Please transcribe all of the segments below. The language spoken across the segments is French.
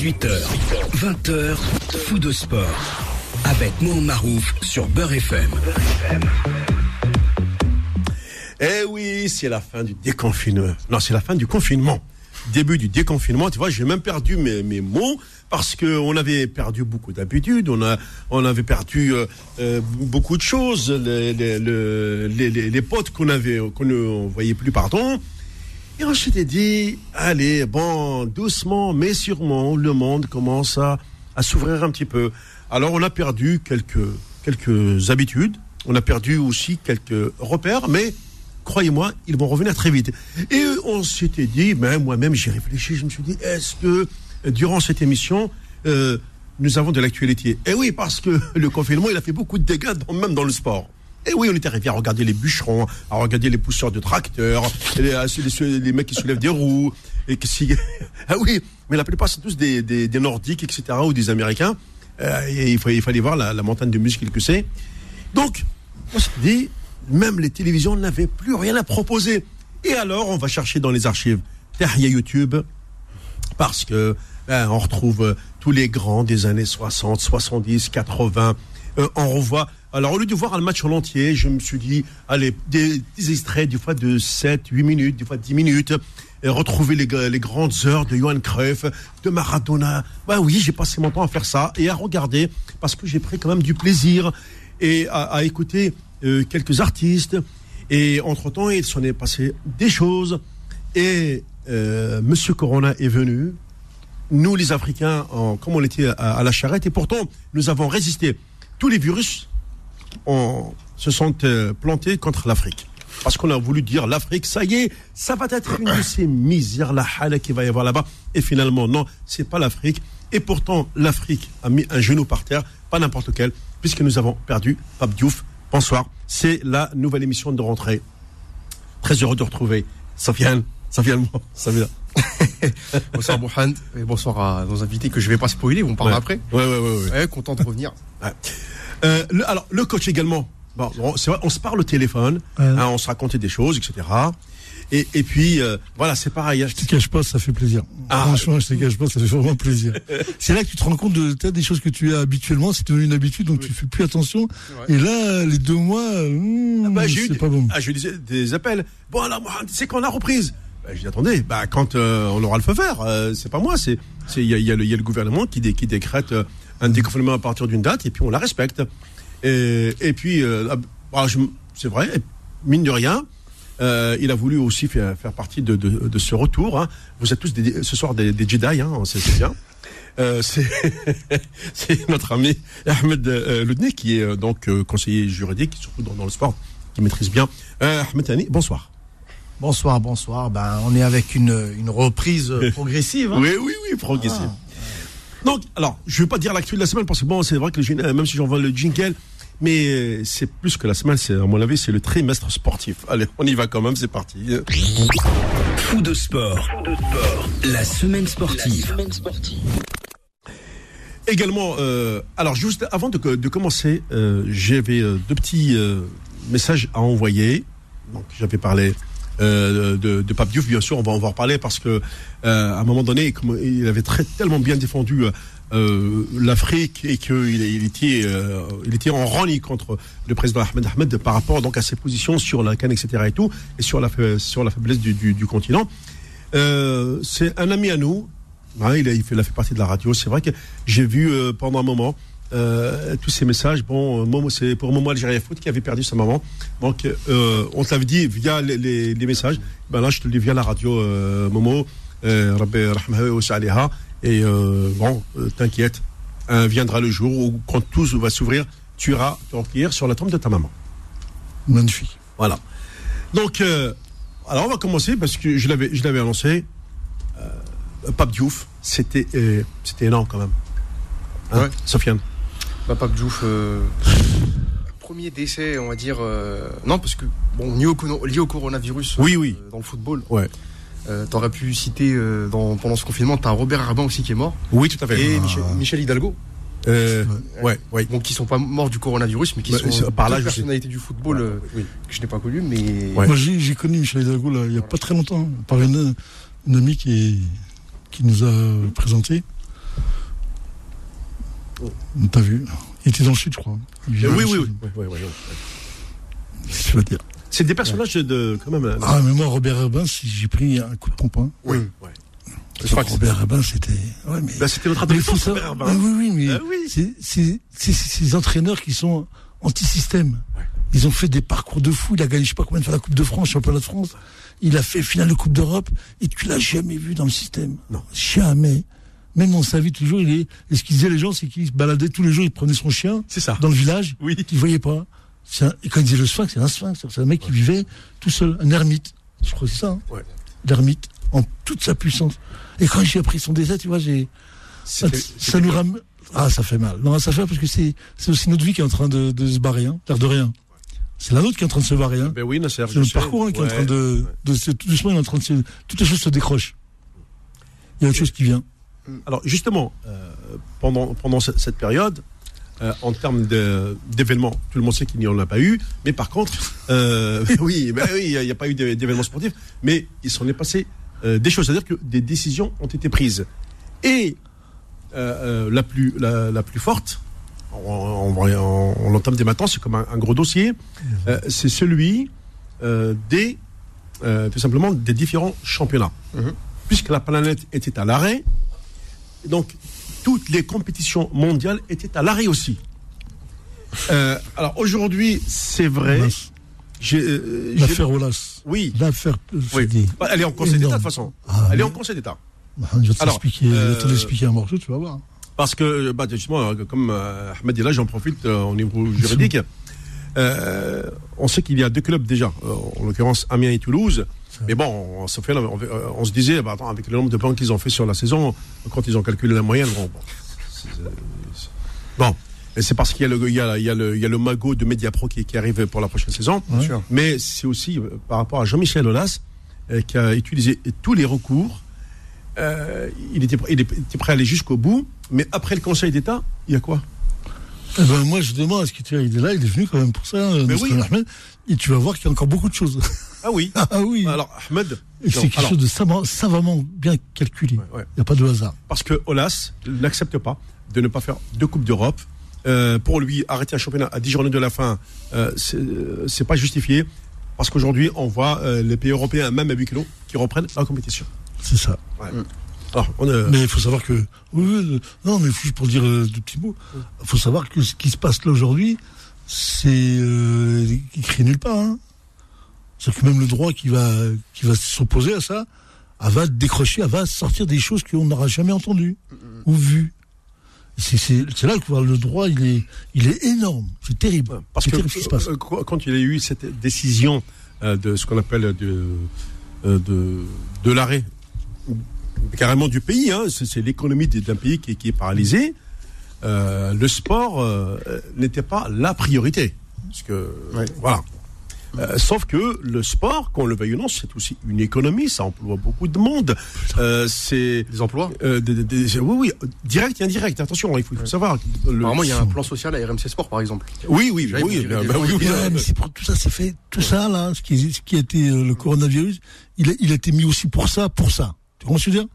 18h, 20h, fou de sport. Avec Mohamed Marouf sur Beurre FM. Eh oui, c'est la fin du déconfinement. Non, c'est la fin du confinement. Début du déconfinement. Tu vois, j'ai même perdu mes, mots parce que on avait perdu beaucoup d'habitudes, on on avait perdu euh, euh, beaucoup de choses, les, les, les, les, les potes qu'on avait, qu'on ne voyait plus, pardon. Et on s'était dit, allez, bon, doucement, mais sûrement, le monde commence à, s'ouvrir un petit peu. Alors, on a perdu quelques, habitudes, on a perdu aussi quelques repères, mais croyez-moi, ils vont revenir très vite. Et on s'était dit, ben, moi-même, j'ai réfléchi, je me suis dit, est-ce que durant cette émission, euh, nous avons de l'actualité? Eh oui, parce que le confinement, il a fait beaucoup de dégâts, même dans le sport. Et oui, on était arrivé à regarder les bûcherons, à regarder les pousseurs de tracteurs, les, les, mecs qui soulèvent des roues. Et que si... ah oui, mais la plupart, c'est tous des, Nordiques, etc., ou des Américains. Euh, il, fallait, voir la, montagne de muscles que c'est. Donc, on s'est dit, même les télévisions n'avaient plus rien à proposer. Et alors, on va chercher dans les archives derrière YouTube, parce que ben, on retrouve tous les grands des années 60, 70, 80. Euh, on revoit. Alors, au lieu de voir un match en entier, je me suis dit, allez, des, des extraits, des fois de 7, 8 minutes, des fois 10 minutes, et retrouver les, grandes heures de Johan Cruyff, de Maradona. Ben oui, j'ai passé mon temps à faire ça et à regarder, parce que j'ai pris quand même du plaisir et à, écouter euh, quelques artistes. Et entre-temps, il s'en est passé des choses. Et euh, Monsieur Corona est venu. Nous, les Africains, en, comme on était à, la charrette, et pourtant, nous avons résisté. Tous les virus on, se sont euh, plantés contre l'Afrique. Parce qu'on a voulu dire l'Afrique, ça y est, ça va être une de ces misères, la halle qu'il va y avoir là-bas. Et finalement, non, c'est pas l'Afrique. Et pourtant, l'Afrique a mis un genou par terre, pas n'importe lequel, puisque nous avons perdu Pape Diouf. Bonsoir. C'est la nouvelle émission de rentrée. Très heureux de retrouver Sofiane. Sofiane, vient. bonsoir Mohamed et bonsoir à nos invités que je vais pas spoiler, on parle ouais. après. Ouais, ouais, ouais, ouais. ouais content de revenir. ouais. Euh, le, alors, le coach également. Bon, c'est vrai, on se parle au téléphone, hein, on se racontait des choses, etc. Et, et puis, euh, voilà, c'est pareil. Je te cache pas, ça fait plaisir. Ah. Franchement, je te cache pas, ça fait vraiment plaisir. c'est là que tu te rends compte de as des choses que tu as habituellement, c'est devenu une habitude, donc oui. tu fais plus attention. Et là, les deux mois, hmm, ah bah, j'ai eu pas bon. Ah, j'ai eu des, des, appels. Bon, alors, c'est quand la reprise bah, Je dis, attendez, bah, quand euh, on aura le feu vert, euh, c'est pas moi, c'est il y a, y, a y a, le gouvernement qui, dé, qui décrète euh, un déconfinement à partir d'une date, et puis on la respecte. Et, et puis, bah, c'est vrai, mine de rien, euh, il a voulu aussi faire, faire partie de, de, de, ce retour. Hein. Vous êtes tous des, ce soir des, des Jedi, hein, c'est bien. Euh, c'est notre ami Ahmed euh, Ludnik, qui est donc conseiller juridique, surtout dans, dans, le sport, qui maîtrise bien. Ahmed Tani, bonsoir. Bonsoir, bonsoir. Ben, on est avec une, une reprise progressive. Hein. oui, oui, oui, progressive. Ah. Donc, alors, je ne vais pas dire l'actu de la semaine parce que bon, c'est vrai que le, même si j'envoie le jingle, mais c'est plus que la semaine, c'est à mon avis, c'est le trimestre sportif. Allez, on y va quand même, c'est parti. Fou de sport. Fou de sport. La semaine sportive. La semaine sportive. Également, euh, alors juste avant de, de commencer, euh, j'avais euh, deux petits messages à envoyer. Donc j'avais parlé euh, de, de Pape Diouf, bien sûr, on va, on va en reparler parce que euh, à un moment donné, il avait tellement bien défendu euh, l'Afrique et qu'il il était, il était en rang contre le président Ahmed Ahmed par rapport donc à ses positions sur la canne, etc. et tout, et sur la, sur la faiblesse du, continent. C'est un ami à nous. Il, fait, il a fait partie de la radio. C'est vrai que j'ai vu pendant un moment euh, tous ces messages. Bon, Momo, c'est pour Momo Algérie Foot qui avait perdu sa maman. Donc, euh, on te l'avait dit via les, les, les, messages. Ben là, je te le dis via la radio, euh, Momo. Et bon, t'inquiète, viendra le jour où, quand tout va s'ouvrir, tu iras te recueillir sur la tombe de ta maman. Magnifique. Voilà. Donc, alors on va commencer parce que je l'avais, je l'avais annoncé. Pape Diouf, c'était, c'était énorme quand même. Hein, ouais. Sofiane bah, Pape Diouf, euh, premier décès, on va dire. Euh, non, parce que, bon, lié au, lié au coronavirus oui, oui. Euh, dans le football. Ouais. T'aurais pu citer dans, pendant ce confinement, t'as Robert Arban aussi qui est mort. Oui, tout à fait. Et ah. Michel, Michel, Hidalgo. Euh, ouais, ouais. Bon, qui sont pas morts du coronavirus, mais qui bah, sont par là, personnalités du football ouais, oui. que je n'ai pas connu, mais. Ouais. Moi, j'ai connu Michel Hidalgo là, il y a pas très longtemps, par une, une amie qui, est, qui nous a présenté. T'as vu Il était dans le sud, je crois. Vient oui, oui, oui, sud. oui, oui, oui, oui. Qu'est-ce que tu vas dire C'est des personnages de quand même. euh, Ah, mais moi, Robert Urbain, si j'ai pris un coup de pompe, hein. oui, ouais. Je crois que Robert Urbain, c'était. Ouais, mais. bah, c'était notre adolescence, Robert Herbin. Ah oui, oui, mais Ah oui. c'est ces entraîneurs qui sont anti-système. Ils ont fait des parcours de fou. Il a gagné, je sais pas combien de fois la Coupe de France, championnat de France. Il a fait finale de Coupe d'Europe et tu l'as jamais vu dans le système. Non. Jamais. Même dans sa vie, toujours, il est. Et ce qu'il disait les gens, c'est qu'il se baladait tous les jours, il prenait son chien ça. dans le village. Oui. Il voyait pas. Un- Et quand il disait le sphinx, c'est un sphinx. C'est un mec qui vivait tout seul, un ermite. Je crois que c'est ça. hein. Ouais. L'ermite, en toute sa puissance. Et quand j'ai appris son décès, tu vois, j'ai. Ça, nous ramène. Ah, ça fait mal. Non, ça fait mal parce que c'est aussi notre vie qui est en train de, de se barrer, hein, l'air de rien. C'est la nôtre qui est en train de se barrer. Hein. Ben oui. C'est sais. parcours hein, qui est en train de, tout doucement, il est en train de se, toutes les choses se décrochent. Il y a autre chose qui vient. Alors justement, euh, pendant, pendant ce- cette période, euh, en termes d'événements, tout le monde sait qu'il n'y en a pas eu, mais par contre, euh, oui, ben oui, il n'y a pas eu d'é- d'événements sportifs, mais il s'en est passé euh, des choses, c'est-à-dire que des décisions ont été prises. Et la, plus, la, la plus forte, on, on, va- on- on l'entame dès maintenant, c'est comme un, un gros dossier, c'est celui des, tout simplement, des différents championnats. Mhm. Puisque la planète était à l'arrêt, donc, toutes les compétitions mondiales étaient à l'arrêt aussi. Euh, alors aujourd'hui, c'est vrai. Euh, L'affaire Olas. Oui. L'affaire. euh, oui. Bah, Elle est en conseil d'État de toute façon. Ah, Elle est en conseil d'État. Bah, je vais te l'expliquer un morceau, tu vas voir. Parce que, bah, justement, comme euh, Ahmed est là, j'en profite au niveau juridique. On sait qu'il y a deux clubs déjà, en l'occurrence Amiens et Toulouse. Mais bon, on, se fait, on, euh, on se disait, bah, attends, avec le nombre de points qu'ils ont fait sur la saison, quand ils ont calculé la moyenne, bon, bon, c'est- c'est- bon. Et c'est parce qu'il y a le, il y a, il y a le, il y a le magot de Mediapro qui, qui arrive pour la prochaine saison. Ouais. Mais c'est aussi euh, par rapport à Jean-Michel Aulas, euh, qui a utilisé tous les recours. Euh, il, était, il était prêt à aller jusqu'au bout, mais après le Conseil d'État, il y a quoi? Eh ben, moi, je demande, est-ce que tu vois, il est là, il est venu quand même pour ça, euh, oui. Ahmed, et tu vas voir qu'il y a encore beaucoup de choses. Ah oui. ah oui. Alors, Ahmed, c'est quelque alors, chose de savamment, savamment bien calculé. Ouais, ouais. Il n'y a pas de hasard. parce que Olas n'accepte pas de ne pas faire deux Coupes d'Europe. Euh, pour lui, arrêter un championnat à 10 journées de la fin, euh, c'est euh, c'est pas justifié. Parce qu'aujourd'hui, on voit euh, les pays européens, même à 8 kilos, qui reprennent la compétition. C'est ça. Alors, on, euh, Mais il faut savoir que. Oui, euh, non, mais juste pour dire euh, deux petits mots. Il faut savoir que ce qui se passe là aujourd'hui, c'est euh, écrit nulle part. Hein. C'est que même le droit qui va, qui va s'opposer à ça, elle va décrocher, elle va sortir des choses qu'on n'aura jamais entendues ou vues. C'est là que le droit, il est, il est énorme. C'est terrible. Parce C'est que terrible ce qui se passe. quand il y a eu cette décision euh, de ce qu'on appelle de, de, de l'arrêt, carrément du pays, hein, c'est l'économie d'un pays qui, qui est paralysé, euh, le sport euh, n'était pas la priorité. Parce que, Ouais. voilà. Euh, sauf que le sport, qu'on le veuille ou non, c'est aussi une économie, ça emploie beaucoup de monde. Euh, c'est Des emplois. euh, des- des- des- oui, oui, direct et indirect. Attention, il faut, il faut savoir. Le- Apparemment, il y a un plan social à RMC Sport, par exemple. oui, oui, oui, bah, bah, oui, euh, mais pour tout ça, c'est fait, tout ça là, ce qui, ce qui a été euh, le coronavirus, il a, il a été mis aussi pour ça, pour ça. Tu comprends ce que je veux dire?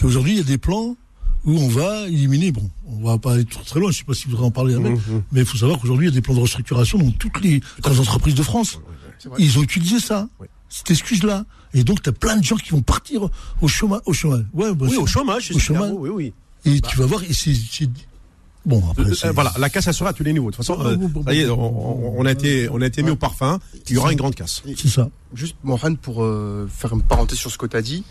Qu'aujourd'hui, il y a des plans où on va éliminer, bon, on va pas aller très, très loin, je sais pas si vous voudrez en parler avec, Mhm. mais il faut savoir qu'aujourd'hui, il y a des plans de restructuration dans toutes les grandes entreprises de France. Ils ont utilisé ça, Oui. cette excuse-là. Et donc, tu as plein de gens qui vont partir au chômage. Au chômage. Ouais, bah, oui, c'est- au chômage, Au c'est chômage. clair, oui, oui. Et tu vas voir, et c'est. Bon, après. Euh, c'est- voilà, la casse, elle sera à tous les niveaux. De toute façon, euh, bon, bon, ça y est, bon, on, bon, on- on a été, on a été mis au parfum. Il y aura une grande casse. C'est ça. Juste, Mohan, pour euh, faire une parenthèse sur ce que tu as dit,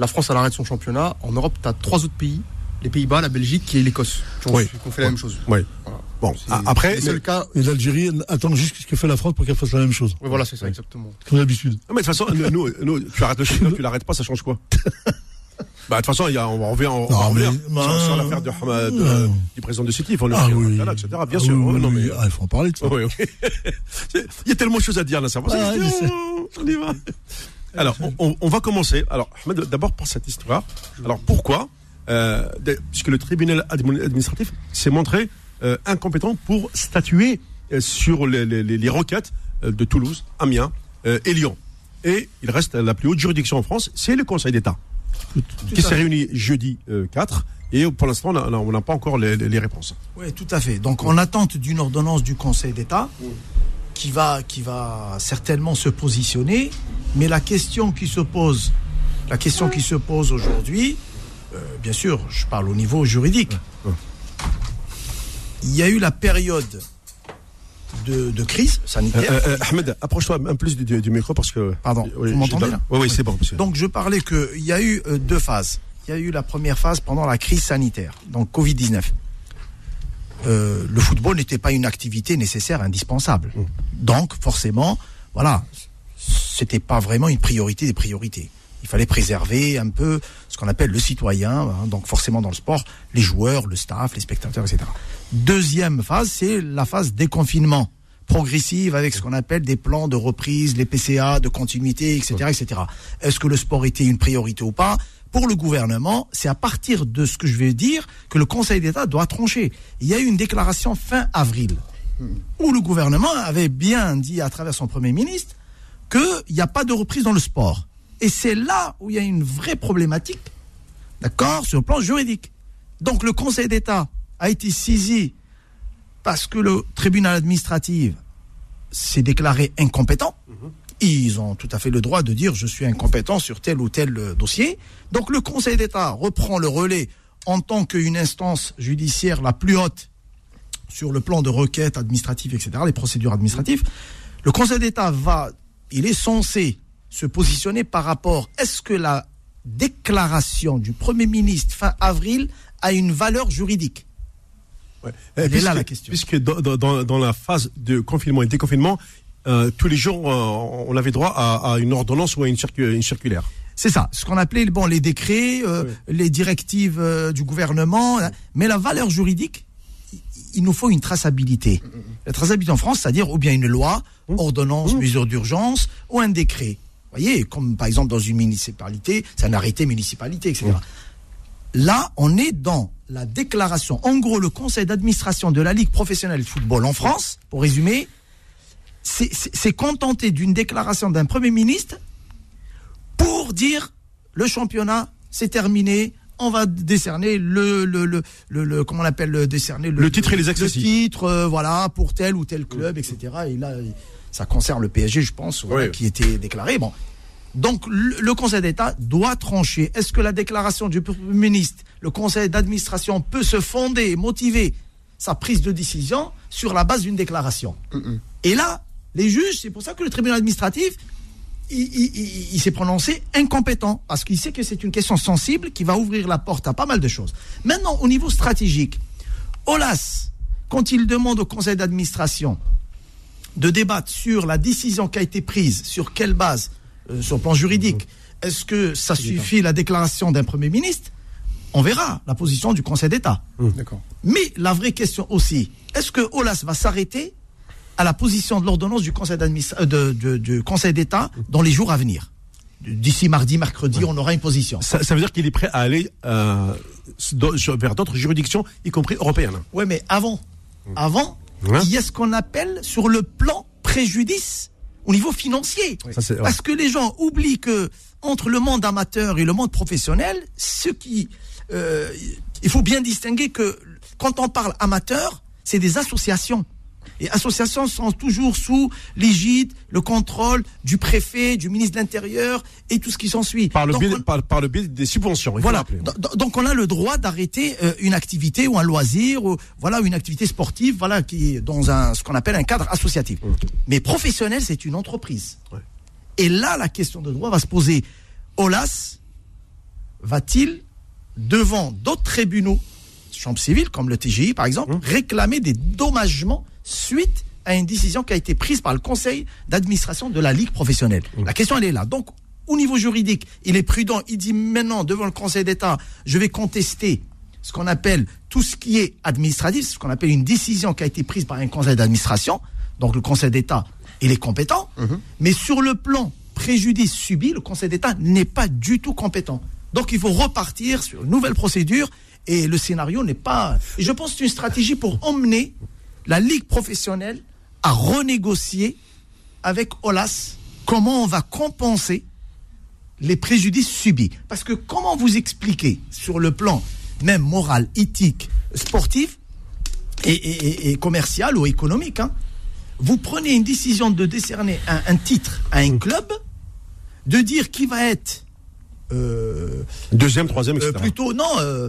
la France, elle arrête son championnat. En Europe, tu as trois autres pays les Pays-Bas, la Belgique et l'Écosse qui ont, Oui. fait la même chose. Oui. Voilà. Bon, après, les seuls cas. Et l'Algérie attend juste ce que fait la France pour qu'elle fasse la même chose. Oui, voilà, c'est ça, exactement. Comme d'habitude. Non, mais de toute façon, nous, tu arrêtes le championnat, tu l'arrêtes pas, ça change quoi? Bah, de toute façon, il y a, on va revenir, on va Non, revenir mais- sur, l'affaire de euh, du président de City, il faut le Ah oui. etc. Bien Ah sûr. oui, Ouais, non, mais, ah, il faut en parler de ça. Oui, oui. Il y a tellement de choses à dire là, ça. va. Ah, on y va. Alors, on, va commencer. Alors, Ahmed, d'abord par cette histoire. Alors, pourquoi euh, Puisque le tribunal admi- administratif s'est montré euh, incompétent pour statuer euh, sur les, les- les- les requêtes de Toulouse, Amiens euh, et Lyon. Et il reste la plus haute juridiction en France, c'est le Conseil d'État qui s'est réuni jeudi euh, 4 Et pour l'instant, on n'a- pas encore les, les- les réponses. Oui, tout à fait. Donc, en attente d'une ordonnance du Conseil d'État qui va, qui va certainement se positionner. Mais la question qui se pose, la question qui se pose aujourd'hui, euh, bien sûr, je parle au niveau juridique. Il y a eu la période de, de crise sanitaire. Euh, euh, Ahmed, approche-toi un peu plus du, du- du micro parce que. Pardon, vous m'entendez, là Oui, oui, c'est bon. monsieur. Donc je parlais qu'il y a eu deux phases. Il y a eu la première phase pendant la crise sanitaire, donc Covid-19. Euh, le football n'était pas une activité nécessaire, indispensable. Donc forcément, voilà, c'était pas vraiment une priorité des priorités. Il fallait préserver un peu ce qu'on appelle le citoyen, hein, donc forcément dans le sport, les joueurs, le staff, les spectateurs, etc. Deuxième phase, c'est la phase déconfinement progressive avec ce qu'on appelle des plans de reprise, les PCA, de continuité, etc., etc. Est-ce que le sport était une priorité ou pas? Pour le gouvernement, c'est à partir de ce que je vais dire que le Conseil d'État doit trancher. Il y a eu une déclaration fin avril où le gouvernement avait bien dit à travers son Premier ministre qu'il n'y a pas de reprise dans le sport. Et c'est là où il y a une vraie problématique, d'accord, sur le plan juridique. Donc le Conseil d'État a été saisi parce que le tribunal administratif s'est déclaré incompétent. Ils ont tout à fait le droit de dire je suis incompétent sur tel ou tel euh, dossier. Donc le Conseil d'État reprend le relais en tant qu'une instance judiciaire la plus haute sur le plan de requête administrative, etc., les procédures administratives. Le Conseil d'État va, il est censé se positionner par rapport, est-ce que la déclaration du Premier ministre fin avril a une valeur juridique? Ouais. Est puisque, là, la question. Puisque dans- dans la phase de confinement et déconfinement, euh, tous les jours, euh, on avait droit à, à une ordonnance ou à une, circu- une circulaire. C'est ça, ce qu'on appelait bon, les décrets, euh, les directives du gouvernement. Mais la valeur juridique, il nous faut une traçabilité. La traçabilité en France, c'est-à-dire ou bien une loi, ordonnance, mesure d'urgence, ou un décret. Vous voyez, comme par exemple dans une municipalité, c'est un arrêté municipalité, etc. Là, on est dans la déclaration. En gros, le conseil d'administration de la Ligue professionnelle de football en France, pour résumer, c'est contenté d'une déclaration d'un Premier ministre pour dire le championnat c'est terminé. On va décerner le, le, le, le, le- comment on appelle le décerner Le titre et les le accessoires. titre euh, voilà pour tel ou tel club etc. Et là ça concerne le PSG je pense voilà, Oui. qui était déclaré bon. Donc le, le Conseil d'État doit trancher. Est-ce que la déclaration du Premier ministre, le Conseil d'administration peut se fonder et motiver sa prise de décision sur la base d'une déclaration? Et là, les juges, c'est pour ça que le tribunal administratif, il, il- il- il s'est prononcé incompétent, parce qu'il sait que c'est une question sensible qui va ouvrir la porte à pas mal de choses. Maintenant, au niveau stratégique, Olas, quand il demande au conseil d'administration de débattre sur la décision qui a été prise, sur quelle base, euh, sur le plan juridique, est-ce que ça suffit la déclaration d'un Premier ministre? On verra la position du Conseil d'État. D'accord. Mais la vraie question aussi, est-ce que Olas va s'arrêter à la position de l'ordonnance du Conseil d'adminis- euh, de- de- du Conseil d'État dans les jours à venir D'ici mardi, mercredi, on aura une position. Ça, ça veut dire qu'il est prêt à aller euh, vers d'autres juridictions, y compris européennes. Oui, mais avant, avant, Hein il y a ce qu'on appelle sur le plan préjudice au niveau financier. Ça, c'est- ouais. Parce que les gens oublient que entre le monde amateur et le monde professionnel, ce qui, euh, il faut bien distinguer que quand on parle amateur, c'est des associations. Et associations sont toujours sous l'égide, le contrôle du préfet, du ministre de l'Intérieur et tout ce qui s'ensuit. Par le, Donc, biais, on- par, par le biais des subventions. il voilà. Donc on a le droit d'arrêter euh, une activité ou un loisir ou voilà une activité sportive voilà qui est dans un ce qu'on appelle un cadre associatif. Mais professionnel, c'est une entreprise. Ouais. Et là la question de droit va se poser. Olas va-t-il devant d'autres tribunaux, chambre civile comme le TGI par exemple, réclamer des dommagements suite à une décision qui a été prise par le conseil d'administration de la Ligue professionnelle. La question elle est là. Donc au niveau juridique, il est prudent, il dit maintenant devant le Conseil d'État, je vais contester ce qu'on appelle tout ce qui est administratif, ce qu'on appelle une décision qui a été prise par un conseil d'administration. Donc le Conseil d'État, il est compétent, mais sur le plan préjudice subi, le Conseil d'État n'est pas du tout compétent. Donc il faut repartir sur une nouvelle procédure et le scénario n'est pas. Et je pense que c'est une stratégie pour emmener la Ligue professionnelle à renégocier avec Olas comment on va compenser les préjudices subis. Parce que comment vous expliquer sur le plan même morale, éthique, sportive et, et- et- et commerciale ou économique. hein. Vous prenez une décision de décerner un, un titre à un club, de dire qui va être euh, Deuxième, troisième, etc. euh, plutôt non euh,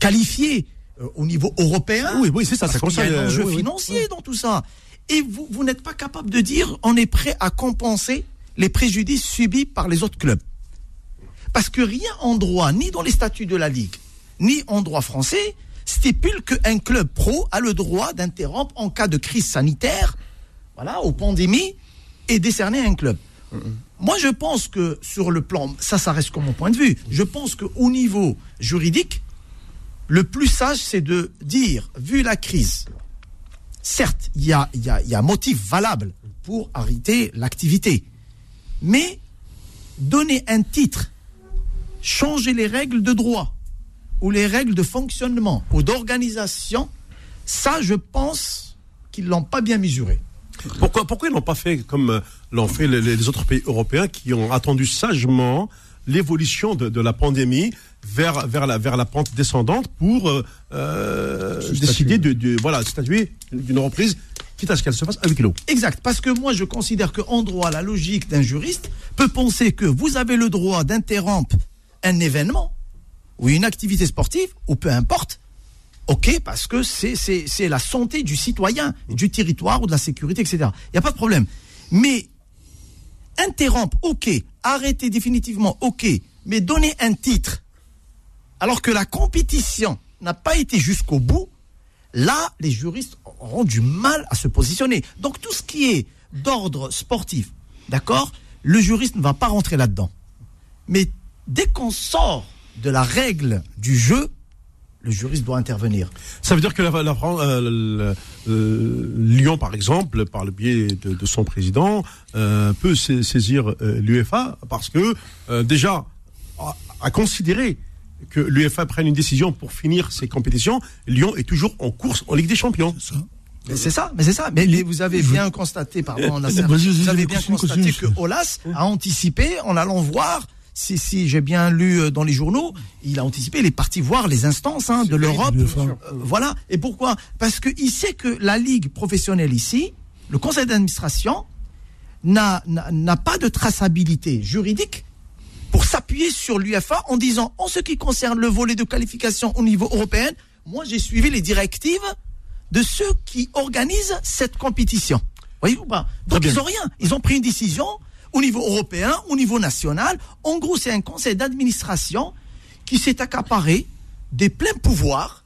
qualifié euh, au niveau européen. Oui, oui, c'est ça, Parce c'est comme qu'il y a un euh, enjeu oui, oui. financier dans tout ça. Et vous, vous n'êtes pas capable de dire on est prêt à compenser les préjudices subis par les autres clubs. Parce que rien en droit, ni dans les statuts de la Ligue, ni en droit français, stipule qu'un club pro a le droit d'interrompre en cas de crise sanitaire, voilà, aux pandémies, et décerner un club. Moi, je pense que sur le plan, ça, ça reste comme mon point de vue. Je pense qu'au niveau juridique, le plus sage, c'est de dire, vu la crise, certes, il y a, a motif valable pour arrêter l'activité, mais donner un titre, changer les règles de droit ou les règles de fonctionnement ou d'organisation, ça, je pense qu'ils l'ont pas bien mesuré. Pourquoi, pourquoi ils n'ont pas fait comme euh, l'ont fait les, autres pays européens qui ont attendu sagement l'évolution de la pandémie vers, vers, la, vers la pente descendante pour euh, euh, décider de, de voilà, statuer d'une reprise, quitte à ce qu'elle se fasse huis clos. Exact, parce que moi je considère qu'en droit, la logique d'un juriste peut penser que vous avez le droit d'interrompre un événement ou une activité sportive, ou peu importe, ok, parce que c'est la santé du citoyen, du territoire ou de la sécurité, etc. Il n'y a pas de problème. Mais interrompre, ok, arrêter définitivement, ok, mais donner un titre, alors que la compétition n'a pas été jusqu'au bout, là, les juristes auront du mal à se positionner. Donc tout ce qui est d'ordre sportif, d'accord, le juriste ne va pas rentrer là-dedans. Mais dès qu'on sort de la règle du jeu, le juriste doit intervenir. Ça veut dire que euh, euh, Lyon, par exemple, par le biais de, son président, euh, peut sa- saisir l'UEFA parce que déjà à considérer que l'UEFA prenne une décision pour finir ses compétitions, Lyon est toujours en course en Ligue des Champions. C'est ça, mais c'est ça. Mais, vous avez bien constaté, pardon, Nasser, vous avez bien constaté que. Olas a anticipé en allant voir. Si, si j'ai bien lu euh, dans les journaux, il a anticipé, il est parti voir les instances hein, de l'Europe. Euh, voilà. Et pourquoi? Parce qu'il sait que la ligue professionnelle ici, le conseil d'administration, n'a pas de traçabilité juridique pour s'appuyer sur l'UFA en disant, en ce qui concerne le volet de qualification au niveau européen, moi j'ai suivi les directives de ceux qui organisent cette compétition. Voyez ou pas? Donc ils ont rien. Ils ont pris une décision au niveau européen, au niveau national. En gros, c'est un conseil d'administration qui s'est accaparé des pleins pouvoirs,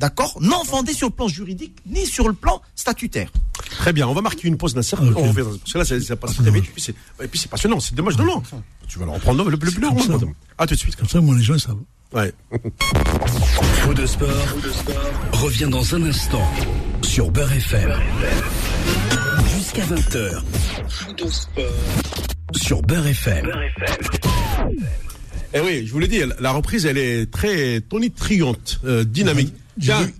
d'accord, non fondés sur le plan juridique ni sur le plan statutaire. Très bien, on va marquer une pause, Nasser. Ok. On revient, parce que là, c'est- ça passe très vite. Et puis c'est- et puis c'est passionnant, c'est dommage de long. Tu vas le reprendre le, le plus long. ça. À tout de suite. Comme ça, moi, les gens, savent. Ouais. Faux de sport, revient dans un instant sur Beurre FM. Jusqu'à 20h. Faux de sport sur Beurre FM. Eh oui, je vous l'ai dit, la reprise, elle est très tonitruante, euh, dynamique. Deux-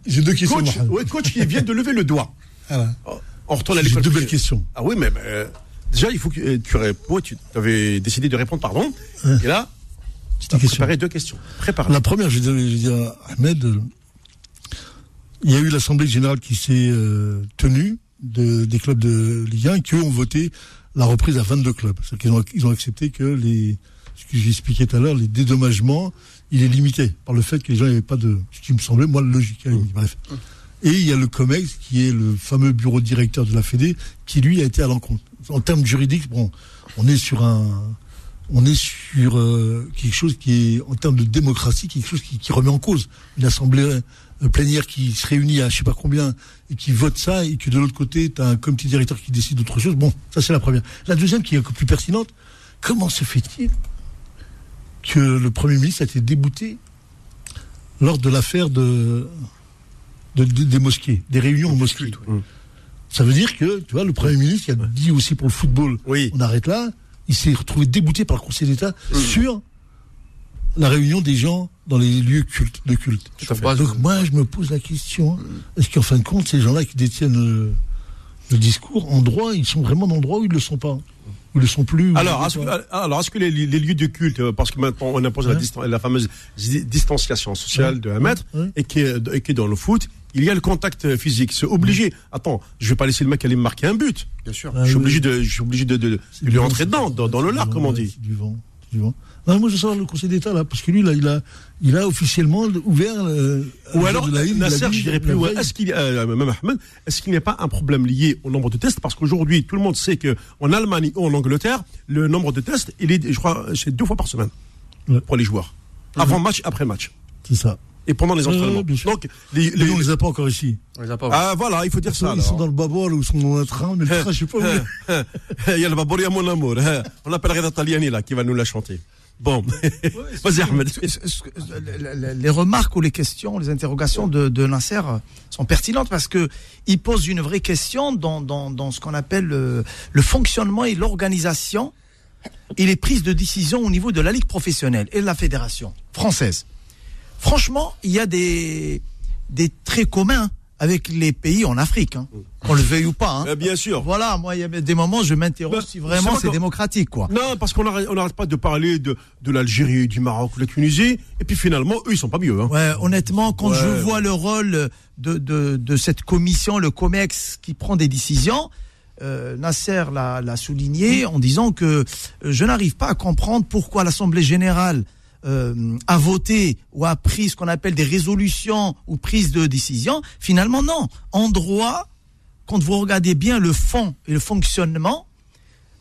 j'ai deux questions, Coach, ouais, coach qui vient de lever le doigt. Voilà. Oh, On retourne à J'ai l'école. deux belles questions. Ah oui, mais euh, déjà, il faut que euh, tu réponds. Tu avais décidé de répondre, pardon. Ouais. Et là, tu as préparé deux questions. Prépare. La première, je vais dire, à Ahmed, euh, il y a eu l'Assemblée générale qui s'est euh, tenue de, des clubs de Ligue 1 qui eux, ont voté la reprise à 22 clubs. C'est-à-dire qu'ils ont, ils ont accepté que les, ce que j'ai expliqué tout à l'heure, les dédommagements, il est limité par le fait que les gens n'avaient pas de, ce qui me semblait, moi, logique. Bref. Et il y a le COMEX, qui est le fameux bureau directeur de la Fédé, qui lui a été à l'encontre. En termes juridiques, bon, on est sur un, on est sur euh, quelque chose qui est, en termes de démocratie, quelque chose qui, qui remet en cause une assemblée euh, plénière qui se réunit à je sais pas combien et qui vote ça et que de l'autre côté, tu as un comité directeur qui décide d'autre chose. Bon, ça c'est la première. La deuxième qui est encore plus pertinente, comment se fait-il que le Premier ministre a été débouté lors de l'affaire de, de- de- des mosquées, des réunions aux mosquées. Ça veut dire que, tu vois, le Premier ministre qui a dit aussi pour le football, Oui. on arrête là, il s'est retrouvé débouté par le Conseil d'État sur la réunion des gens dans les lieux cultes, de culte. Donc moi, je me pose la question, est-ce qu'en fin de compte, ces gens-là qui détiennent le discours en droit, ils sont vraiment dans le droit ou ils ne le sont pas? Ils ne sont plus Alors, est-ce que, alors, est-ce que les, les lieux de culte, euh, parce que maintenant on impose la, Ouais. distan- la fameuse di- distanciation sociale de un mètre, Ouais. et, qui est, et qui est dans le foot, il y a le contact euh, physique. C'est obligé. Attends, je vais pas laisser le mec aller me marquer un but. Bien sûr. Ah je suis oui. obligé de, je suis obligé de, de, C'est de du lui vent, rentrer dedans, dans, dans le du comme on dit. Du vent, du vent. Non, moi je veux savoir le Conseil d'État là, parce que lui là, il a, il a officiellement ouvert. euh, Ou le alors, la il a Nasser, je dirais plus est-ce qu'il y a, euh, même Ahmed, est-ce qu'il n'y a pas un problème lié au nombre de tests? Parce qu'aujourd'hui, tout le monde sait que en Allemagne ou en Angleterre, le nombre de tests, il est, je crois, c'est deux fois par semaine Ouais. pour les joueurs. Avant match, après match. C'est ça. Et pendant les entraînements. sûr. Donc, les, Mais les- nous, on les a pas encore ici. On les a pas. ah, voilà, il faut dire Ils sont, ça. ils sont dans le babol ou ils sont dans un train, mais le train, je sais pas où. il est. Il y a le Babori à mon amour. On appelle Reda Taliani, là, qui va nous la chanter. Bon. Vas-y, Ahmed. Les remarques ou les questions, les interrogations de, de Nasser sont pertinentes parce que il pose une vraie question dans, dans, dans ce qu'on appelle le, le fonctionnement et l'organisation et les prises de décision au niveau de la ligue professionnelle et de la fédération française. Franchement, il y a des, des traits communs avec les pays en Afrique, hein, qu'on le veuille ou pas. hein. Euh, bien sûr. Voilà, moi, il y a des moments, je m'interroge Ben, si vraiment c'est démocratique, quoi. Non, parce qu'on n'arrête pas de parler de, de l'Algérie, du Maroc, de la Tunisie, et puis finalement, eux, ils sont pas mieux. Hein. Ouais, honnêtement, quand Ouais. je vois le rôle de, de, de cette commission, le COMEX, qui prend des décisions, euh, Nasser l'a l'a souligné en disant que euh, je n'arrive pas à comprendre pourquoi l'Assemblée générale euh, a voté ou a pris ce qu'on appelle des résolutions ou prises de décision. Finalement, non. En droit, quand vous regardez bien le fond et le fonctionnement,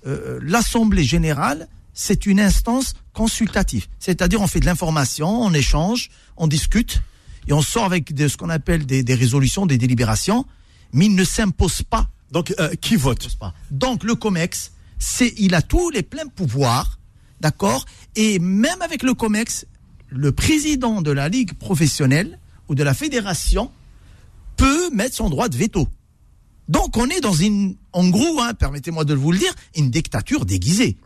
euh, l'Assemblée générale, c'est une instance consultative. C'est-à-dire, on fait de l'information, on échange, on discute, et on sort avec de, ce qu'on appelle des, des résolutions, des délibérations, mais il ne s'impose pas. Donc, euh, qui vote? Donc, le COMEX, c'est, il a tous les pleins pouvoirs, d'accord Et même avec le COMEX, le président de la ligue professionnelle ou de la fédération peut mettre son droit de veto. Donc, on est dans une, en gros, hein, permettez-moi de vous le dire, une dictature déguisée.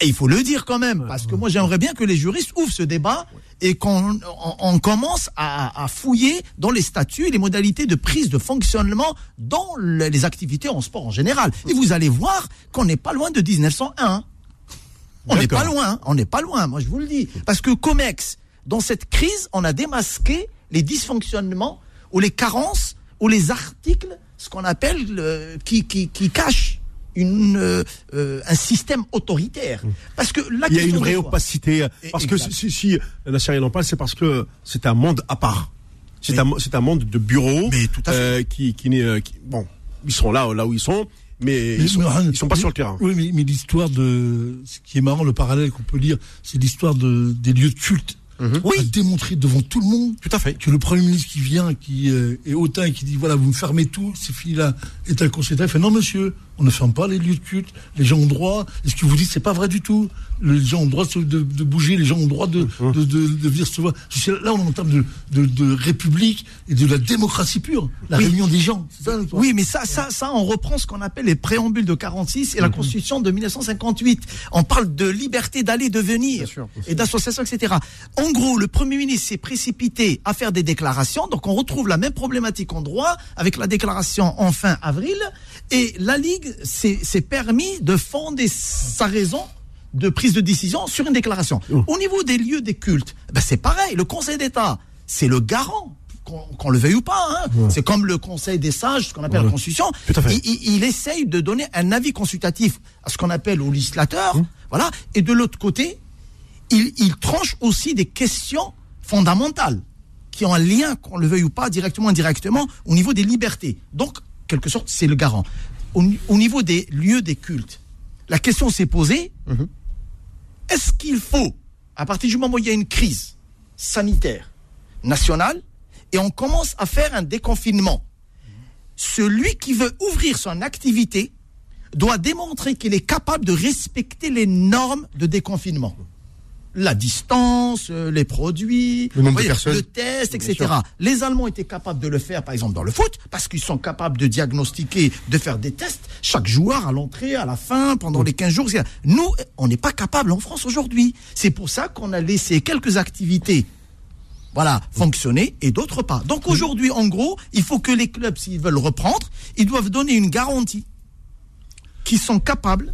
Et il faut le dire quand même, parce que moi j'aimerais bien que les juristes ouvrent ce débat et qu'on on, on commence à, à fouiller dans les statuts et les modalités de prise de fonctionnement dans le- les activités en sport en général. Et vous allez voir qu'on n'est pas loin de 1901. On n'est pas loin, hein. on n'est pas loin, moi je vous le dis. Parce que COMEX, dans cette crise, on a démasqué les dysfonctionnements ou les carences ou les articles, ce qu'on appelle, euh, qui, qui, qui cachent une, euh, euh, un système autoritaire. Parce que la Il y a une vraie opacité. Parce que si, si Nasser il en parle, c'est parce que c'est un monde à part. C'est un, un monde de bureaux Mais tout à fait. euh, qui, qui, bon, ils sont là, là où ils sont, mais ils sont, mais, ils sont pas mais- sur le terrain. Oui, mais, mais l'histoire de. Ce qui est marrant, le parallèle qu'on peut lire, c'est l'histoire de, des lieux de culte. Oui. À démontrer devant tout le monde Tout à fait. que le Premier ministre qui vient, qui euh, est hautain et qui dit voilà, vous me fermez tout, ces filles-là est un conseil d'État, il fait non, monsieur, on ne ferme pas les lieux de culte, les gens ont droit. Et ce que vous dites, c'est pas vrai du tout. Les gens ont droit de, se- de- de bouger, les gens ont droit de, Hum. de, venir se voir. Là, on est en termes de, république et de la démocratie pure, la Oui. réunion des gens. Ça. Oui, mais ça, ça, ça, on reprend ce qu'on appelle les préambules de 46 et la Constitution de 1958. On parle de liberté d'aller, de venir, sûr. et d'association, etc. En gros, le Premier ministre s'est précipité à faire des déclarations, donc on retrouve la même problématique en droit avec la déclaration en fin avril, et la Ligue s'est permis de fonder sa raison de prise de décision sur une déclaration. Au niveau des lieux des cultes, ben c'est pareil, le Conseil d'État, c'est le garant qu'on le veuille ou pas. hein. C'est comme le Conseil des sages, ce qu'on appelle la Constitution. Il, il- il essaye de donner un avis consultatif à ce qu'on appelle au législateur. Voilà. Et de l'autre côté, il, il tranche aussi des questions fondamentales qui ont un lien, qu'on le veuille ou pas, directement ou indirectement, au niveau des libertés. Donc, quelque sorte, c'est le garant. Au, ni- au niveau des lieux des cultes, la question s'est posée, est-ce qu'il faut, à partir du moment où il y a une crise sanitaire nationale, et on commence à faire un déconfinement, celui qui veut ouvrir son activité doit démontrer qu'il est capable de respecter les normes de déconfinement. La distance, euh, les produits, Le nombre de personnes. le test, etc. Les Allemands étaient capables de le faire, par exemple, dans le foot, parce qu'ils sont capables de diagnostiquer, de faire des tests, chaque joueur à l'entrée, à la fin, pendant les 15 jours. etc. Nous, on n'est pas capable en France aujourd'hui. C'est pour ça qu'on a laissé quelques activités voilà, fonctionner et d'autres pas. Donc aujourd'hui, en gros, il faut que les clubs, s'ils veulent reprendre, ils doivent donner une garantie qu'ils sont capables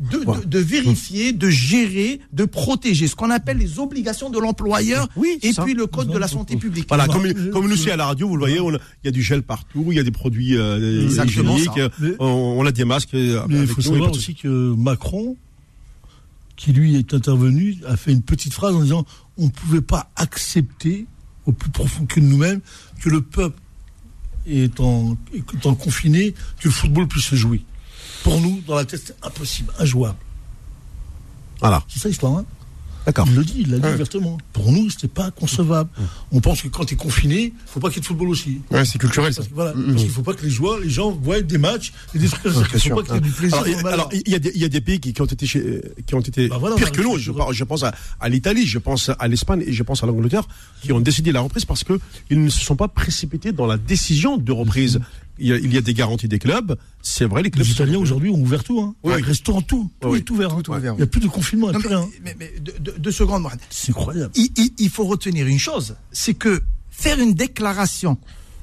de, de- de vérifier, de gérer, de protéger, ce qu'on appelle les obligations de l'employeur Oui, c'est et ça. puis le code de la santé publique. Voilà, comme, comme nous euh, aussi à la radio, vous le voyez, il y a du gel partout, il y a des produits euh, hygiéniques, euh, on, on a des masques. euh, Mais il faut savoir aussi que Macron, qui lui est intervenu, a fait une petite phrase en disant on ne pouvait pas accepter au plus profond que nous-mêmes que le peuple étant, étant confiné, que le football puisse se jouer. Pour nous, dans la tête, c'est impossible, injouable. Voilà, C'est ça l'histoire. Hein d'accord. il le dit, il l'a dit Ouais. ouvertement. Pour nous, c'était pas concevable. On pense que quand tu es confiné, faut pas qu'il y ait de football aussi. Ouais, c'est culturel. Parce, voilà, parce qu'il faut pas que les joueurs, les gens voient des matchs et des trucs comme ça. Il faut pas qu'il y ait du plaisir. Alors, il- y, a des- il y a des pays qui, qui ont été, chez- qui ont été Bah voilà, que sur- Je, pense à, à l'Italie, je pense à l'Espagne et je pense à l'Angleterre qui ont décidé la reprise parce que ils ne se sont pas précipités dans la décision de reprise. Il y a, il y a des garanties des clubs. C'est vrai, les clubs. Les Italiens aujourd'hui ont ouvert tout. Hein. Oui. Restaurant, tout. Tout Oui. est ouvert. hein. Tout est ouvert, Il n'y a plus de confinement, il Non, n'y a plus mais, rien. mais- mais deux, secondes. C'est incroyable. Il, il- il faut retenir une chose, c'est que faire une déclaration,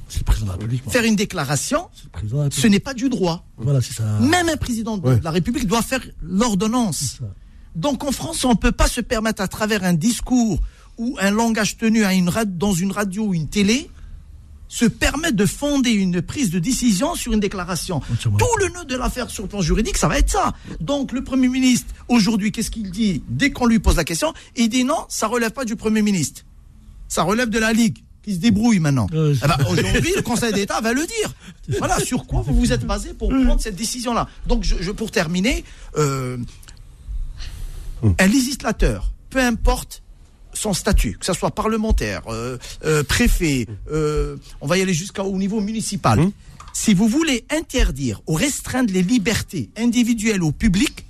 C'est le président de la République. moi. faire une déclaration, ce n'est pas du droit. Voilà, c'est ça. Même un président de Ouais. la République doit faire l'ordonnance. Donc en France, on ne peut pas se permettre à travers un discours ou un langage tenu à une dans une radio ou une télé, se permettre de fonder une prise de décision sur une déclaration. Tout le nœud de l'affaire sur le plan juridique, ça va être ça. Donc le Premier ministre, aujourd'hui, qu'est-ce qu'il dit Dès qu'on lui pose la question, il dit non, ça relève pas du Premier ministre. Ça relève de la Ligue, qui se débrouille maintenant. Ouais, Eh ben, aujourd'hui, le Conseil d'État va le dire. Voilà, sur quoi vous vous êtes basé pour prendre cette décision-là. Donc, je, je- pour terminer, euh, un législateur, peu importe son statut, que ce soit parlementaire, euh, euh, préfet, euh, on va y aller jusqu'au niveau municipal. Hum. Si vous voulez interdire ou restreindre les libertés individuelles au public,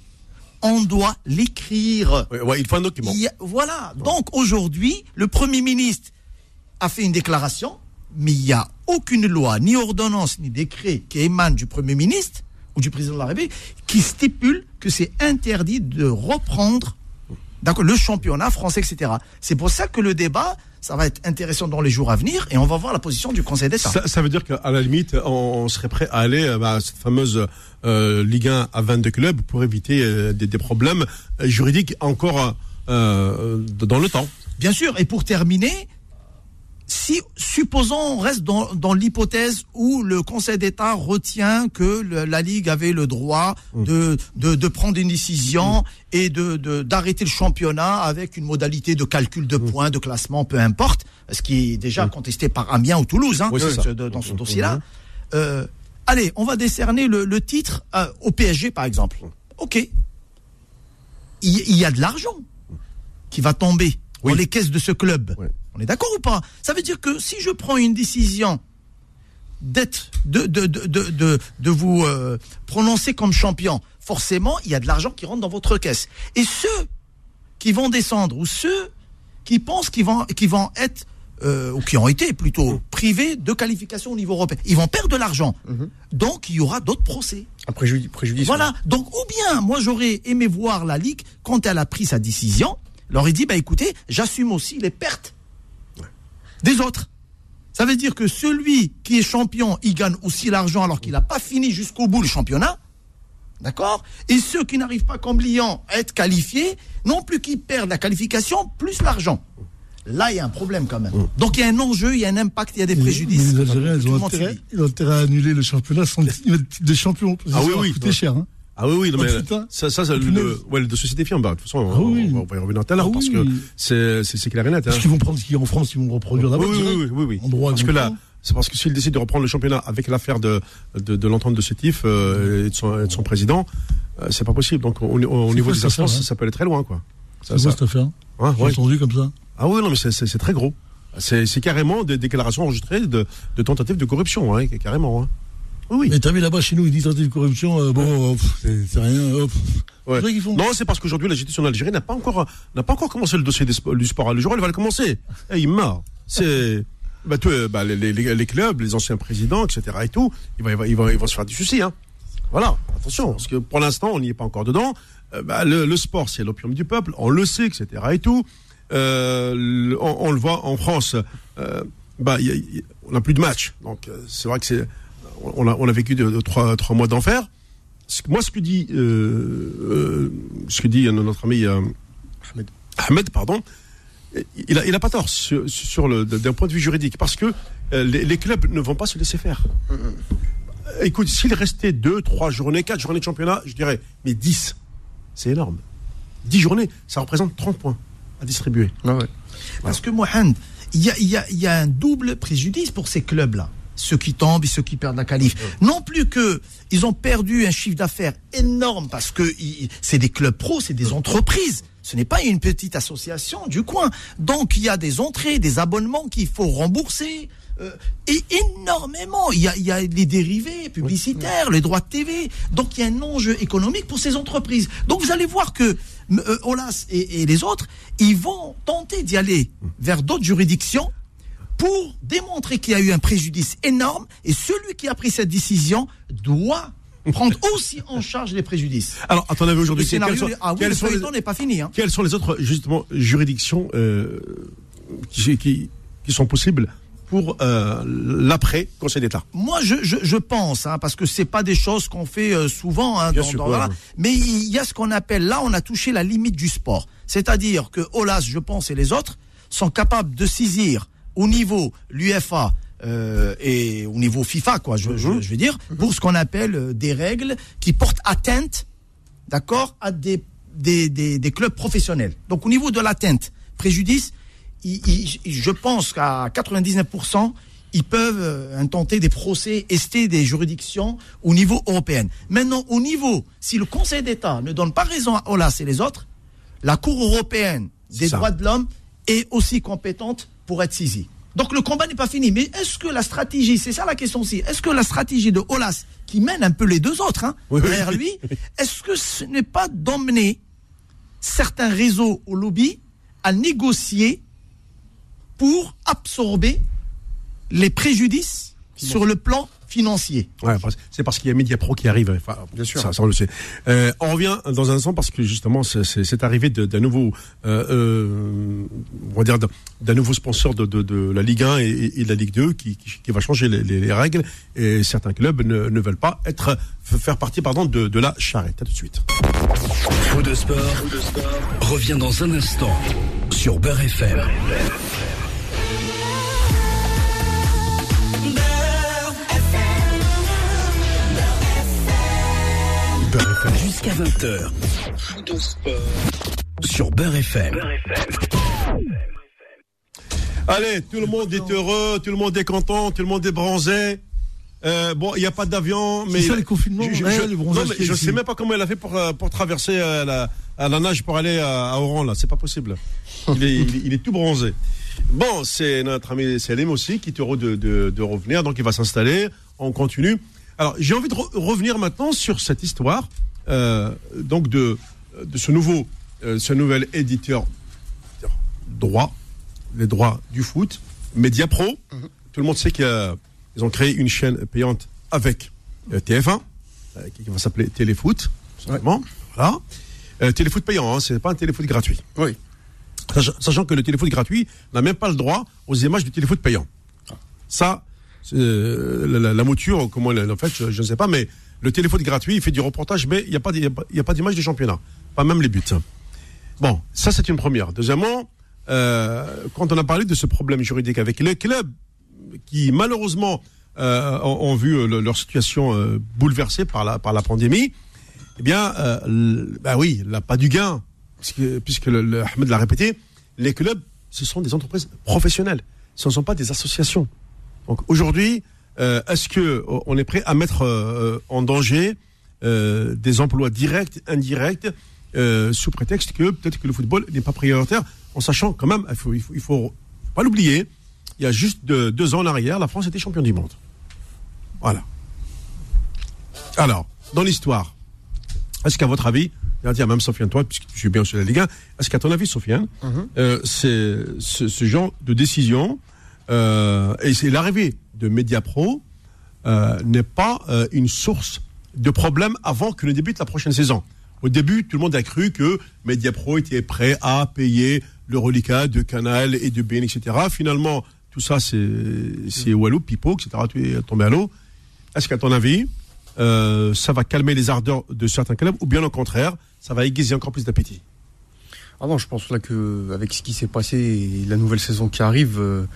on doit l'écrire. Ouais, il faut un document. A- voilà. Donc aujourd'hui, le Premier ministre a fait une déclaration, mais il n'y a aucune loi, ni ordonnance, ni décret qui émane du Premier ministre ou du président de la République qui stipule que c'est interdit de reprendre d'accord, le championnat français, etc. C'est pour ça que le débat, ça va être intéressant dans les jours à venir et on va voir la position du Conseil d'État. Ça, ça veut dire qu'à la limite, on, on serait prêt à aller euh, bah, à cette fameuse euh, Ligue 1 à 22 clubs pour éviter euh, des, des problèmes juridiques encore euh, dans le temps. Bien sûr. Et pour terminer, si, supposons, on reste dans, dans l'hypothèse où le Conseil d'État retient que le- la Ligue avait le droit de, de, de prendre une décision et de, d'arrêter le championnat avec une modalité de calcul de points, de classement, peu importe, ce qui est déjà contesté par Amiens ou Toulouse, hein, Oui, ce- dans ce dossier-là. Euh, allez, on va décerner le, le titre euh, au PSG, par exemple. OK. Il il y a de l'argent qui va tomber Oui. dans les caisses de ce club. On est d'accord ou pas? Ça veut dire que si je prends une décision d'être, de, de, de, de, de, de vous euh, prononcer comme champion, forcément, il y a de l'argent qui rentre dans votre caisse. Et ceux qui vont descendre ou ceux qui pensent qu'ils vont, vont être euh, ou qui ont été plutôt privés de qualification au niveau européen, ils vont perdre de l'argent. Donc il y aura d'autres procès. Un préjudice. préjudice Voilà. Donc, ou bien, moi, j'aurais aimé voir la Ligue, quand elle a pris sa décision, leur ai dit, bah écoutez, j'assume aussi les pertes des autres. Ça veut dire que celui qui est champion, il gagne aussi l'argent alors qu'il n'a pas fini jusqu'au bout le championnat. D'accord? Et ceux qui n'arrivent pas comme Lyon à être qualifiés, non plus qu'ils perdent la qualification, plus l'argent. Là, il y a un problème quand même. Donc, il y a un enjeu, il y a un impact, il y a des préjudices. Les Algériens, ils ont, intérêt, à annuler le championnat sans le titre de champion. Parce que Ah ça oui, oui. coûter cher. Hein. Ah oui, oui, non, Oh, mais ça, ça, ça, le, Punaise. le- ouais, le de société firme, bah, de toute façon, Ah on, oui. on va y revenir tout à l'heure Ah parce oui. que c'est, c'est, clair et net. Hein. Parce qu'ils vont prendre ce qui est en France, ils vont reproduire Oui, là-bas. oui, oui, oui, oui. Droit, Parce que là, c'est parce que s'il décide de reprendre le championnat avec l'affaire de, de, de l'entente de Sétif euh, et, de son, et de son président, euh, c'est pas possible. Donc, au, niveau des instances, hein ça peut aller très loin, quoi. Ça, C'est quoi ça- cette affaire hein, J'ai ouais. entendu comme ça. Ah oui, non, mais c'est, c'est, c'est très gros. C'est, c'est carrément des déclarations enregistrées de, de tentatives de corruption, hein, carrément. Hein. Oui. Mais t'as vu là-bas chez nous, ils disent tentative de corruption, euh, bon, euh, c'est rien. euh. Ouais. C'est vrai qu'ils font. Non, c'est parce qu'aujourd'hui, la justice en Algérie n'a pas encore, n'a pas encore commencé le dossier du sport. Le jour, elle va le commencer. Et il meurt. C'est, bah, euh, bah, les, les, les clubs, les anciens présidents, etc. et tout, ils vont, ils vont, ils vont, ils vont se faire du souci, hein. Voilà. Attention. Parce que pour l'instant, on n'y est pas encore dedans. Bah, le, le sport, c'est l'opium du peuple. On le sait, etc. et tout. On, on le voit en France. Bah, y a- y a- on n'a plus de match. Donc, c'est vrai que c'est, on a, on a vécu de, de trois, trois mois d'enfer. ce- moi, ce que dit, euh, euh, ce que dit notre ami euh, Ahmed. Ahmed, pardon, il a, il a pas tort sur, sur le, d'un point de vue juridique, parce que euh, les, les clubs ne vont pas se laisser faire. Écoute, s'il restait deux, trois journées, quatre journées de championnat, je dirais, mais 10, c'est énorme. 10 journées, ça représente 30 points à distribuer. Ah ouais. Parce que Mohamed, il y a, il y, a, il y a un double préjudice pour ces clubs-là. Ceux qui tombent et ceux qui perdent la qualif. Non plus que ils ont perdu un chiffre d'affaires énorme parce que c'est des clubs pros, c'est des entreprises. Ce n'est pas une petite association du coin. Donc il y a des entrées, des abonnements qu'il faut rembourser. euh, et énormément. Il y, a, il y a les dérivés publicitaires, les droits de TV. Donc il y a un enjeu économique pour ces entreprises. Donc vous allez voir que euh, Olas et, et les autres, ils vont tenter d'y aller vers d'autres juridictions pour démontrer qu'il y a eu un préjudice énorme et celui qui a pris cette décision doit prendre aussi en charge les préjudices. Alors, Le aujourd'hui, quelles scénario, sont, ah oui, sont les- n'est pas fini. Hein. quelles sont les autres justement juridictions euh, qui, qui, qui sont possibles pour euh, l'après Conseil d'État? Moi, je, je, je pense, hein, parce que c'est pas des choses qu'on fait euh, souvent. Hein, dans- sûr, dans- ouais, voilà. ouais. Mais il y a ce qu'on appelle, là, on a touché la limite du sport. C'est-à-dire que Olas, je pense, et les autres sont capables de saisir au niveau l'UFA euh, et au niveau FIFA, quoi, je, Mhm. je, je veux dire, pour ce qu'on appelle euh, des règles qui portent atteinte, d'accord, à des, des, des, des clubs professionnels. Donc au niveau de l'atteinte, préjudice, il- il- je pense qu'à 99%, ils peuvent euh, intenter des procès estés des juridictions au niveau européen. Maintenant, au niveau, si le Conseil d'État ne donne pas raison à Olas et les autres, la Cour européenne des Ça. droits de l'homme est aussi compétente pour être saisie. Donc le combat n'est pas fini. Mais est-ce que la stratégie, c'est ça la question aussi, est-ce que la stratégie de Olas, qui mène un peu les deux autres hein, Oui, oui. lui, est-ce que ce n'est pas d'emmener certains réseaux au lobby à négocier pour absorber les préjudices sur le plan financier Ouais, c'est parce qu'il y a Mediapro qui arrive. Enfin, Bien sûr. Ça, ça, on le sait. Euh, on revient dans un instant parce que justement, c'est- arrivé de- d'un nouveau, euh, euh, on va dire, d'un- nouveau sponsor de, de, de la Ligue 1 et, et de la Ligue 2 qui, qui, qui va changer les, les- les règles et certains clubs ne, ne veulent pas être faire partie pardon de, de la charrette. À tout de suite. Faux de sport, revient dans un instant sur Beurre FM. Beurre FM. Jusqu'à 20h. Faux de sport sur Beurre FM. Allez, tout le monde est heureux, tout le monde est content, tout le monde est bronzé. Euh, bon, il n'y a pas d'avion, mais ça, les confinements, je, je- ouais, je- le non, bronzage mais qu'il y je a sais même pas comment elle a fait pour euh, pour traverser euh, la, à la nage pour aller à, à Oran là. C'est pas possible. Il est, il, est- il est tout bronzé. Bon, c'est notre ami Selim aussi qui est heureux de, de, de revenir, donc il va s'installer. On continue. Alors, j'ai envie de re- revenir maintenant sur cette histoire, euh, donc de de ce nouveau, euh, ce nouvel éditeur droit, les droits du foot, Mediapro. Tout le monde sait qu'ils ont créé une chaîne payante avec euh, TF1, euh, qui va s'appeler Téléfoot, simplement. Voilà. Euh, téléfoot payant, hein, c'est pas un téléfoot gratuit. Oui. Sachant, sachant que le téléfoot gratuit n'a même pas le droit aux images du téléfoot payant. Ça, c'est, euh, la, la- mouture, comment elle- en fait, je, ne sais pas, mais le téléfoot gratuit, il fait du reportage, mais il n'y a pas, d'image du championnat. Pas même les buts. Bon, ça c'est une première. Deuxièmement, euh, quand on a parlé de ce problème juridique avec les clubs qui malheureusement euh, ont, vu euh, le- leur situation euh, bouleversée par la, pandémie, eh bien, euh, bah oui, pas du gain, puisque, Ahmed l'a répété, les clubs, ce sont des entreprises professionnelles, ce ne sont pas des associations. Donc aujourd'hui, euh, est-ce que euh, on est prêt à mettre euh, en danger des emplois directs, indirects, sous prétexte que peut-être que le football n'est pas prioritaire, en sachant quand même, il faut, il faut, il faut pas l'oublier, il y a juste de- deux ans en arrière, la France était champion du monde. Voilà. Alors, dans l'histoire, est-ce qu'à votre avis, je vais dire même Sofiane, toi, puisque tu suis bien sur la Ligue 1, est-ce qu'à ton avis, Sofiane, euh, c'est ce, ce genre de décision et c'est l'arrivée de Mediapro euh, n'est pas euh, une source de problème avant que ne débute la prochaine saison. Au début, tout le monde a cru que Mediapro était prêt à payer le reliquat de Canal et de BN, etc. Finalement, tout ça, c'est Walou, Pipo, etc. Tout est tombé à l'eau. Est-ce qu'à ton avis, euh, ça va calmer les ardeurs de certains clubs ou bien au contraire, ça va aiguiser encore plus d'appétit? Ah non, je pense là que avec ce qui s'est passé et la nouvelle saison qui arrive, euh,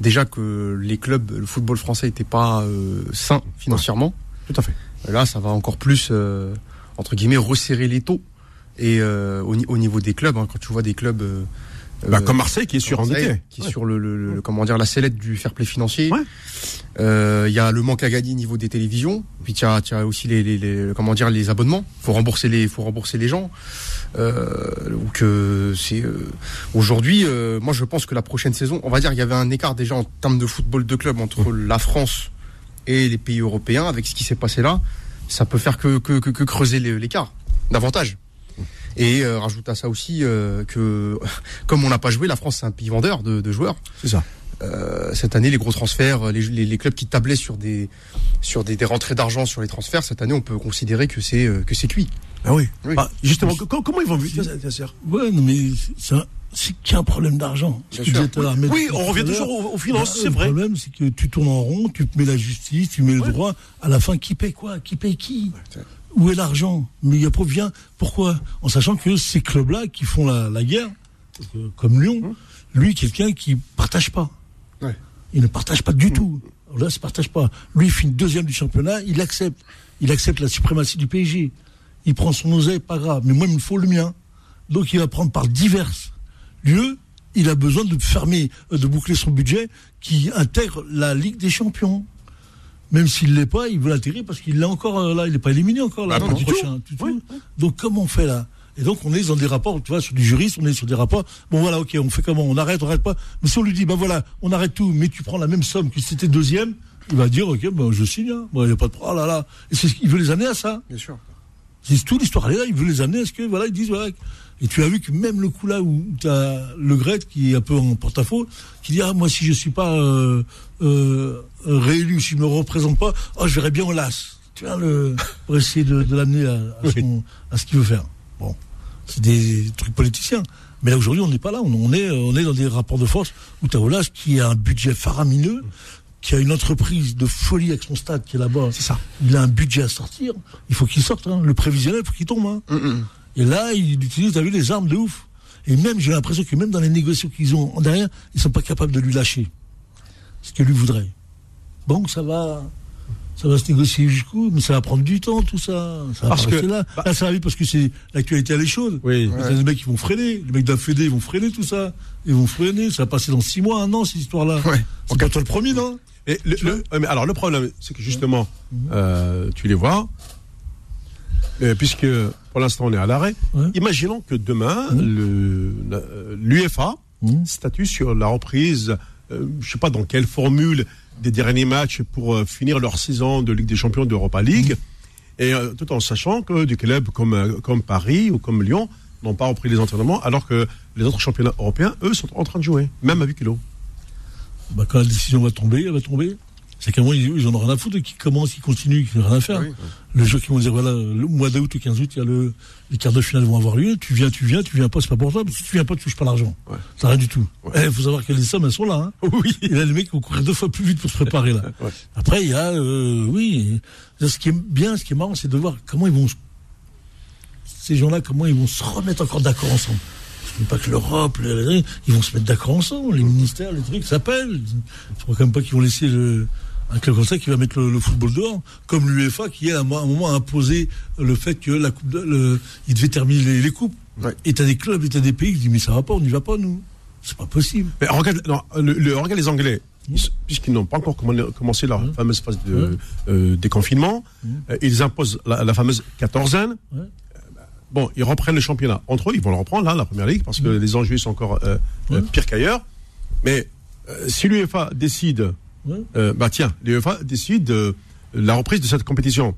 déjà que les clubs, le football français n'était pas euh, sain financièrement. Tout à fait. Là, ça va encore plus euh, entre guillemets resserrer les taux et euh, au, ni- au niveau des clubs, hein, quand tu vois des clubs euh, Bah, euh, comme Marseille qui est surendetté. Qui est sur le, le- le- comment dire la sellette du fair play financier. Ouais. Euh, Il y a le manque à gagner au niveau des télévisions. Puis tu as, tu as aussi les, les, les- comment dire les abonnements. Faut rembourser les faut rembourser les gens. Euh, donc euh, c'est euh, aujourd'hui, euh, moi je pense que la prochaine saison, on va dire il y avait un écart déjà en termes de football de club entre la France et les pays européens. Avec ce qui s'est passé là, ça peut faire que que, que, que creuser l'écart davantage. Et euh, rajoute à ça aussi euh, que comme on n'a pas joué, la France c'est un pays vendeur de, de joueurs. C'est ça. Euh, cette année, les gros transferts, les, les, les clubs qui tablaient sur des sur des, des rentrées d'argent sur les transferts, cette année, on peut considérer que c'est que c'est cuit. Ah oui. Oui. Bah, justement, co- comment ils vont vivre. Ouais, non, mais c'est un- c'est qu'il y a un problème d'argent. Oui, tout on revient toujours aux, aux finances, Bah, c'est vrai. Le problème, c'est que tu tournes en rond, tu te mets la justice, tu mets le droit. À la fin, qui paye quoi? Qui paye qui? Où est l'argent Mais il bien. Pourquoi En sachant que ces clubs-là qui font la, la guerre, euh, comme Lyon, lui, quelqu'un qui partage pas. Ouais. Il ne partage pas du tout. Alors Là, il ne partage pas. Lui, il finit deuxième du championnat, il accepte. Il accepte la suprématie du PSG. Il prend son oseille, pas grave. Mais moi, il me faut le mien. Donc, il va prendre par divers lieux. Il a besoin de fermer, euh, de boucler son budget qui intègre la Ligue des Champions. Même s'il l'est pas, il veut l'intégrer parce qu'il est encore euh, là, il n'est pas éliminé encore là. Bah non, l'an non, du prochain, du tout. Donc comment on fait là? Et donc on est dans des rapports, tu vois, sur du juriste, on est sur des rapports. Bon voilà, ok, on fait comment? On arrête, on arrête pas. Mais si on lui dit, ben voilà, on arrête tout, mais tu prends la même somme que si c'était deuxième, il va dire, ok, ben je signe. Hein. Bon, il n'y a pas de problème. Oh là là. Et c'est ce qu'il veut les amener à ça. Bien sûr. C'est tout l'histoire là, il veut les amener à ce que voilà, ils disent voilà. Et tu as vu que même le coup là où tu as Le Gret qui est un peu en porte-à-faux, qui dit ah moi si je suis pas euh, euh, réélu, si je me représente pas, oh je verrais bien au LAS. Tu vois le pour essayer de, de l'amener à, à, son- à ce qu'il veut faire. Bon, c'est des trucs politiciens. Mais là aujourd'hui on n'est pas là, on, on est on est dans des rapports de force où tu as Olas qui a un budget faramineux, qui a une entreprise de folie avec son stade qui est là-bas. C'est ça. Il a un budget à sortir. Il faut qu'il sorte. hein. Le prévisionnel, il faut qu'il tombe. hein. Et là, il utilise, t'as vu, les armes de ouf. Et même, j'ai l'impression que même dans les négociations qu'ils ont en derrière, ils sont pas capables de lui lâcher ce que lui voudrait. Bon, ça va, ça va se négocier jusqu'où, mais ça va prendre du temps, tout ça. Ça va Parce que- là. bah- là, ça va vite parce que c'est l'actualité, elle est chaude. Oui. Mais t'as des mecs qui vont freiner, les mecs de la Fédé, ils vont freiner tout ça. Ils vont freiner, ça va passer dans six mois, un an, cette histoire-là. Ouais. C'est pas toi le premier, non? Et le- ouais, mais alors le problème, c'est que justement, euh, tu les vois, euh, puisque pour l'instant on est à l'arrêt. Ouais. Imaginons que demain la- euh, l'UFA Mhm. statue sur la reprise, euh, je sais pas dans quelle formule des derniers matchs pour euh, finir leur saison de Ligue des Champions d'Europa League, et euh, tout en sachant que des clubs comme comme Paris ou comme Lyon n'ont pas repris les entraînements, alors que les autres championnats européens, eux, sont en train de jouer, même à 8 kilos. bah, quand la décision va tomber, elle va tomber. C'est qu'à un moment, ils, ils en ont rien à foutre, qui commencent, qui continuent, qui n'ont rien à faire. Oui. Le jeu qui vont dire, voilà, le mois d'août ou 15 août, il y a le, les quarts de finale vont avoir lieu. Tu viens, tu viens, tu viens pas, c'est pas pour toi. Si tu viens pas, tu touches pas l'argent. Ouais. C'est rien du tout. Ouais. Il faut savoir que les sommes, elles sont là. Hein. Oui. Et là, les mecs vont courir deux fois plus vite pour se préparer, là. Ouais. Après, il y a, euh, oui, ce qui est bien, ce qui est marrant, c'est de voir comment ils vont, ces gens-là, comment ils vont se remettre encore d'accord ensemble. Pas que l'Europe, le- le- ils vont se mettre d'accord ensemble, les ministères, les trucs s'appellent. Je crois quand même pas qu'ils vont laisser le, un club comme ça qui va mettre le, le football dehors, comme l'UEFA qui à un, mo- un moment a imposé le fait que la coupe, de, le, il devait terminer les, les coupes. Ouais. Et t'as des clubs, et t'as des pays qui disent mais ça va pas, on n'y va pas nous. C'est pas possible. Mais regarde, non, le, le- regarde les Anglais, ils- puisqu'ils n'ont pas encore commen- commencé leur fameuse phase de Ouais. euh, déconfinement, euh, ils imposent la, la fameuse quatorzaine. Euh, Bon, ils reprennent le championnat. Entre eux, ils vont le reprendre, là, la première ligue, parce que les enjeux sont encore euh, pires qu'ailleurs. Mais si l'UEFA décide, Ouais. euh, bah tiens, l'UEFA décide euh, la reprise de cette compétition.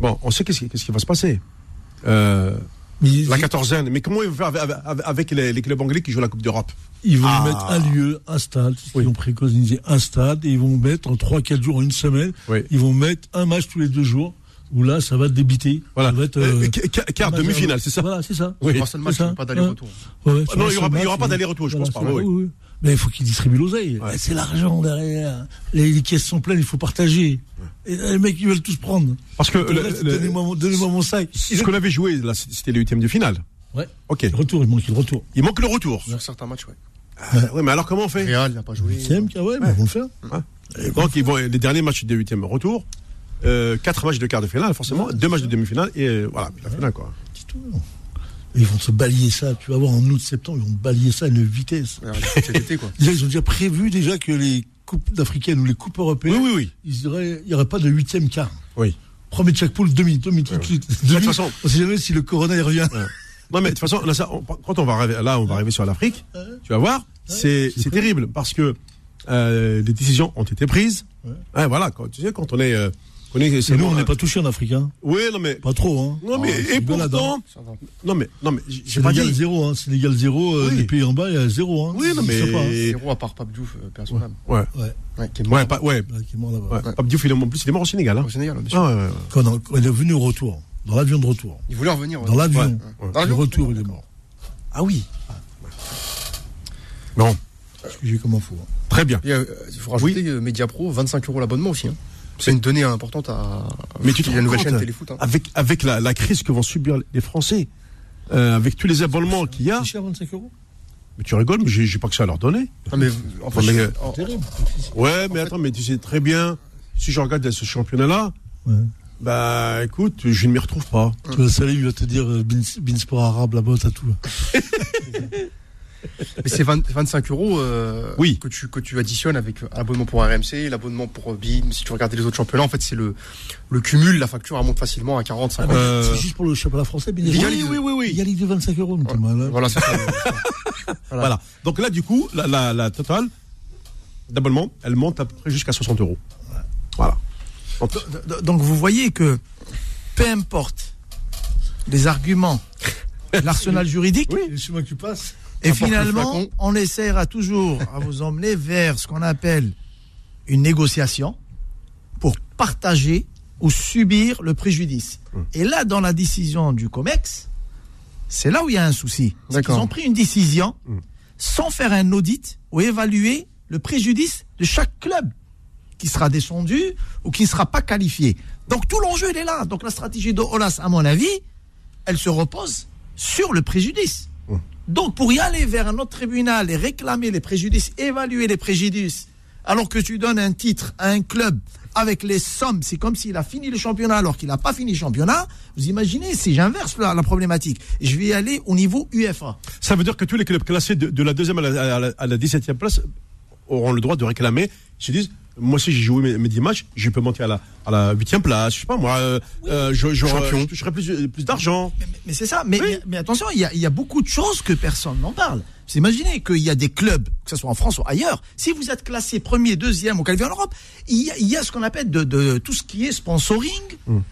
Bon, on sait qu'est-ce qui, qu'est-ce qui va se passer. Euh, la quatorzaine, mais comment ils vont faire avec, avec- avec les, les clubs anglais qui jouent la Coupe d'Europe? Ils vont Ah. mettre un lieu, un stade, c'est ce Oui. qu'ils ont préconisé, un stade, et ils vont mettre en 3-4 jours, une semaine, Oui. ils vont mettre un match tous les deux jours, où là, ça va débiter. Voilà. Ça va être, Euh, euh, quart demi-finale, c'est ça? Voilà, c'est ça. Oui. Match, C'est ça. pas d'aller-retour. Ouais, ouais, sur non, il y aura- il aura pas d'aller-retour, je pense pas, oui, oui. Mais il faut qu'ils distribuent l'oseille. Ouais. C'est l'argent derrière. Les, les caisses sont pleines, il faut partager. Et les mecs, ils veulent tous prendre. Parce que Donnez-moi mon, donnez-moi mon sac. ce qu'on avait joué, là, c'était les huitièmes de finale. Ouais. Ok. Le retour, il manque le retour. Il manque le retour. Sur certains matchs, ouais. Euh, ouais, mais alors comment on fait Real n'a pas joué. Huitième, ah ouais, mais ils vont le faire. Donc ils vont les derniers matchs des huitièmes retour, euh, quatre matchs de quart de finale forcément, deux matchs de demi-finale et euh, voilà puis la finale quoi. C'est tout. Ils vont se balayer ça. Tu vas voir en août, septembre, ils vont balayer ça à une vitesse. Été, quoi. Ils ont déjà prévu déjà que les coupes africaines ou les coupes Oui européennes, oui oui. ils diraient- il n'y aurait pas de huitième quart. Oui. Premier de chaque poule, demi, demi, tout de suite. De toute façon- on sait jamais si le corona revient. Non mais de toute façon là, ça, on- quand on va arriver, là on va arriver sur l'Afrique, tu vas voir, c'est c'est terrible parce que euh, les décisions ont été prises. Ouais, voilà quand tu sais quand on est euh, nous, on n'est pas touchés en Afrique, hein. Oui non mais Pas trop, hein. non mais Ah, et pourtant hein. Non mais non mais j'ai C'est pas légal dit. zéro, hein. C'est légal zéro. euh, Oui. Les pays en bas, il y a zéro, hein. Oui non pas, hein. mais Zéro à part Pape Diouf, euh, personnel. ouais Ouais. Ouais, qui est mort ouais pas, ouais Ouais, qui est mort là-bas. ouais. Pape Diouf il est en plus il est mort au Sénégal hein. au Sénégal, bien sûr. Ah, ouais, ouais, ouais. Quand, on- quand il est venu au retour, dans l'avion de retour, Il voulait revenir. dans l'avion, Ouais. Dans le retour, il est mort. Ah oui. Bon, Excusez comme info. hein. très bien. Euh, il faut rajouter euh, Mediapro, 25 euros l'abonnement aussi. hein. C'est une donnée importante à. Mais tu te la nouvelle chaîne Téléfoot. hein. avec, avec la, la crise que vont subir les Français, euh, avec tous les abonnements qu'il y a, cher, 25 euros mais tu rigoles, mais j'ai pas que ça à leur donner. Ah, mais en fait, Ouais, mais, je- euh, Terrible. Ouais, mais attends, mais tu sais très bien, si je regarde ce championnat-là, Ouais. bah écoute, je ne m'y retrouve pas. Tu vas il va te dire euh, Bin, Bin Sport arabe là-bas, t'as tout. Mais c'est 20 25 euros euh, Oui. que, tu, que tu additionnes avec euh, l'abonnement pour RMC, l'abonnement pour euh, BIM. Si tu regardais les autres championnats, en fait, c'est le, le cumul. La facture elle monte facilement à 40, 50. Euh, C'est juste pour le championnat français, bien Liga sûr. Ligue. oui, oui, Il y a de 25 euros, mais malade. Voilà, c'est ça. Voilà. Donc là, du coup, la, la, la totale d'abonnement, elle monte à peu près jusqu'à 60 euros. Voilà. Donc, vous voyez que peu importe les arguments, l'arsenal juridique, Et le chemin que tu passes, et finalement, on essaiera toujours à vous emmener vers ce qu'on appelle une négociation pour partager ou subir le préjudice. Et là, dans la décision du COMEX, c'est là où il y a un souci. D'accord. ont pris une décision sans faire un audit ou évaluer le préjudice de chaque club qui sera descendu ou qui ne sera pas qualifié. Donc tout l'enjeu, il est là. Donc la stratégie de Olas, à mon avis, elle se repose sur le préjudice. Donc pour y aller vers un autre tribunal et réclamer les préjudices, évaluer les préjudices, alors que tu donnes un titre à un club avec les sommes, c'est comme s'il a fini le championnat alors qu'il n'a pas fini le championnat, vous imaginez, si j'inverse la, problématique, je vais y aller au niveau UEFA. ça veut dire que tous les clubs classés de, la deuxième à la, à la- à la 17e place auront le droit de réclamer. Se disent, moi si j'ai joué mes, mes 10 matchs, je peux monter à la, à la 8e place, je sais pas moi, euh, euh, je, je, Champion. je toucherai plus, plus d'argent. Mais, mais- mais c'est ça. Mais, mais, mais attention, il y, a, il y a beaucoup de choses que personne n'en parle. Vous imaginez qu'il y a des clubs, que ce soit en France ou ailleurs, si vous êtes classé premier, deuxième ou qualifié en Europe, il y a, il y a ce qu'on appelle de, de tout ce qui est sponsoring,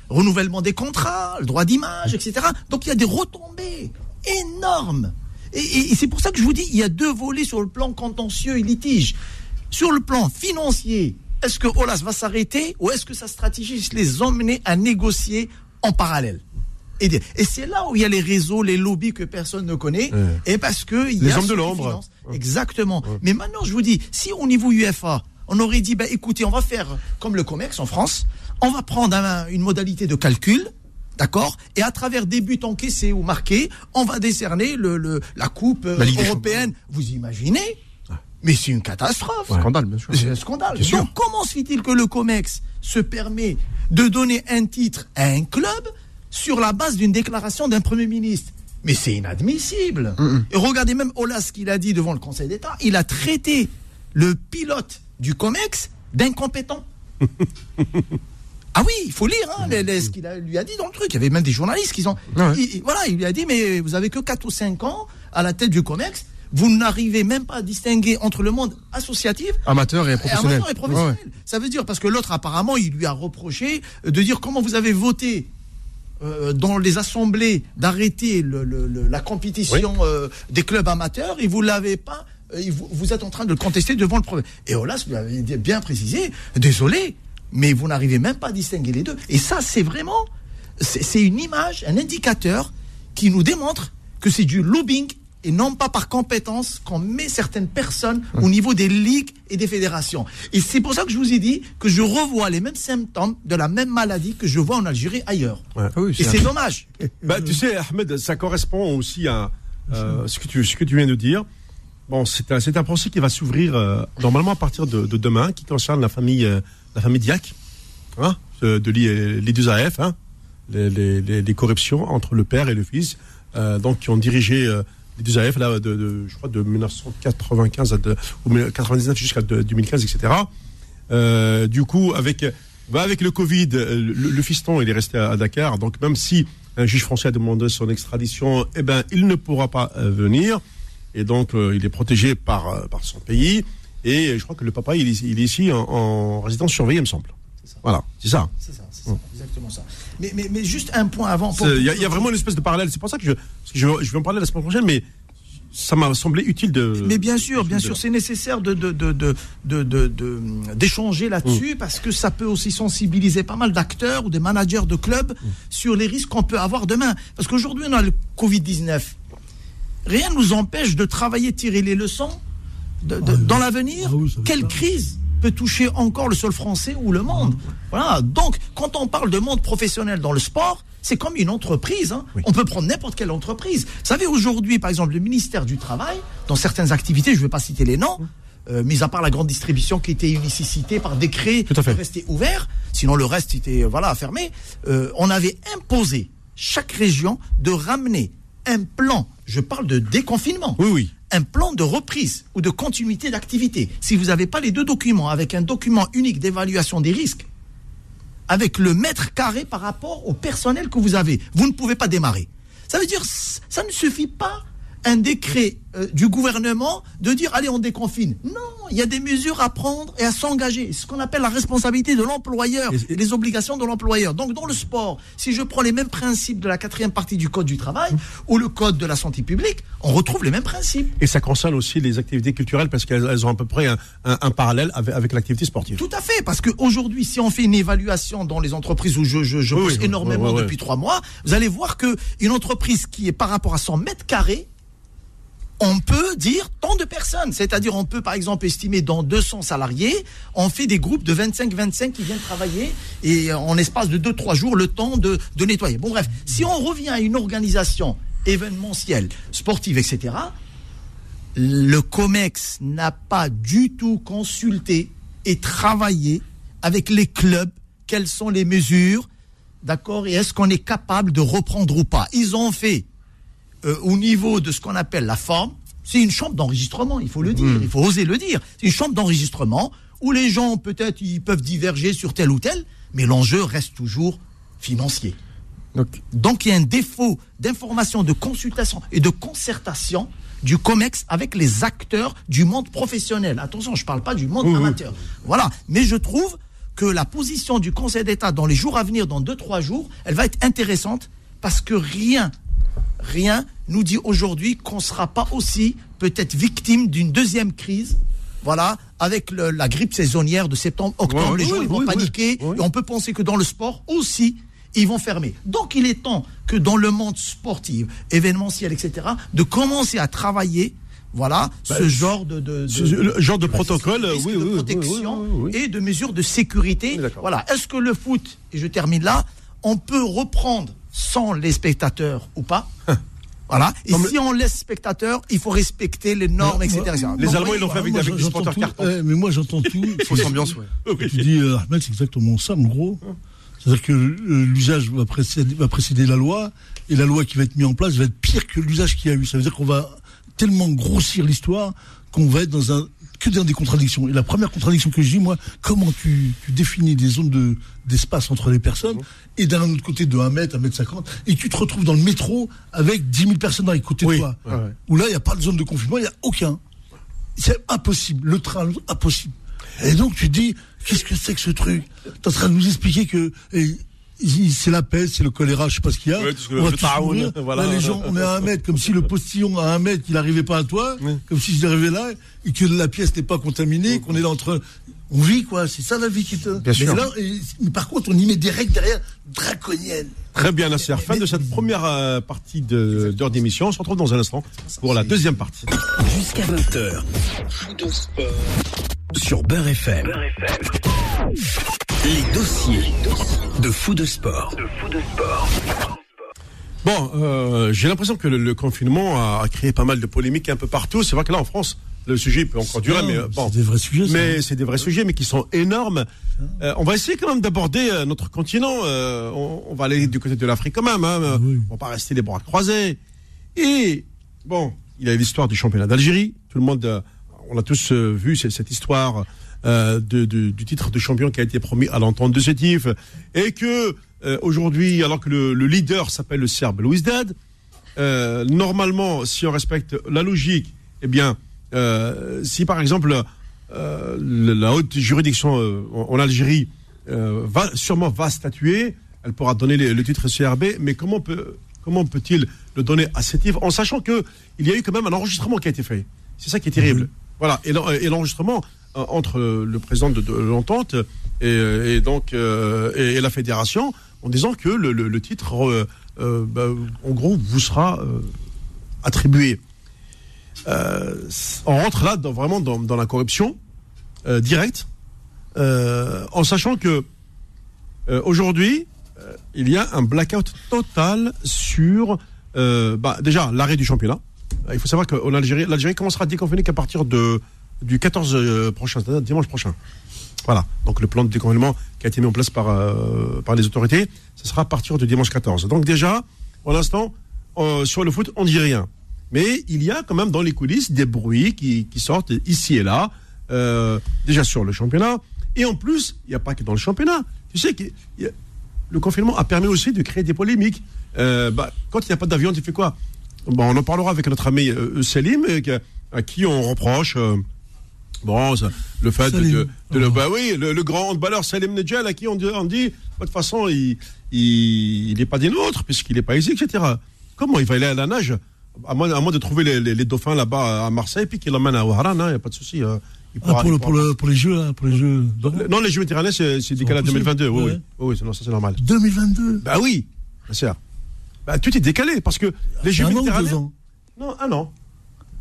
renouvellement des contrats, le droit d'image, etc. Donc il y a des retombées énormes. Et, et- et c'est pour ça que je vous dis, il y a deux volets sur le plan contentieux et litige. Sur le plan financier, est-ce que Olas va s'arrêter ou est-ce que sa stratégie les emmener à négocier en parallèle? Et, c'est là où il y a les réseaux, les lobbies que personne ne connaît, Ouais. et parce que il y Les a hommes de l'ombre. Exactement. Mais maintenant, je vous dis, si au niveau UEFA, on aurait dit, bah, écoutez, on va faire comme le commerce en France, on va prendre un- une modalité de calcul. D'accord? Et à travers des buts encaissés ou marqués, on va décerner le, le- la Coupe euh, La européenne. Vous imaginez? Mais c'est une catastrophe. Scandale, bien sûr. C'est un scandale. Bien sûr. Donc, comment se fait-il que le COMEX se permet de donner un titre à un club sur la base d'une déclaration d'un Premier ministre? Mais c'est inadmissible. Et regardez même Olas ce qu'il a dit devant le Conseil d'État. Il a traité le pilote du COMEX d'incompétent. Ah oui, il faut lire hein, les- les- ce qu'il lui a dit dans le truc. Il y avait même des journalistes qui ont. Ouais. il- il- voilà, il lui a dit mais vous avez que 4 ou 5 ans à la tête du COMEX. Vous n'arrivez même pas à distinguer entre le monde associatif Amateur et professionnel. amateur et professionnel. Ouais, ouais. Ça veut dire parce que l'autre apparemment il lui a reproché de dire comment vous avez voté euh, dans les assemblées d'arrêter le- le- le- la compétition euh, des clubs amateurs et vous l'avez pas. euh, vous, vous êtes en train de le contester devant le problème. Et Olas lui avait bien précisé, désolé, mais vous n'arrivez même pas à distinguer les deux. Et ça, c'est vraiment, c'est une image, un indicateur qui nous démontre que c'est du lobbying et non pas par compétence qu'on met certaines personnes au niveau des ligues et des fédérations. Et c'est pour ça que je vous ai dit que je revois les mêmes symptômes de la même maladie que je vois en Algérie ailleurs. Ouais. Ah oui, Et c'est dommage. Bah, tu sais, Ahmed, ça correspond aussi à euh, ce, que tu, ce que tu viens de dire. Bon, c'est un, c'est un procès qui va s'ouvrir euh, normalement à partir de, de demain, qui concerne la famille, euh, la famille Diac, hein, de, de l'i- les deux AF, hein, les, les, les, les corruptions entre le père et le fils, euh, donc qui ont dirigé les deux AF là, de, de, je crois de 1995 à de, ou 99 jusqu'à de- 2015, etc. Euh, du coup, avec, bah, avec le Covid, euh, le, le fiston, il est resté à, à Dakar. Donc, même si un juge français a demandé son extradition, eh ben, il ne pourra pas euh, venir. Et donc, euh, il est protégé par, par son pays. Et je crois que le papa, il est, il est ici en, en résidence surveillée, il me semble. Voilà, c'est ça. C'est ça, c'est ça, exactement ça. Mais, mais, mais juste un point avant. Il y, a- il y a vraiment une espèce de parallèle. C'est pour ça que je, parce que je, je vais en parler la semaine prochaine, mais ça m'a semblé utile de. Mais bien sûr, bien sûr, c'est nécessaire de d'échanger là-dessus parce que ça peut aussi sensibiliser pas mal d'acteurs ou des managers de clubs sur les risques qu'on peut avoir demain. Parce qu'aujourd'hui, on a le Covid 19. Rien ne nous empêche de travailler, tirer les leçons de- de- Ah dans l'avenir. Ah oui, Quelle crise peut toucher encore le sol français ou le monde Voilà. Donc, quand on parle de monde professionnel dans le sport, c'est comme une entreprise. hein. On peut prendre n'importe quelle entreprise. Vous savez, aujourd'hui, par exemple, le ministère du Travail, dans certaines activités, je ne vais pas citer les noms, euh, mis à part la grande distribution qui était une nécessité par décret Tout à fait. de rester ouvert, sinon le reste était euh, voilà fermé. euh, on avait imposé chaque région de ramener un plan. Je parle de déconfinement Oui, oui. un plan de reprise ou de continuité d'activité. Si vous n'avez pas les deux documents avec un document unique d'évaluation des risques, avec le mètre carré par rapport au personnel que vous avez, vous ne pouvez pas démarrer. Ça veut dire, ça ne suffit pas un décret euh, du gouvernement de dire allez on déconfine. Non, il y a des mesures à prendre et à s'engager. C'est ce qu'on appelle la responsabilité de l'employeur Et- les obligations de l'employeur. Donc dans le sport, si je prends les mêmes principes de la quatrième partie du code du travail ou le code de la santé publique, on retrouve les mêmes principes. Et ça concerne aussi les activités culturelles parce qu'elles elles ont à peu près un, un- un parallèle avec, avec l'activité sportive. Tout à fait, parce qu'aujourd'hui, si on fait une évaluation dans les entreprises où je, je, je Oui, bosse oui, énormément depuis trois mois, vous allez voir que une entreprise qui est par rapport à son mètre carré, on peut dire tant de personnes. C'est-à-dire, on peut par exemple estimer dans 200 salariés, on fait des groupes de 25-25 qui viennent travailler et euh, en espace de 2-3 jours, le temps de, de nettoyer. Bon, bref, si on revient à une organisation événementielle, sportive, etc., le COMEX n'a pas du tout consulté et travaillé avec les clubs quelles sont les mesures, d'accord, et est-ce qu'on est capable de reprendre ou pas. Ils ont fait euh, au niveau de ce qu'on appelle la forme, c'est une chambre d'enregistrement, il faut le dire, il faut oser le dire. C'est une chambre d'enregistrement où les gens peut-être ils peuvent diverger sur tel ou tel, mais l'enjeu reste toujours financier. Donc, Donc il y a un défaut d'information, de consultation et de concertation du COMEX avec les acteurs du monde professionnel. Attention, je ne parle pas du monde amateur. Voilà. Mais je trouve que la position du Conseil d'État dans les jours à venir, dans deux, trois jours, elle va être intéressante parce que rien, rien nous dit aujourd'hui qu'on ne sera pas aussi peut-être victime d'une deuxième crise. Voilà, avec le- la grippe saisonnière de septembre, octobre, Ouais, les oui, gens oui, ils vont oui, paniquer. Et on peut penser que dans le sport aussi, ils vont fermer. Donc il est temps que dans le monde sportif, événementiel, etc., de commencer à travailler, voilà, ce genre de, de, de- ce- genre de de- protocole, oui, de oui, protection oui, et de mesures de sécurité. Voilà. Est-ce que le foot, et je termine là, on peut reprendre sans les spectateurs ou pas? Voilà. Et si on laisse spectateurs, il faut respecter les normes, etc. Les Allemands, ils l'ont fait avec, Moi, avec des j'entends supporters tout, cartons. eh, mais moi, j'entends tout. fausse ambiance, ouais. Tu dis, euh, Ahmed, c'est exactement ça, en gros. C'est-à-dire que euh, l'usage va précéder, va précéder la loi, et la loi qui va être mise en place va être pire que l'usage qu'il y a eu. Ça veut dire qu'on va tellement grossir l'histoire qu'on va être dans un que dans des contradictions. Et la première contradiction que je dis, moi, comment tu, tu définis des zones de d'espace entre les personnes, et d'un autre côté de 1 mètre, 1 mètre 50, et tu te retrouves dans le métro avec 10 000 personnes côtés Oui, de toi. ouais. Où là, il n'y a pas de zone de confinement, il n'y a aucun. C'est impossible. Le train, impossible. Et donc, tu te dis, qu'est-ce que c'est que ce truc? T'es en train de nous expliquer que c'est la peste, c'est le choléra, je sais pas ce qu'il y a. Ouais, on va le tous taoun, mourir. voilà. Là, les gens, on est à un mètre, comme si le postillon à un mètre, il n'arrivait pas à toi, Ouais. comme si j'arrivais là, et que la pièce n'est pas contaminée, qu'on est là entre. On vit, quoi, c'est ça la vie qui te. Bien sûr. Mais là, et- mais par contre, on y met des règles derrière, draconiennes. Très bien, Nasser. Fin de cette première euh, partie de- d'heure d'émission. On se retrouve dans un instant pour la deuxième partie. Jusqu'à 20h. Sur Beurre FM. Les dossiers de fou de sport. Bon, euh, j'ai l'impression que le, le confinement a, a créé pas mal de polémiques un peu partout. C'est vrai que là, en France, le sujet peut encore durer, mais euh, bon. C'est des vrais sujets, ça. Mais c'est des vrais sujets, mais qui sont énormes. Euh, on va essayer quand même d'aborder euh, notre continent. Euh, on, on va aller du côté de l'Afrique quand même. Hein. Ah oui. On va pas rester les bras croisés. Et bon, il y a l'histoire du championnat d'Algérie. Tout le monde, euh, on a tous euh, vu cette, histoire euh, du titre de champion qui a été promis à l'entente de Sétif. Et que euh, aujourd'hui, alors que le, le leader s'appelle le Serbe Louis Dad, normalement, si on respecte la logique, eh bien, si par exemple le- la haute juridiction en, Algérie va sûrement va statuer, elle pourra donner le titre CRB, mais comment peut comment peut-il le donner à Sétif en sachant que il y a eu quand même un enregistrement qui a été fait. C'est ça qui est terrible. Voilà. Et l'en- et l'enregistrement euh, entre le président de, l'entente et, et donc euh, et, la fédération en disant que le, titre, euh, euh, bah, en gros, vous sera euh, attribué. Euh, on rentre là vraiment dans, la corruption euh, directe, euh, en sachant que euh, aujourd'hui euh, il y a un blackout total sur euh, bah, déjà l'arrêt du championnat. Il faut savoir qu'en Algérie, l'Algérie commencera à déconfiner qu'à partir du 14 euh, prochain, c'est-à-dire dimanche prochain. Voilà. Donc le plan de déconfinement qui a été mis en place par, euh, par les autorités, ce sera à partir de dimanche 14. Donc déjà, pour l'instant, euh, sur le foot, on dit rien. Mais il y a quand même dans les coulisses des bruits qui, sortent ici et là, déjà sur le championnat. Et en plus, il n'y a pas que dans le championnat. Tu sais que le confinement a permis aussi de créer des polémiques. Bah, quand il n'y a pas d'avion, tu fais quoi? Bon, On en parlera avec notre ami euh, Selim, euh, à qui on reproche... euh, Bon, ça, le fait de, Salim. de- de le, Oh. bah oui, le, le grand handballeur Salim Nedjel, à qui on dit, on dit, de toute façon, il, il, il n'est pas des nôtres, puisqu'il n'est pas ici, etc. Comment il va aller à la nage à moins, à moins de trouver les, les- les dauphins là-bas à Marseille, puis qu'il l'emmène à Ouaran, il n'y a pas de souci. hein. Ah, pour, le, pour, le, pour les jeux, là, pour les jeux. Non, les Jeux méditerranéens, c'est c'est décalé à possible. 2022. Oui, oui, oui, oui, c'est- non, ça c'est normal. 2022. Bah oui, bien sûr. Bah, tout est décalé, parce que les Jeux méditerranéens. Non, un an.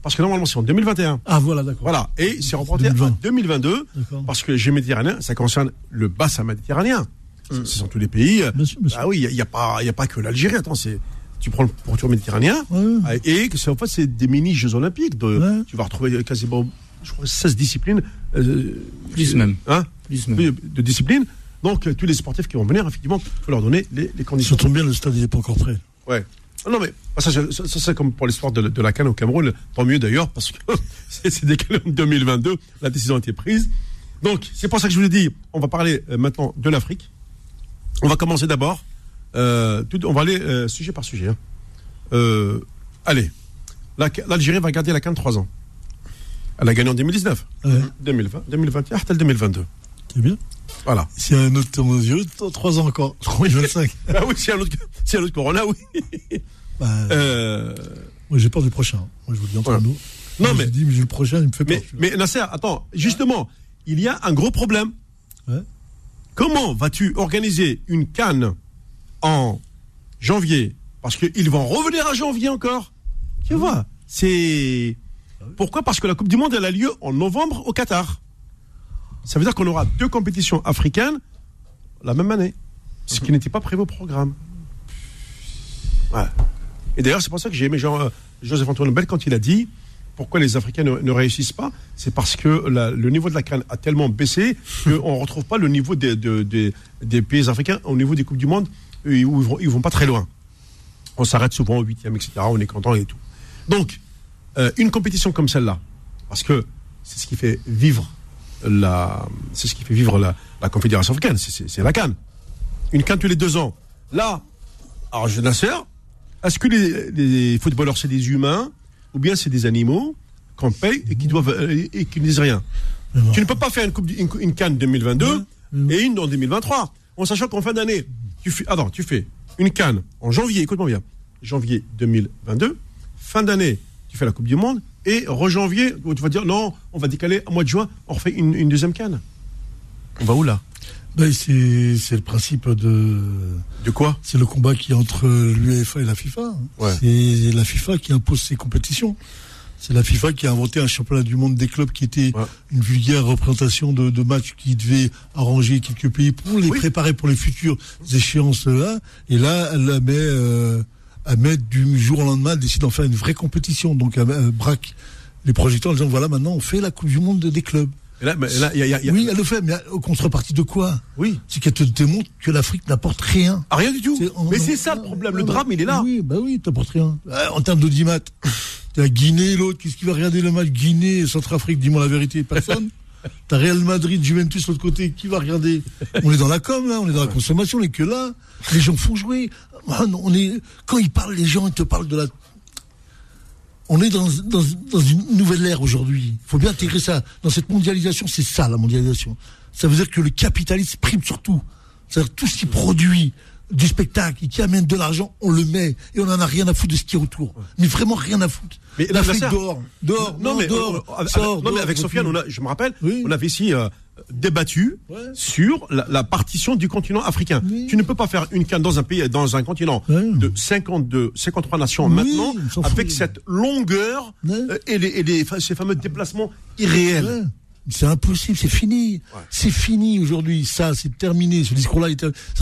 Parce que normalement, c'est en 2021. Ah, voilà, d'accord. Voilà. Et c'est reporté 2020. en 2022. D'accord. Parce que les Jeux méditerranéens, ça concerne le bassin méditerranéen. Ce sont tous les pays. Bien sûr, bien sûr. Ah oui, il n'y a, pas- il y a pas que l'Algérie. Attends, c'est tu prends le pourtour méditerranéen Ouais. ah, et que c'est en fait c'est des mini Jeux olympiques. De, Ouais. Tu vas retrouver quasiment, je crois, 16 disciplines. euh, Plus même. Hein, Plus même. De disciplines. Donc euh, tous les sportifs qui vont venir, effectivement, il faut leur donner les, les Ça conditions. tombe bien, le stade n'est pas encore prêt. Ouais. Ah Non mais ça, c'est- ça, ça, c'est comme pour l'histoire de, de la canne au Cameroun, tant mieux d'ailleurs parce que c'est décalé en 2022, la décision a été prise. Donc c'est pour ça que je vous ai dit, on va parler euh, maintenant de l'Afrique. On va commencer d'abord, euh, on va aller euh, sujet par sujet. hein. Allez, La- l'Algérie va garder la canne 3 ans. Elle a gagné en 2019, Ouais. 2020, 2021, hasta le 2022. C'est bien. Voilà. S'il y a un autre tournoi aux yeux, t- trois ans encore. 2025. Ah oui, s'il y a un autre, un autre Corona, oui. Bah, Euh, Moi, j'ai peur du prochain. Moi, je vous le dis entre voilà. nous. Non, Moi, mais- Je dis, mais le prochain, il me fait peur. Mais, mais Nasser, attends, justement, il y a un gros problème. Ouais. Comment vas-tu organiser une canne en janvier? Parce qu'ils vont revenir à janvier encore. Tu vois, c'est. Pourquoi? Parce que la Coupe du Monde, elle a lieu en novembre au Qatar. Ça veut dire qu'on aura deux compétitions africaines la même année. Ce qui n'était pas prévu au programme. Et d'ailleurs, c'est pour ça que j'ai aimé euh, Joseph-Antoine Bell quand il a dit pourquoi les Africains ne, ne réussissent pas? C'est parce que le niveau de la canne a tellement baissé qu'on ne retrouve pas le niveau des, de- des- des pays africains au niveau des Coupes du Monde où ils ils vont pas très loin. On s'arrête souvent au huitième, etc. On est content et tout. Donc, euh, une compétition comme celle-là, parce que c'est ce qui fait vivre la, c'est ce qui fait vivre la, la Confédération africaine, c'est- la canne. Une canne tous les deux ans. Là, alors je n'insère, est-ce que les, les footballeurs c'est des humains ou bien c'est des animaux qu'on paye et qui doivent euh, et qui ne disent rien? Bon. Tu ne peux pas faire une coupe, du- une, une canne 2022 Ouais. et une en 2023, en sachant qu'en fin d'année, tu fais, attends, tu fais une canne en janvier, écoute-moi bien, janvier 2022, fin d'année, tu fais la Coupe du Monde, et re-janvier, tu vas dire non, on va décaler au mois de juin, on refait une, une deuxième canne. On va où là? Ben, c'est le principe de. De quoi? C'est le combat qui est entre l'UEFA et la FIFA. Ouais. C'est la FIFA qui impose ses compétitions. C'est la FIFA qui a inventé un championnat du monde des clubs qui était Ouais. une vulgaire représentation de, de matchs qui devait arranger quelques pays pour les Oui. préparer pour les futures échéances là. Et là, elle la met, euh, elle met du jour au lendemain, décide d'en faire une vraie compétition. Donc braque les projecteurs en disant voilà maintenant on fait la Coupe du Monde des clubs. Et là, mais là, y a, il y a- il y a- Oui, elle le fait, mais en contrepartie de quoi? Oui. C'est qu'elle te démontre que l'Afrique n'apporte rien. Ah, rien du tout. On- Mais c'est ça le problème. Le on- drame, il est là. Oui, bah oui, t'apportes rien. Euh, en termes d'audimat, t'as Guinée, l'autre, qu'est-ce qui va regarder le match Guinée, Centrafrique, dis-moi la vérité, personne. T'as Real Madrid, Juventus, l'autre côté, qui va regarder? On est dans la com, là, on est dans la consommation, on est que là. Les gens font jouer. Non, On est, quand ils parlent, les gens, ils te parlent de la. On est dans, dans, dans une nouvelle ère aujourd'hui. Il faut bien intégrer ça. Dans cette mondialisation, c'est ça la mondialisation. Ça veut dire que le capitalisme prime sur tout. C'est-à-dire tout ce qui produit du spectacle et qui amène de l'argent, on le met et on en a rien à foutre de ce qui est autour. Mais vraiment rien à foutre. Mais L'Afrique Nasser- dort, dort, non, mais, euh, avec, sort, non, mais avec Sofiane, on a, je me rappelle, Oui. on avait ici euh, débattu Ouais. sur la, la partition du continent africain. Oui. Tu ne peux pas faire une canne dans un pays, dans un continent Ouais. de 52, 53 nations Oui, maintenant, avec cette longueur Ouais. euh, et, les, et les- ces fameux déplacements irréels. C'est impossible, c'est fini. Ouais. C'est fini aujourd'hui, ça, c'est terminé. Ce discours-là,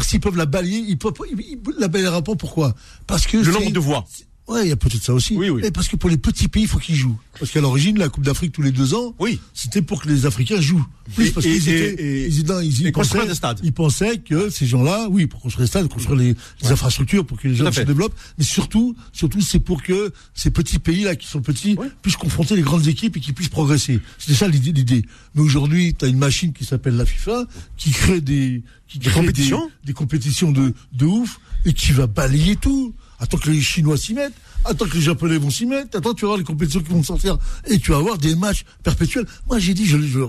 s'ils peuvent la balayer, ils peuvent, ils, ils la balayeront pas. Pourquoi? Parce que Le nombre de voix. Ouais, il y a peut-être ça aussi. Oui, oui. Et parce que pour les petits pays, il faut qu'ils jouent. Parce qu'à l'origine, la Coupe d'Afrique tous les deux ans, Oui. c'était pour que les Africains jouent. Plus Et- parce qu'ils étaient, et- ils, étaient- ils, pensaient, des stades. ils pensaient que ces gens-là, oui, pour construire des stades, construire les, les infrastructures pour que les gens se développent, mais surtout, surtout, c'est pour que ces petits pays-là qui sont petits puissent confronter les grandes équipes et qu'ils puissent progresser. C'était ça l'idée. l'idée. Mais aujourd'hui, tu as une machine qui s'appelle la FIFA, qui crée des, qui Des crée compétitions des, des compétitions de, de ouf et qui va balayer tout. Attends que les Chinois s'y mettent, attends que les Japonais vont s'y mettre, attends, tu vas voir les compétitions qui vont sortir et tu vas avoir des matchs perpétuels. Moi, j'ai dit, je, je-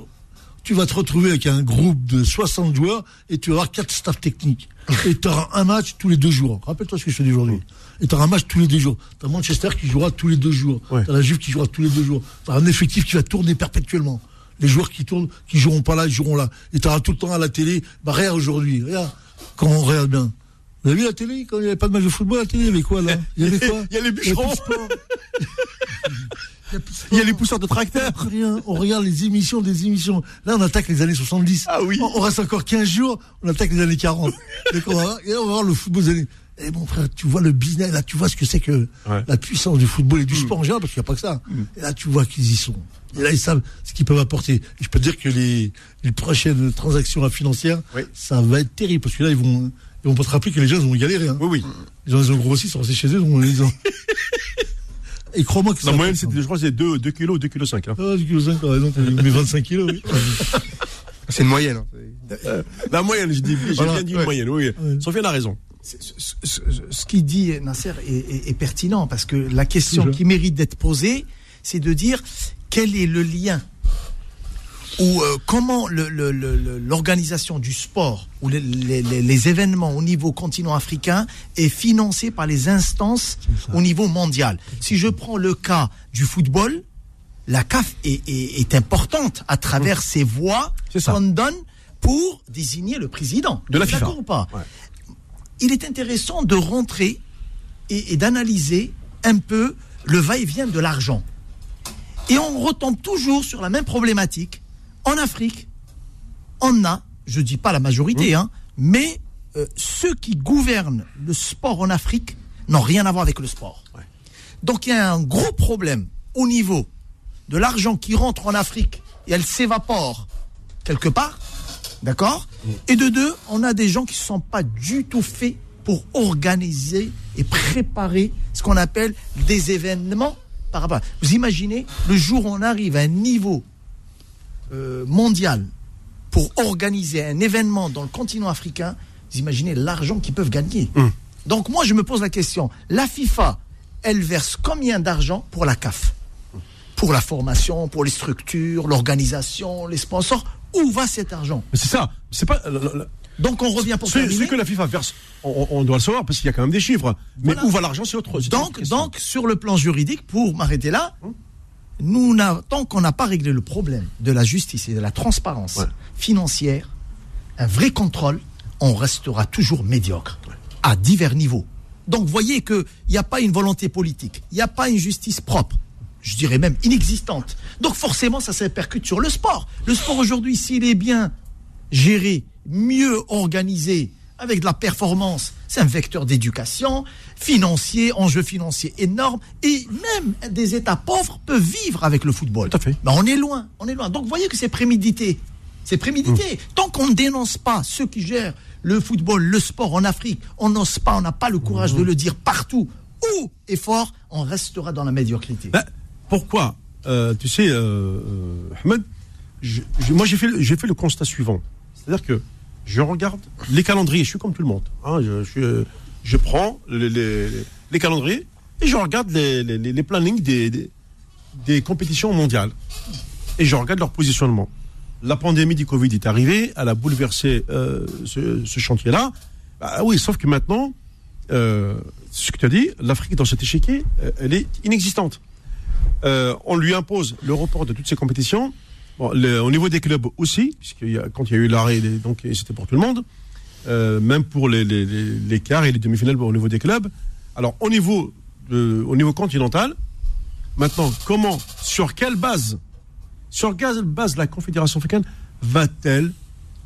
tu vas te retrouver avec un groupe de 60 joueurs et tu vas avoir quatre staffs techniques. Et tu auras un match tous les deux jours. Rappelle-toi ce que je te dis aujourd'hui. Et tu auras un match tous les deux jours. Tu as Manchester qui jouera tous les deux jours. Ouais. Tu as la Juve qui jouera tous les deux jours. Tu as un effectif qui va tourner perpétuellement. Les joueurs qui tournent, qui joueront pas là, ils joueront là. Et tu auras tout le temps à la télé. Bah, regarde aujourd'hui. Regarde. Quand on regarde bien. Vous avez vu la télé Quand il n'y avait pas de match de football à la télé, il y avait quoi là? Il y avait quoi? Il y a les bûcherons. Il y a les pousseurs de tracteurs. Rien. On regarde les émissions des émissions. Là, on attaque les années 70. Ah oui. On, reste encore 15 jours, on attaque les années 40. Donc on va, et là, on va voir le football des années. Eh mon frère, tu vois le business, là, tu vois ce que c'est que Ouais. la puissance du football et du Mm. sport en général, parce qu'il n'y a pas que ça. Et là, tu vois qu'ils y sont. Et là, ils savent ce qu'ils peuvent apporter. Et je peux te dire que les, les prochaines transactions financières, Oui. ça va être terrible, parce que là, ils vont, ils vont pas te rappeler que les gens, ils vont galérer. Hein. Oui, oui. Les gens, ils ont grossi, ils sont restés chez eux, ils ont... Et crois-moi que La ça moyenne, c'est, je crois, c'est 2, 2 kilos, 2 kilos 5. Hein. Ah, du kilo 5, t'as raison, t'as mis 25 kilos, oui. C'est une moyenne. hein. La moyenne, je dis, j'ai Voilà, bien dit une ouais. moyenne, oui. Ouais. Sofiane a raison. Ce, ce- ce- ce qu'il dit, Nasser, est, est- est pertinent parce que la question qui mérite d'être posée, c'est de dire quel est le lien ou euh, comment le- le- le- le- l'organisation du sport ou les, les- les- les événements au niveau continent africain est financée par les instances au niveau mondial? Si je prends le cas du football, la CAF est, est- est importante à travers ces voix C'est ça. qu'on donne pour désigner le président. De la D'accord FIFA. ou pas? Ouais. il est intéressant de rentrer et, et d'analyser un peu le va-et-vient de l'argent. Et on retombe toujours sur la même problématique. En Afrique, on a, je dis pas la majorité, hein, mais euh, ceux qui gouvernent le sport en Afrique n'ont rien à voir avec le sport. Ouais. Donc il y a un gros problème au niveau de l'argent qui rentre en Afrique et elle s'évapore quelque part, d'accord? Et de deux, on a des gens qui ne sont pas du tout faits pour organiser et préparer ce qu'on appelle des événements par rapport. à- Vous imaginez le jour où on arrive à un niveau euh, mondial pour organiser un événement dans le continent africain, vous imaginez l'argent qu'ils peuvent gagner. Donc moi, je me pose la question, la FIFA, elle verse combien d'argent pour la CAF? Pour la formation, pour les structures, l'organisation, les sponsors? Où va cet argent? C'est ça. C'est pas. Donc on revient pour Ce, ce que la FIFA verse, on, on doit le savoir parce qu'il y a quand même des chiffres. Mais Voilà. où va l'argent, c'est autre. Donc, donc, sur le plan juridique, pour m'arrêter là, nous tant qu'on n'a pas réglé le problème de la justice et de la transparence Ouais. financière, un vrai contrôle, on restera toujours médiocre à divers niveaux. Donc, voyez qu'il n'y a pas une volonté politique, il n'y a pas une justice propre, je dirais même inexistante. Donc, forcément, ça se répercute sur le sport. Le sport aujourd'hui, s'il est bien géré, mieux organisé, avec de la performance, c'est un vecteur d'éducation, financier, enjeux financiers énormes, et même des États pauvres peuvent vivre avec le football. Tout à fait. On est loin, on est loin. Donc vous voyez que c'est prémédité. C'est prémédité. Mmh. Tant qu'on ne dénonce pas ceux qui gèrent le football, le sport en Afrique, on n'ose pas, on n'a pas le courage Mmh. de le dire partout. Où est fort, on restera dans la médiocrité. Ben, pourquoi Euh, Tu sais, euh, euh, Ahmed, je- je- moi j'ai fait, fait le constat suivant. C'est-à-dire que je regarde les calendriers, je suis comme tout le monde. hein, je, prends les, calendriers et je regarde les, les, plannings des, compétitions mondiales. Et je regarde leur positionnement. La pandémie du Covid est arrivée, elle a bouleversé euh, ce, ce chantier-là. Bah oui, sauf que maintenant, euh, ce que tu as dit, l'Afrique dans cet échiquier, euh, elle est inexistante. Euh, on lui impose le report de toutes ces compétitions. Au niveau des clubs aussi, puisque quand il y a eu l'arrêt, donc c'était pour tout le monde, euh, même pour les, quarts et les demi-finales au niveau des clubs. Alors au niveau, de, au niveau continental, maintenant, comment, sur quelle base, sur quelle base la Confédération africaine va-t-elle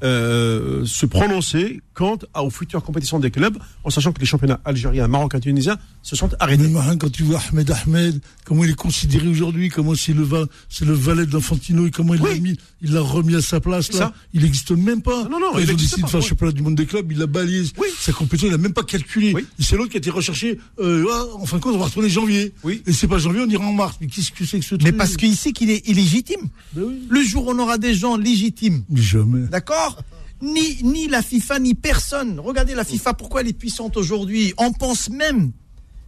euh, se prononcer quant à- aux futures compétitions des clubs, en sachant que les championnats algériens, marocains, tunisiens se sont Mais arrêtés. Marin, quand tu vois Ahmed Ahmed, comment il est considéré aujourd'hui, comment c'est le, va- c'est le valet de l'Infantino et comment il Oui. l'a mis, il l'a remis à sa place là. ça. Il n'existe même pas. Non, non, Quand il ils ont existe décidé pas, de faire le oui. championnat du monde des clubs, il l'a balayé. Oui. Sa compétition, il n'a même pas calculé. C'est l'autre qui a été recherché, euh, ah, en fin de compte, on va retourner janvier. Oui. Et c'est pas janvier, on ira en mars. Mais qu'est-ce que c'est que ce truc Mais parce qu'ici qu'il est illégitime. Ben oui. Le jour où on aura des gens légitimes Mais Jamais. D'accord? Ni, ni la FIFA, ni personne. Regardez la FIFA, pourquoi elle est puissante aujourd'hui On pense même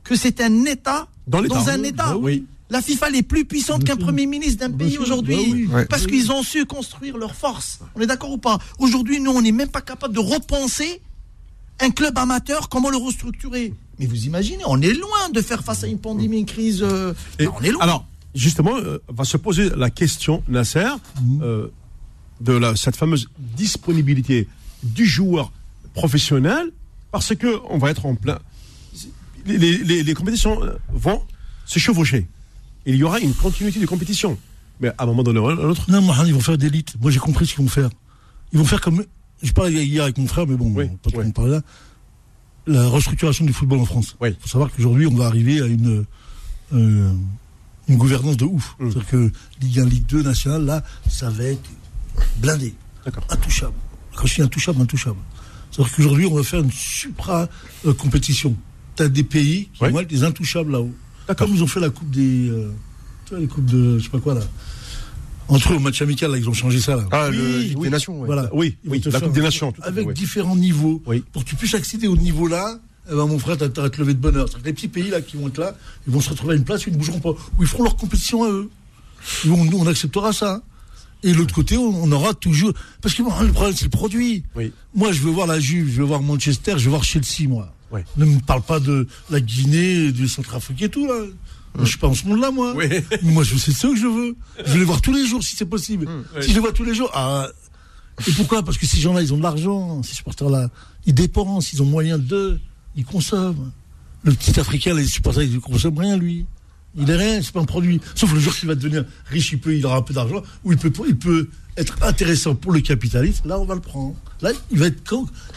que c'est un État Dans un État. bah oui. La FIFA, elle est plus puissante qu'un. Premier ministre d'un pays aujourd'hui. bah oui. Parce qu'ils ont su construire leur force. On est d'accord ou pas? Aujourd'hui, nous, on n'est même pas capable de repenser un club amateur, comment le restructurer. Mais vous imaginez, on est loin de faire face à une pandémie, une crise. euh, Et on est loin. Alors, justement, euh, va se poser la question, Nasser, euh, de la, cette fameuse disponibilité du joueur professionnel, parce que on va être en plein. Les, les- les- compétitions euh, vont se chevaucher. Il y aura une continuité de compétition. Mais à un moment donné à un autre, Non, Mohamed, ils vont faire d'élite. Moi, j'ai compris ce qu'ils vont faire. Ils vont faire comme. Je parlais hier avec mon frère, mais bon, Oui, pas oui. en parler là. La restructuration du football en France. Oui. Il faut savoir qu'aujourd'hui, on va arriver à une, euh, une gouvernance de ouf. Mm. C'est-à-dire que Ligue 1, Ligue 2 nationale, là, ça va être blindé. Intouchable. Quand je dis intouchable, intouchable. C'est-à-dire qu'aujourd'hui, on va faire une supra-compétition. tu as des pays qui Oui. vont être des intouchables là-haut. Comme ils ont fait la coupe des. euh, tu vois, les coupes de. Je sais pas quoi là. Entre eux, au match amical, là, ils ont changé ça là. Ah, Oui, le oui. des Nations. ouais. Voilà. oui, oui, la Coupe des Nations. tout Avec oui. différents niveaux. Oui. Pour que tu puisses accéder au niveau là, eh ben, mon frère, t'as à te lever de bonheur. Les petits pays là qui vont être là, ils vont se retrouver à une place où ils ne bougeront pas. Où ils feront leur compétition à eux. Nous, on acceptera ça. Et l'autre côté, on, aura toujours. Parce que le problème, c'est le produit. Oui. Moi, je veux voir la Juve, je veux voir Manchester, je veux voir Chelsea, moi. Ne me parle pas de la Guinée, du Centrafrique et tout, là. Moi, Je suis pas en ce monde-là, moi. Oui. Mais Moi, je c'est ça que je veux. Je veux les voir tous les jours, si c'est possible. Si je les vois tous les jours, ah. Et pourquoi? Parce que ces gens-là, ils ont de l'argent, ces supporters-là. Ils dépensent, ils ont moyen de. Ils consomment. Le petit Africain, les supporters, ils ne consomment rien, lui. Il est rien, c'est pas un produit. Sauf le jour qu'il va devenir riche, il peut, il aura un peu d'argent, ou il peut, il peut être intéressant pour le capitalisme. Là, on va le prendre. Là, il va être,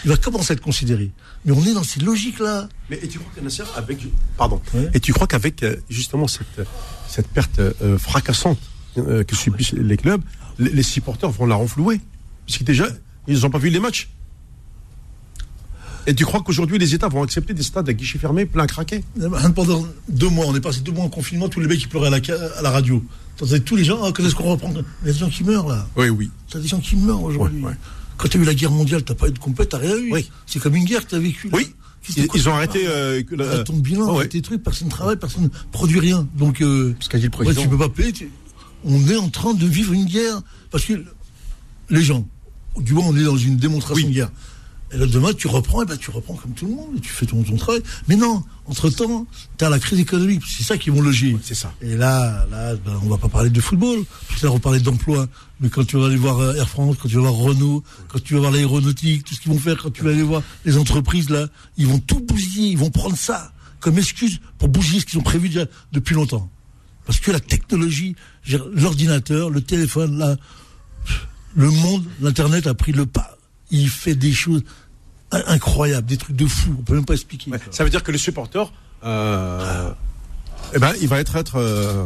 il va commencer à être considéré. Mais on est dans ces logiques-là. Mais et tu crois que avec pardon, Ouais. et tu crois qu'avec euh, justement cette cette perte euh, fracassante euh, que subissent les clubs, les, les supporters vont la renflouer, puisque déjà ils n'ont pas vu les matchs. Et tu crois qu'aujourd'hui les États vont accepter des stades à guichets fermés, plein craqués Pendant deux mois, on est passé deux mois en confinement, tous les mecs qui pleuraient à la, à la radio. Tous les gens, ah, quand est-ce qu'on reprend? Il y a des gens qui meurent là. Oui, oui. T'as des gens qui meurent aujourd'hui. Ouais, ouais. Quand t'as eu la guerre mondiale, t'as pas eu de compète, t'as rien eu. Oui. C'est comme une guerre que t'as vécu. là. Oui. Ils, ont tu arrêté. euh, Arrête ton bilan, Ouais, ouais. trucs, personne ne travaille, personne ne produit rien. Donc, euh, Ce qu'a dit le ouais, président. tu peux pas payer. tu- On est en train de vivre une guerre. Parce que les gens, du moins, on est dans une démonstration Oui. de guerre. Et là, demain, tu reprends, et ben, tu reprends comme tout le monde, et tu fais ton, ton travail. Mais non, entre-temps, tu as la crise économique, c'est ça qui vont loger. C'est ça. Et là, là ben, on va pas parler de football, parce que là, on parlait d'emploi. Mais quand tu vas aller voir euh, Air France, quand tu vas voir Renault, quand tu vas voir l'aéronautique, tout ce qu'ils vont faire, quand tu vas aller voir les entreprises, là, ils vont tout bousiller, ils vont prendre ça comme excuse pour bousiller ce qu'ils ont prévu déjà depuis longtemps. Parce que la technologie, l'ordinateur, le téléphone, là, le monde, l'internet a pris le pas. Il fait des choses incroyables, des trucs de fou, on peut même pas expliquer. Ouais. Ça veut dire que le supporter, euh, eh ben, il va être être. euh,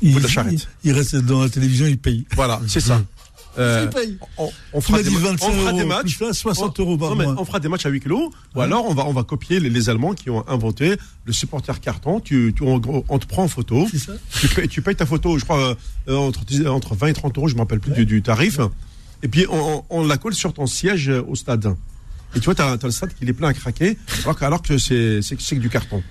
il, de la charrette. il- il reste dans la télévision, il paye. voilà, c'est ça. Euh, on, fera des, dit ma- 25 on fera des euros, matchs. plus là, 60 on- euros par non, mais mois. on fera des matchs à huis clos. Ou alors on va on va copier les, les Allemands qui ont inventé le supporter carton. Tu, tu on, te prend en photo. Ça Tu payes, tu payes ta photo, je crois euh, entre 10 entre 20 et 30 euros, je me rappelle plus du, du tarif. Et puis on, la colle sur ton siège euh, au stade. Et tu vois, t'as as le stade qui est plein à craquer, alors que, alors que c'est c'est c'est que du carton.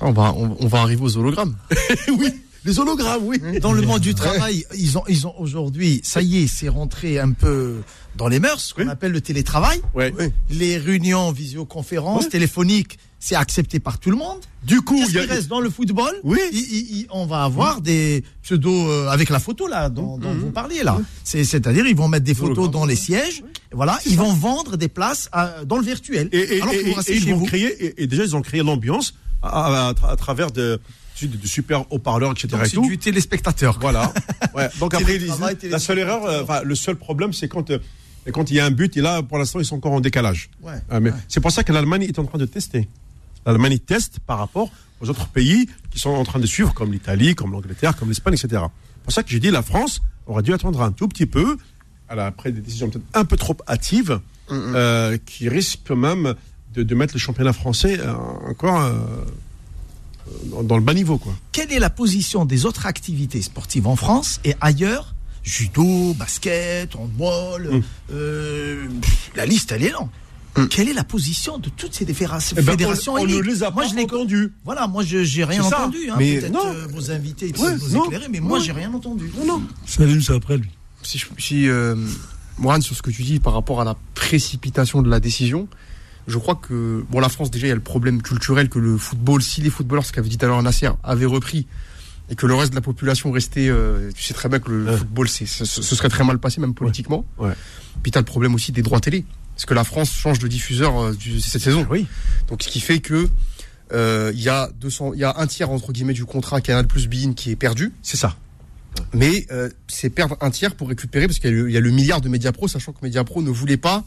On va, on, on va arriver aux hologrammes. oui, les hologrammes, oui. Dans le monde du travail, ils ont, ils ont aujourd'hui, ça y est, c'est rentré un peu dans les mœurs, ce qu'on Oui. appelle le télétravail. Ouais. Les réunions visioconférences, Ouais. téléphoniques, c'est accepté par tout le monde. Du coup, il y a, qui reste dans le football Oui. Il- il- il- on va avoir des pseudos euh, avec la photo là dont, dont vous parliez là. C'est- C'est-à-dire ils vont mettre des photos dans les sièges. Et voilà, ils vont vendre des places à- dans le virtuel. et, et, alors que et- vous et restez ils vont vous. créer, et, déjà ils ont créé l'ambiance à, à- à travers de, super haut-parleurs, etc. Donc, et tout. du téléspectateur. Voilà. Ouais. Donc après, la seule erreur, euh, le seul problème, c'est quand, euh, quand il y a un but, et là, pour l'instant, ils sont encore en décalage. Ouais. Ah, mais Ouais. C'est pour ça que l'Allemagne est en train de tester. L'Allemagne teste par rapport aux autres pays qui sont en train de suivre, comme l'Italie, comme l'Angleterre, comme l'Espagne, etc. C'est pour ça que j'ai dit la France aurait dû attendre un tout petit peu, après des décisions peut-être un peu trop hâtives, euh, qui risquent quand même de, de mettre le championnat français euh, encore euh, dans- dans le bas niveau, quoi. quelle est la position des autres activités sportives en France et ailleurs? Judo, basket, handball, Mm. euh, pff, la liste elle est longue. Quelle est la position de toutes ces fédérations, Eh ben, fédérations on, on ne les a moi, pas je l'ai entendus. Voilà, moi je j'ai rien entendu. Hein, Mais Peut-être non. euh, vos invités ils Ouais, vous non. éclairer, mais moi Ouais. j'ai rien entendu. Non, non. Salim, c'est après lui. Si, je- si euh, sur ce que tu dis par rapport à la précipitation de la décision, je crois que bon, la France déjà il y a le problème culturel que le football, si les footballeurs, ce qu'avait dit tout à l'heure Nasser, avaient repris et que le reste de la population restait, euh, tu sais très bien que le Ouais. football, c'est, ce, ce serait très mal passé même politiquement. Ouais. Puis t'as le problème aussi des droits télé, parce que la France change de diffuseur euh, du- cette saison. Oui. Donc ce qui fait que euh, il y a 200, il y a un tiers entre guillemets du contrat Canal Plus Bein qui est perdu. C'est ça. Mais euh, c'est perdre un tiers pour récupérer, parce qu'il y, a le- il y a le milliard de Mediapro, sachant que Mediapro ne voulait pas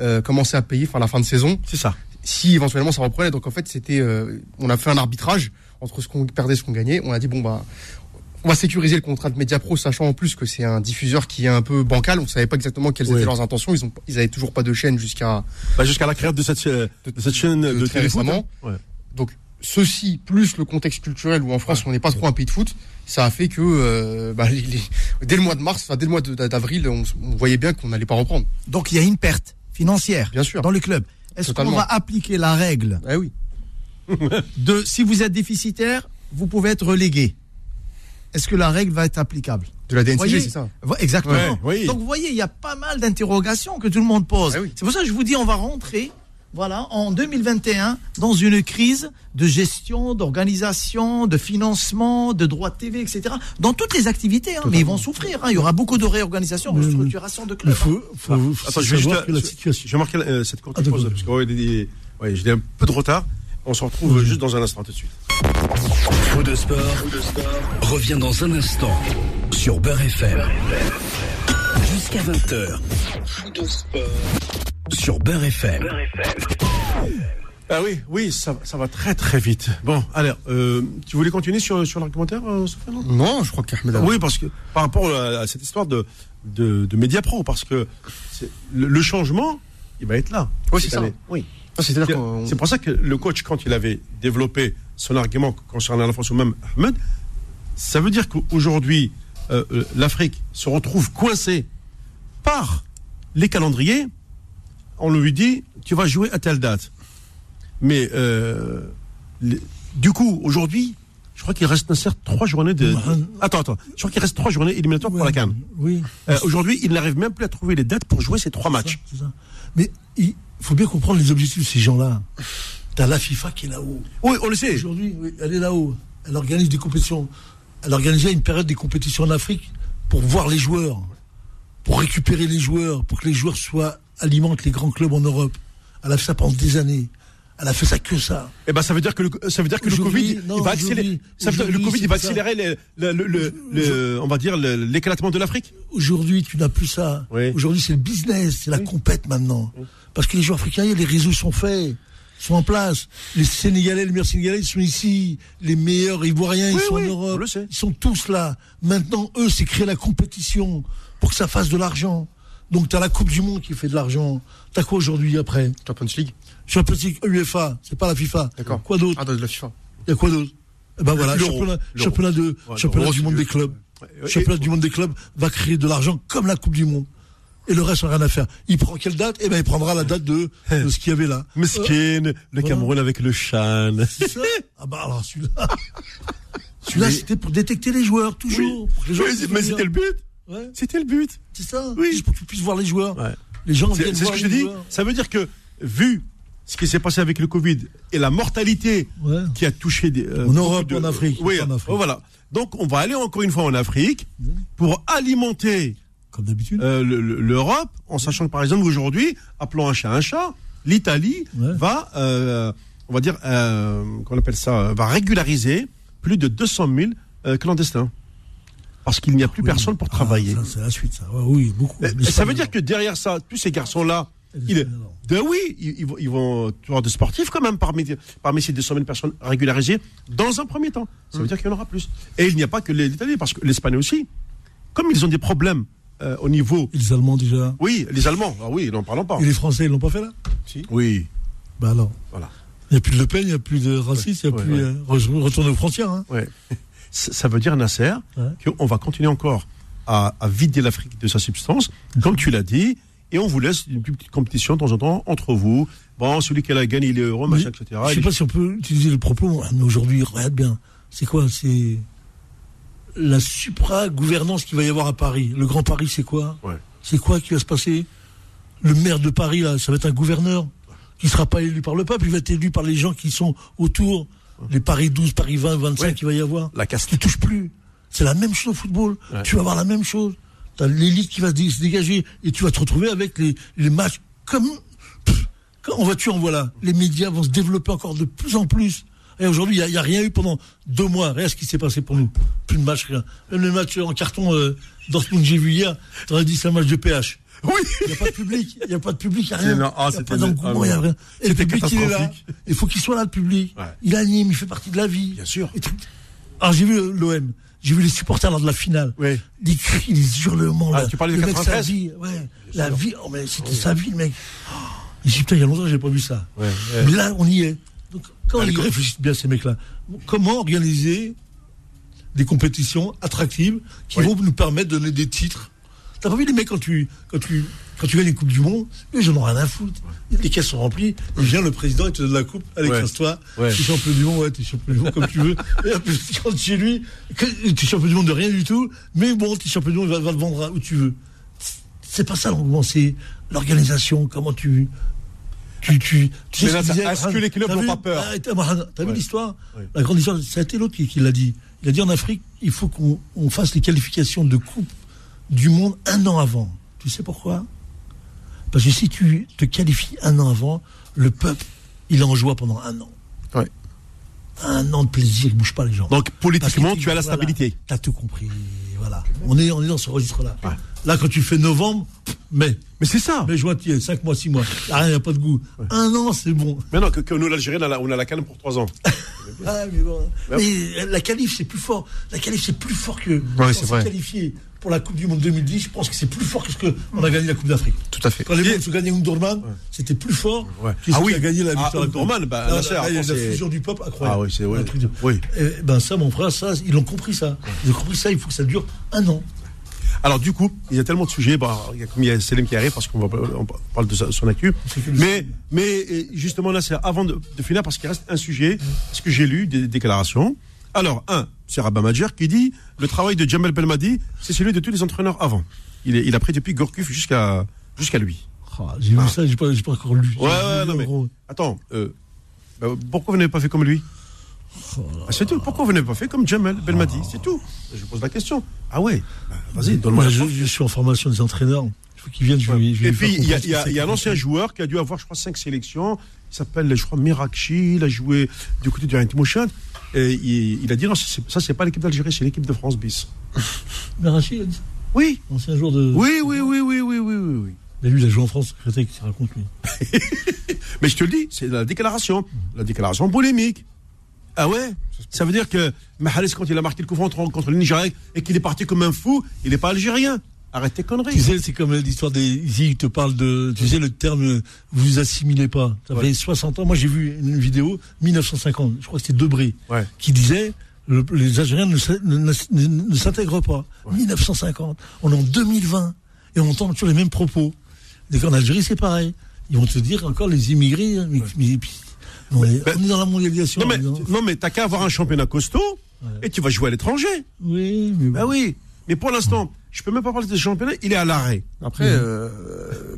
euh, commencer à payer fin la fin de saison, C'est ça. si éventuellement ça reprenait. Donc en fait, c'était, euh, on a fait un arbitrage entre ce qu'on perdait et ce qu'on gagnait. On a dit bon bah, on va sécuriser le contrat de Mediapro, sachant en plus que c'est un diffuseur qui est un peu bancal. On savait pas exactement quelles Ouais. étaient leurs intentions. Ils ont, ils avaient toujours pas de chaîne jusqu'à Bah, jusqu'à la création de cette, de cette chaîne de, de très téléfoot, récemment. hein. Ouais. Donc ceci plus le contexte culturel où en France on n'est pas trop un pays de foot, ça a fait que euh, bah, les- les- dès le mois de mars, enfin dès le mois d'avril, on, on voyait bien qu'on n'allait pas reprendre. Donc il y a une perte financière Bien sûr. dans le club. Est-ce qu'on va appliquer la règle Ah oui. de si vous êtes déficitaire, vous pouvez être relégué Est-ce que la règle va être applicable De la DNCG, c'est ça. Exactement. Ouais, oui. Donc vous voyez, il y a pas mal d'interrogations que tout le monde pose. Ah oui. C'est pour ça que je vous dis, on va rentrer, voilà, en 2021 dans une crise de gestion, d'organisation, de financement, de droits de TV, etc. Dans toutes les activités, hein, mais ils vont souffrir. hein. Il y aura beaucoup de réorganisation, restructuration de Il clubs. faut, faut, faut Attends, je vais juste, la je- situation. Je vais marquer euh, cette courte Ah, pause parce que ouais, il est- ouais, j'ai un peu de retard. On se retrouve juste dans un instant tout de suite. Faux de sport, revient dans un instant sur Beurre FM. Jusqu'à 20h. Faux de sport sur Beurre FM. Ah oui, oui, ça, ça va très très vite. Bon, alors, euh, tu voulais continuer sur, sur l'argumentaire, euh, non? Non, je crois qu'Ahmed a- Oui, parce que par rapport à, à cette histoire de, de, de Mediapro, parce que c'est- le, le changement, il va être là. Oui, c'est ça. année. Oui. Ah, C'est pour ça que le coach, quand il avait développé son argument concernant la France ou même Ahmed, ça veut dire qu'aujourd'hui, euh, euh, l'Afrique se retrouve coincée par les calendriers. On lui dit, tu vas jouer à telle date. Mais euh, les- du coup, aujourd'hui, Je crois qu'il reste Nasser trois journées de. Attends, attends. Je crois qu'il reste trois journées éliminatoires pour la Cannes. Oui. Euh, Aujourd'hui, il n'arrive même plus à trouver les dates pour jouer ces trois matchs. Ça. Mais il faut bien comprendre les objectifs de ces gens-là. T'as la FIFA qui est là-haut. Oui, on le sait. Aujourd'hui, oui, elle est là-haut. Elle organise des compétitions. Elle organisait une période des compétitions en Afrique pour voir les joueurs, pour récupérer les joueurs, pour que les joueurs soient alimentent les grands clubs en Europe. Elle a fait ça pendant des années. Elle a fait ça que ça. Eh ben, ça veut dire que le, ça veut dire que le Covid, non, il va accélérer. Ça veut dire que le Covid, il va accélérer le, le, le, le- le- on va dire, l'éclatement de l'Afrique. Aujourd'hui, tu n'as plus ça. Oui. Aujourd'hui, c'est le business, c'est la compète maintenant. Parce que les joueurs africains, les réseaux sont faits, sont en place. Les Sénégalais, les meilleurs Sénégalais, ils sont ici. Les meilleurs Ivoiriens, ils Oui, sont oui, en Europe. Ils sont tous là. Maintenant, eux, c'est créer la compétition pour que ça fasse de l'argent. Donc, tu as la Coupe du Monde qui fait de l'argent. Tu as quoi aujourd'hui après? Champions League. Champions League UEFA, c'est pas la FIFA. D'accord. Quoi d'autre? Ah, de la FIFA. Il y a quoi d'autre? Eh ben voilà, championnat, championnat, de, Ouais, championnat l'Euro, du monde des clubs. Ouais, championnat et- du monde des clubs va créer de l'argent comme la Coupe du Monde. Et le reste, on n'a rien à faire. Il prend quelle date? Eh ben, il prendra la date de, de ce qu'il y avait là. Euh, Mesquine, le Cameroun avec le Chan. Ah bah alors celui-là. Celui-là, c'était pour détecter les joueurs, toujours. Les joueurs mais c'était le but. Ouais, C'était le but. c'est ça. Oui. Juste pour que tu puisses voir les joueurs. Ouais. Les gens viennent c'est ce que je dis. Ça veut dire que, vu ce qui s'est passé avec le Covid et la mortalité Ouais. qui a touché des, euh, En Europe, en Afrique, Oui, en Afrique. voilà. Donc, on va aller encore une fois en Afrique pour alimenter Comme d'habitude. euh, le- le- l'Europe, en sachant que, par exemple, aujourd'hui, appelons un chat un chat, l'Italie Ouais. va, euh, on va dire, euh, qu'on appelle ça, va régulariser plus de 200 000 euh, clandestins. Parce qu'il n'y a plus Oui. personne pour Ah, travailler. ça, c'est la suite, ça. Ouais, oui, beaucoup. Ça veut dire que derrière ça, tous ces garçons-là, il de, oui, ils, ils vont, avoir de sportifs quand même parmi, parmi ces 200 000 personnes régularisées dans un premier temps. Ça veut dire qu'il y en aura plus. Et il n'y a pas que les Italiens, parce que l'Espagne aussi, comme ils ont des problèmes euh, au niveau. Et les Allemands déjà. Oui, les Allemands, ah oui, n'en parlons pas. Et les Français, ils l'ont pas fait là Oui, Bah alors. voilà. Il n'y a plus de Le Pen, il n'y a plus de racisme, il n'y a Ouais, plus. ouais. euh, re- retourner aux frontières. Hein. Ouais. Ça veut dire, Nasser, Ouais. qu'on va continuer encore à, à vider l'Afrique de sa substance, comme tu l'as dit, et on vous laisse une petite compétition de temps en temps entre vous. Bon, celui qui a la gagne, il est heureux, machin, etc. Je ne sais pas si on peut utiliser le propos, mais aujourd'hui, regarde bien. C'est quoi? C'est la supra-gouvernance qu'il va y avoir à Paris. Le Grand Paris, c'est quoi Ouais. C'est quoi qui va se passer Le maire de Paris, là, ça va être un gouverneur qui ne sera pas élu par le peuple, il va être élu par les gens qui sont autour. Les Paris 12, Paris 20, 25 Ouais. qu'il va y avoir. La caste. Tu touches plus. C'est la même chose au football. Ouais. Tu vas avoir la même chose. Tu as l'élite qui va se dé- se dégager et tu vas te retrouver avec les, les matchs comme. Pff, quand en voiture, voilà. Les médias vont se développer encore de plus en plus. Et aujourd'hui, il n'y a, rien eu pendant deux mois. Rien ce qui s'est passé pour nous. Plus de matchs, rien. Même le match en carton euh, Dortmund que j'ai vu hier, tu aurais dit c'est un match de PH. Oui Il n'y a pas de public. Il n'y a pas de public, il n'y a rien. Non, ah, il n'y a c'était pas le- d'engouement, ah, il n'y a rien. Et le public, il est là. Il faut qu'il soit là, le public. Ouais. Il anime, il fait partie de la vie. Bien sûr. Alors j'ai vu l'OM, j'ai vu les supporters lors de la finale. Oui. Les cris, les hurlements. Ah, là. tu parlais de le mec, sa 93? vie, ouais. La vie, oh, mais c'était sa vie, le mec. Oh, j'ai dit, putain, il y a longtemps que j'ai pas vu ça. Ouais, ouais. Mais là, on y est. Quand ils réfléchissent bien, ces mecs-là, comment organiser des compétitions attractives qui Oui. vont nous permettre de donner des titres T'as pas vu les mecs quand tu, quand tu, quand tu gagnes une Coupe du Monde, ils en ont rien à foutre. Les caisses sont remplies, il vient le président, il te donne la coupe, allez, Ouais. casse-toi, Ouais. t'es champion du monde, ouais, t'es champion du monde comme tu veux. Et après, tu rentres chez lui, que- t'es champion du monde de rien du tout, mais bon, t'es champion du monde, va, va te vendre où tu veux. C'est pas ça l'engouement, c'est l'organisation, comment tu. Tu, tu, tu Mais ce là, est-ce que les clubs n'ont pas peur T'as vu l'histoire. La grande histoire, ça a été l'autre qui, qui l'a dit. Il a dit en Afrique, il faut qu'on on fasse les qualifications de Coupe du Monde un an avant. Tu sais pourquoi? Parce que si tu te qualifies un an avant, le peuple, il est en joie pendant un an. Ouais. Un an de plaisir, il ne bouge pas les gens. Donc, politiquement, tu as la voilà, stabilité. T'as tout compris. Voilà. On est, on est dans ce registre-là. Ouais. Là, quand tu fais novembre, mai, Mais c'est ça. mai, juin, tu 5 mois, 6 mois. Y a rien, il n'y a pas de goût. Un an, c'est bon. Maintenant que, que nous, l'Algérie, on a la, on a la canne pour trois ans. Ah, mais bon. Mais la qualif, c'est plus fort. La qualif, c'est plus fort que. Ouais, quand c'est on vrai. s'est qualifié pour la Coupe du Monde 2010. Je pense que c'est plus fort que ce qu'on a gagné la Coupe d'Afrique. Tout à fait. Quand les mecs ont gagné Umdurman, c'était plus fort Ouais. que ce Ah qui oui. a gagné la Ah, victoire. de la Coupe. Umdurman, bah, Là, Nasser, là, il y a après, la c'est- fusion du peuple incroyable. Ah oui, c'est- ouais. Oui. Eh ben ça, mon frère, ça, ils ont compris ça. Ils ont compris ça. Il faut que ça dure un an. Alors, du coup, il y a tellement de sujets. Bah, il y a, comme il y a Selim qui arrive, parce qu'on parle de son actu. Mais, mais justement, là, c'est avant de, de finir, parce qu'il reste un sujet, parce que j'ai lu des déclarations Alors, un, c'est Rabat Madjer qui dit le travail de Jamel Belmadi, c'est celui de tous les entraîneurs avant. Il, est, il a pris depuis Gorkuf jusqu'à jusqu'à lui. Ah, j'ai vu ça, j'ai pas, pas encore lu. Ouais, ouais, non, mais-. Attends, euh, bah, pourquoi vous n'avez pas fait comme lui? Ah, C'est tout. Pourquoi vous n'avez pas fait comme Jamel Belmadi C'est tout. Je pose la question. Ah ouais Bah, Vas-y, donne-moi je, je suis en formation des entraîneurs. Il faut qu'ils viennent. Je vais, je Et puis, il y a, y un c'est ancien joueur qui a dû avoir, je crois, cinq sélections. Il s'appelle, je crois, Mirakchi. Il a joué du côté du Rentimotion. Et il, il a dit non, c'est- ça, c'est pas l'équipe d'Algérie, c'est l'équipe de France bis. Mais Rachid, il a dit ça. Oui, ancien joueur de. oui, oui, oui, oui, oui, oui, oui. oui. Mais lui, il a joué en France, Créteil, qui raconte lui. Mais je te le dis, c'est la déclaration. La déclaration polémique. Ah ouais? Ça veut dire que Mahrez, quand il a marqué le coup franc contre, le Nigeria et qu'il est parti comme un fou, il n'est pas algérien. Arrête tes conneries. Tu sais, c'est comme l'histoire des. Ici, il te parle de. Tu sais, le terme, vous vous assimilez pas. Ça Ouais. fait 60 ans. Moi, j'ai vu une vidéo, 1950. Je crois que c'était Debré. Ouais. Qui disait. le- les Algériens ne, s'a- ne- ne- ne- ne s'intègrent pas. 1950. On est en 2020. Et on entend toujours les mêmes propos. Dès qu'en Algérie, c'est pareil. Ils vont te dire encore les immigrés. hein, mais- mais- on, est, Ben, on est dans la mondialisation. Non mais, non, t'as qu'à avoir un championnat costaud et tu vas jouer à l'étranger. Oui, mais bon. Bah oui. Mais pour l'instant, je peux même pas parler de ce championnat, il est à l'arrêt. Après, euh,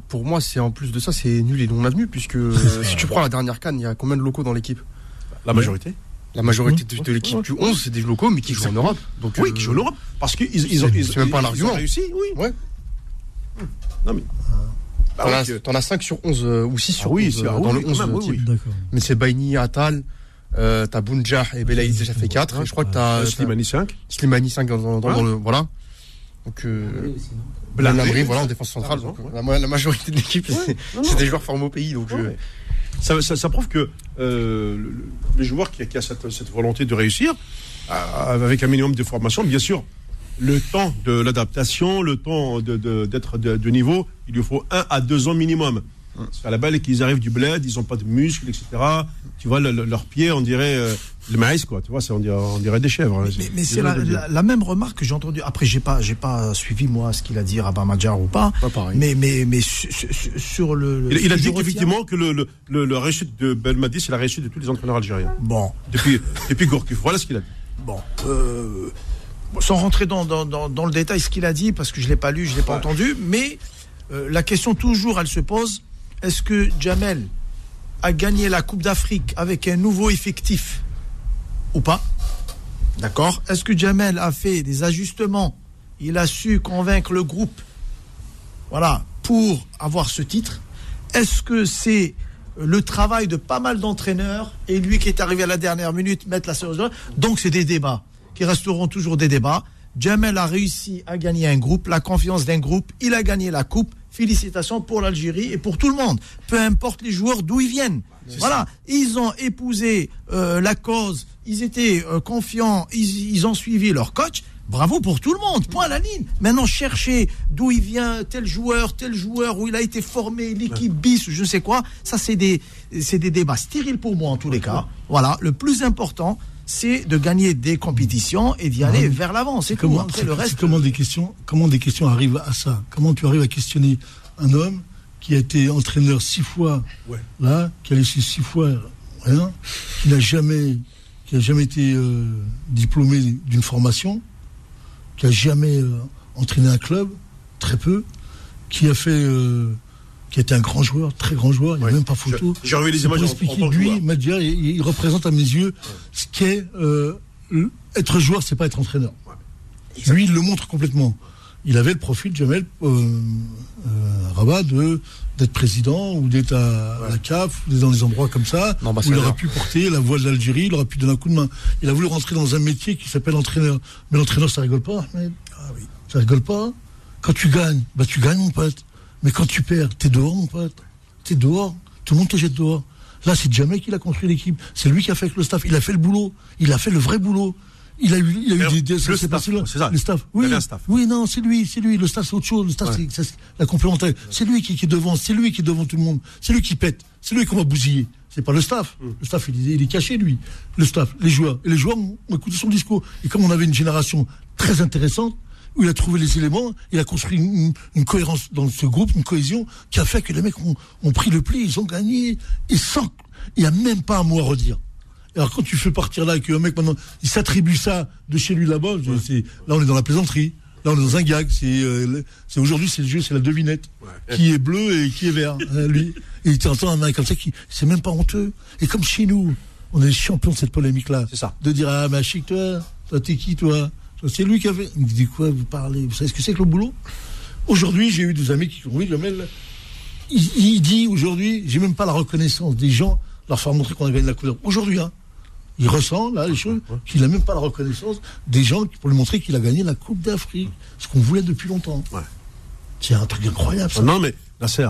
pour moi, c'est en plus de ça, c'est nul et non avenu, puisque si tu prends la dernière canne, il y a combien de locaux dans l'équipe? La majorité. La majorité de, de l'équipe du 11, c'est des locaux, mais qui jouent en Europe. Donc, Oui, euh, qui joue en Europe. Parce qu'ils ils ont, c'est- même pas réussi, oui. Ouais. Non mais. Bah T'en oui, as, que- t'en as 5 sur 11 euh, ou 6 sur oui, 11 c'est- euh, ah dans oui, le quand 11 même, oui, type. Mais c'est Baini, Atal, euh, t'as Bounjah et Belaïd, ça fait 4. Et je crois que t'as Euh, Slimani 5. Slimani 5 dans, dans- dans Ouais. le. Voilà. Donc, euh, voilà, en défense centrale. Donc, raison, la, la majorité de l'équipe, c'est non, c'est non. des joueurs formés au pays. Donc, je- Ouais. Ça, ça, ça prouve que euh, le, le- le joueur qui a, qui a cette, cette volonté de réussir, euh, avec un minimum de formation, bien sûr, le temps de l'adaptation, le temps de- d'être de, de niveau, il lui faut un à deux ans minimum. C'est à la balle qu'ils arrivent du bled, ils n'ont pas de muscles, etc. Tu vois, le- le- leurs pieds, on dirait euh, le maïs, quoi. Tu vois, on dirait, on dirait des chèvres. hein. Mais, mais c'est la, même remarque que j'ai entendue. Après, j'ai pas, j'ai pas suivi moi ce qu'il a dit Rabat Madjar ou pas. Pas pareil. Mais, mais, mais su- su- su- sur le. Il, il a dit qu'effectivement que le, le, le- la réussite de Belmadi, c'est la réussite de tous les entraîneurs algériens. Bon, Depuis, depuis Gourcuff. Voilà ce qu'il a dit. bon. euh, sans rentrer dans, dans, dans, dans le détail ce qu'il a dit, parce que je l'ai pas lu, je l'ai pas entendu, mais euh, la question toujours, elle se pose est-ce que Jamel a gagné la Coupe d'Afrique avec un nouveau effectif ou pas? D'accord? Est-ce que Jamel a fait des ajustements? Il a su convaincre le groupe voilà, pour avoir ce titre. Est-ce que c'est le travail de pas mal d'entraîneurs et lui qui est arrivé à la dernière minute mettre la séance de- Donc c'est des débats qui resteront toujours des débats. Jamel a réussi à gagner un groupe, la confiance d'un groupe, il a gagné la coupe. Félicitations pour l'Algérie et pour tout le monde, peu importe les joueurs d'où ils viennent. Voilà, ils ont épousé euh, la cause, ils étaient euh, confiants, ils, ils ont suivi leur coach. Bravo pour tout le monde, point à la ligne. Maintenant, chercher d'où il vient, tel joueur, tel joueur, où il a été formé, l'équipe bis, je ne sais quoi, ça c'est des, c'est des débats stériles pour moi en tous les cas. Voilà, le plus important, c'est de gagner des compétitions et d'y aller vers l'avant. C'est tout. Comment, Après, c'est- le reste. comment des questions, comment des questions arrivent à ça? Comment tu arrives à questionner un homme qui a été entraîneur six fois, Ouais. là, qui a laissé six fois rien, qui n'a jamais, qui a jamais été euh, diplômé d'une formation, qui a jamais euh, entraîné un club, très peu, qui a fait, euh, qui été un grand joueur, très grand joueur, il n'y a Ouais. même pas photo. J'ai revu les pour images en- lui. Madja, il, il représente à mes yeux ce qu'est euh, être joueur, c'est pas être entraîneur. Lui, il le montre complètement. Il avait le profil, Jamel euh, euh, Rabat, de d'être président ou d'être à la CAF, ou d'être dans des endroits comme ça, où il aurait pu porter la voix de l'Algérie, il aurait pu donner un coup de main. Il a voulu rentrer dans un métier qui s'appelle entraîneur. Mais l'entraîneur, ça rigole pas. Ahmed. Ah oui. Ça rigole pas. Quand tu gagnes, bah tu gagnes, mon pote. Mais quand tu perds, t'es dehors, mon pote. T'es dehors. Tout le monde te jette dehors. Là, c'est jamais qu'il a construit l'équipe. C'est lui qui a fait avec le staff. Il a fait le boulot. Il a fait le vrai boulot. Il a eu, il a eu des, des- le c'est staff, là. Le staff. Oui, staff. oui, non, c'est lui, c'est lui. Le staff, c'est autre chose. Le staff, Ouais. c'est- la complémentaire. C'est lui qui, qui est devant. C'est lui qui est devant tout le monde. C'est lui qui pète. C'est lui qu'on va bousiller. C'est pas le staff. Mm. Le staff, il, est- il est caché, lui. Le staff, les joueurs. Et les joueurs ont ont écouté son discours. Et comme on avait une génération très intéressante, où il a trouvé les éléments, il a construit une, une cohérence dans ce groupe, une cohésion, qui a fait que les mecs ont, ont pris le pli, ils ont gagné. Et sans, il n'y a même pas un mot à redire. Alors quand tu fais partir là, qu'un mec maintenant, il s'attribue ça de chez lui là-bas, là on est dans la plaisanterie. Là on est dans un gag. C'est euh, c'est aujourd'hui c'est le jeu, c'est la devinette. Qui est bleu et qui est vert, hein, lui. Et tu entends un mec comme ça qui, c'est même pas honteux. Et comme chez nous, on est champion de cette polémique-là. C'est ça. De dire ah mais chic toi, toi t'es qui Toi, C'est lui qui avait. Il me dit quoi vous parlez Vous savez ce que c'est que le boulot? Aujourd'hui j'ai eu des amis qui ont oui le mail. Il, il dit aujourd'hui, j'ai même pas la reconnaissance des gens leur faire montrer qu'on a gagné la couleur. Aujourd'hui, hein, il ressent là les choses qu'il a même pas la reconnaissance des gens pour lui montrer qu'il a gagné la Coupe d'Afrique, ce qu'on voulait depuis longtemps. Ouais. C'est un truc incroyable. Ça. Non, mais Nasser,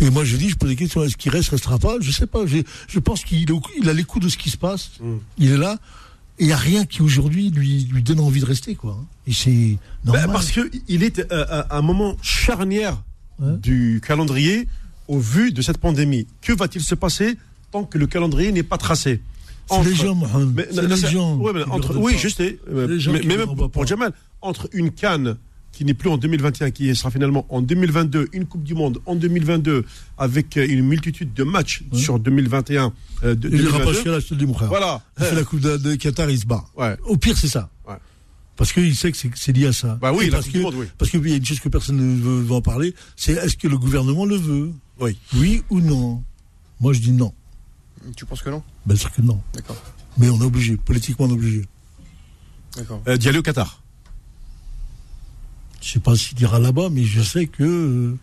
Et moi je dis, je pose des questions, est-ce qu'il reste, restera pas? Je sais pas. Je pense qu'il il a l'écoute de ce qui se passe. Mm. Il est là. Il n'y a rien qui aujourd'hui lui, lui donne envie de rester, quoi. Et c'est Ben, normal. parce qu'il est euh, à un moment charnière Ouais. du calendrier au vu de cette pandémie. Que va-t-il se passer tant que le calendrier n'est pas tracé? C'est Entre- les gens. Mais, non, les gens. ouais, mais qui entre- lui oui, euh, gens mais, même pour Jamal, entre une canne qui n'est plus en 2021, qui sera finalement en 2022, une Coupe du Monde en 2022, avec euh, une multitude de matchs Ouais. sur 2021, euh, de, Il ira pas 2022. jusqu'à là, je te le dis, mon frère. Voilà. Il fait la Coupe de, de Qatar, il se bat. Ouais. Au pire, c'est ça. Ouais. Parce qu'il sait que c'est- lié à ça. Bah oui, la parce Coupe que, du Monde, oui. Parce qu'il y a une chose que personne ne veut, veut en parler, c'est est-ce que le gouvernement le veut? Oui. Oui ou non? Moi, je dis non. Tu penses que non? Bien sûr que non. D'accord. Mais on est obligé. Politiquement, on est obligé. D'accord. Euh, D'y aller au Qatar. Je sais pas s'il ira là-bas, mais je sais que euh,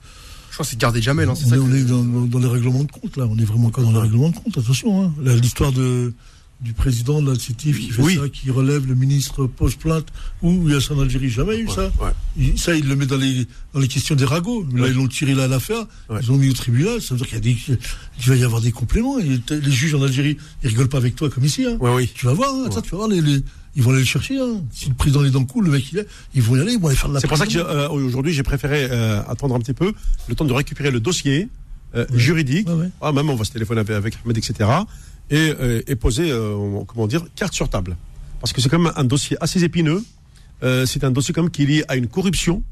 Je pense que c'est garder Jamel, hein, c'est on, ça est, que- on est dans, dans les règlements de compte là. On est vraiment encore dans les règlements de compte. Attention. Hein. L'histoire de du président de la CETIF qui fait Oui. ça, qui relève le ministre pose plainte, ou il y a ça en Algérie, jamais eu ça. Ouais. Il- ça, il le met dans les, dans les questions des ragots. Là, Ouais. ils l'ont tiré là à l'affaire, ils l'ont mis au tribunal. Ça veut dire qu'il y a des, va y avoir des compléments. Et les juges en Algérie, ils rigolent pas avec toi comme ici. Hein. Oui. Tu vas voir, hein, attends, tu vas voir, les, les- ils vont aller le chercher. Hein. Si le président est dans le coup, le mec il est, ils vont y aller, ils vont aller faire de la C'est pour ça j'ai, euh, aujourd'hui j'ai préféré euh, attendre un petit peu, le temps de récupérer le dossier euh, Ouais. juridique. Ouais, ouais. Ah, même on va se téléphoner avec, Ahmed, etc. Et, euh, et poser, euh, comment dire, carte sur table. Parce que c'est quand même un dossier assez épineux. Euh, c'est un dossier comme qui est lié à une corruption.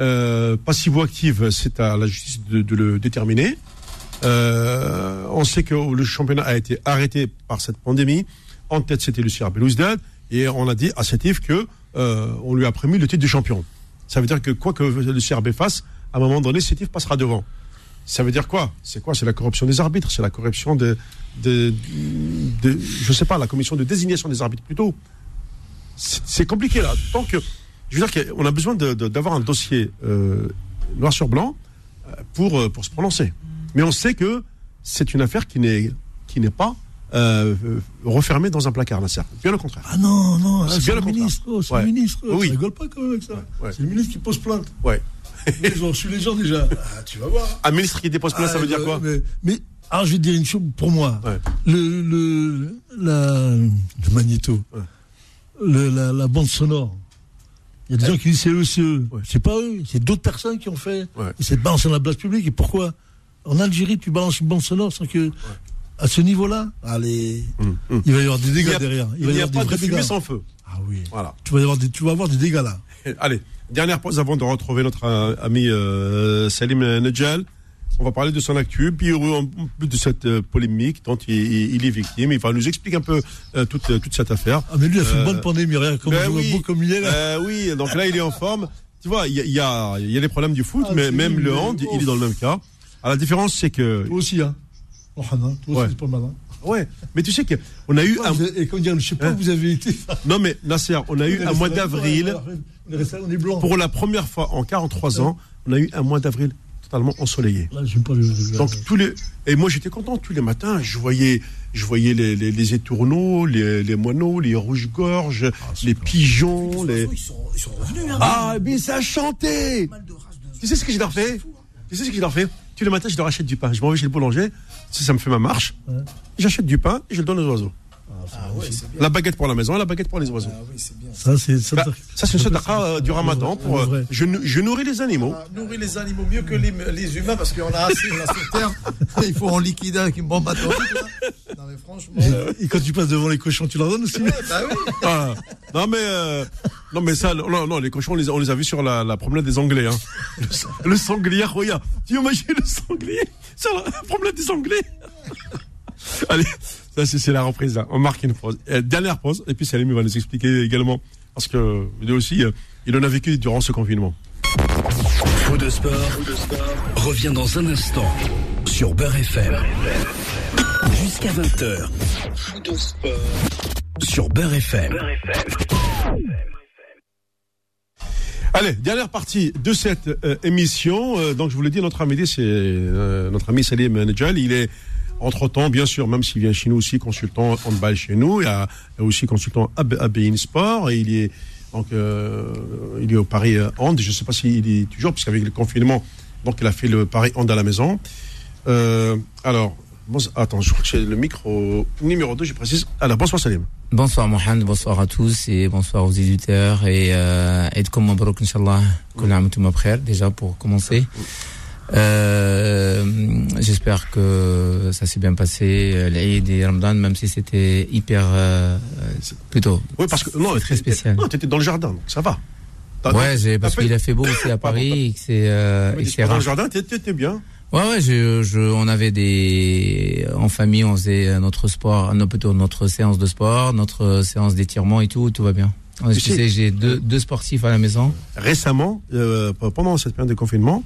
Euh, passive ou active, c'est à la justice de, de le déterminer. Euh, on sait que le championnat a été arrêté par cette pandémie. En tête, c'était le CR Belouizdad. Et on a dit à Sétif que euh, on lui a promis le titre de champion. Ça veut dire que quoi que le CRB fasse, à un moment donné, Sétif passera devant. Ça veut dire quoi? C'est quoi? C'est la corruption des arbitres, c'est la corruption de, je sais pas, la commission de désignation des arbitres plutôt. C'est compliqué là. Tant je veux dire qu'on a besoin d'avoir un dossier euh, noir sur blanc euh, pour pour se prononcer. Mais on sait que c'est une affaire qui n'est pas euh, refermée dans un placard, Nasser. Bien au contraire. Ah non, non, C'est c'est bien le le ministre. oh, c'est Ouais. le ministre. oh, Oui. Tu rigoles pas quand même avec ça. ouais. C'est le ministre qui pose plainte. Ouais. Ils ont reçu les gens déjà. Ah, tu vas voir. Un ministre qui dépose plainte, ça Ah, veut dire euh, quoi mais, mais, alors je vais te dire une chose pour moi. Ouais. Le, le, la, le magnéto, le, la, la bande sonore. Il y a des gens qui disent c'est eux, c'est eux. C'est pas eux, c'est d'autres personnes qui ont fait. Et c'est de balancer dans la place publique. Et pourquoi? En Algérie, tu balances une bande sonore sans que. À ce niveau-là, allez, Hum, hum. il va y avoir des Il dégâts a, derrière. il va y n'y a avoir pas des de fumée dégâts. sans feu. Ah oui. Voilà. Tu vas, y avoir des, tu vas avoir des dégâts là. Allez, dernière pause avant de retrouver notre euh, ami euh, Salim Nedjal. On va parler de son actu, puis euh, de cette euh, polémique dont il, il- il est victime. Il va nous expliquer un peu euh, toute, toute cette affaire. Ah, mais lui, il a fait Euh, une bonne pandémie. Regarde comment ben oui. beau comme il est là. Euh, oui, donc là, il est en forme. Tu vois, il y a, il y a, il y a les problèmes du foot, Ah, mais même le hand, il est dans le même cas. À la différence, c'est que. Toi aussi, hein. Ouais. c'est pas mal. Hein. Ouais, mais tu sais qu'on a eu Ouais, un. vous avez- Et comme dire, je sais pas Hein? où vous avez été. Non, mais Nasser, on a eu On un mois d'avril. Pour la première fois en 43 ans, on a eu un mois d'avril totalement ensoleillé. Là, j'aime pas le. le- Donc tous les et moi j'étais content tous les matins. Je voyais je voyais les, les, les étourneaux, les, les moineaux, les rouges-gorges, les pigeons, les Ils sont, ils sont revenus, hein. ah mais ça chantait. Tu sais ce que je leur fais Tu sais ce que je leur fais Tous les matins je leur achète du pain. Je m'en vais chez le boulanger. Si ça me fait ma marche, Ouais. j'achète du pain et je le donne aux oiseaux. Ah ouais, bien. La baguette pour la maison et la baguette pour les oiseaux. Ah oui, bien. Ça, c'est. Ça, Bah, ça c'est une sadaqa euh, du Ramadan pour euh, je, je nourris les animaux. On a nourri les animaux mieux que les, les humains parce qu'on a assez là sur Terre. Il faut en liquider avec une bombe atomique. Non mais franchement. Et quand tu passes devant les cochons, tu leur donnes aussi bah oui. Ah, non mais euh, non mais ça non, non les cochons on les a, on les a vus sur la, la promenade des Anglais hein. le, le sanglier regarde tu imagines le sanglier? Sur la promenade des Anglais allez Ça, c'est la reprise. là. On marque une pause. Euh, dernière pause. Et puis Salim va nous expliquer également. Parce que lui aussi, euh, il en a vécu durant ce confinement. Faux de sport, revient dans un instant sur Beurre FM. Jusqu'à 20h. Faux de sport sur Beurre FM. Allez, dernière partie de cette euh, émission. Euh, donc, je vous l'ai dit, notre ami, c'est euh, notre ami Salim Nedjal. Il est, entre-temps, bien sûr, même s'il vient chez nous aussi, consultant handball chez nous. Il y a, aussi consultant Bein Sport. Et il est, donc, euh, il est au Paris euh, Hand. Je ne sais pas s'il est toujours, puisqu'avec le confinement, donc, il a fait le Paris Hand à la maison. Euh, alors, attends, je crois que c'est le micro numéro 2, je précise. Alors, bonsoir Salim. Bonsoir Mohamed, bonsoir à tous et bonsoir aux éditeurs et euh, Eid comme Mabrouk Inch'Allah, déjà pour commencer. Euh, J'espère que ça s'est bien passé, euh, l'Eid et Ramadan, même si c'était hyper, euh, plutôt. Oui, parce que, non, très spécial. Non, t'étais dans le jardin, donc ça va. Ouais, j'ai- parce qu'il a fait beau aussi à Paris c'est euh, dans le jardin, t'étais bien. Ouais, ouais, je, je, on avait des, en famille, on faisait notre sport, non, plutôt notre séance de sport, notre séance d'étirement et tout, tout va bien. Tu sais- j'ai deux, deux sportifs à la maison. Récemment, euh, pendant cette période de confinement,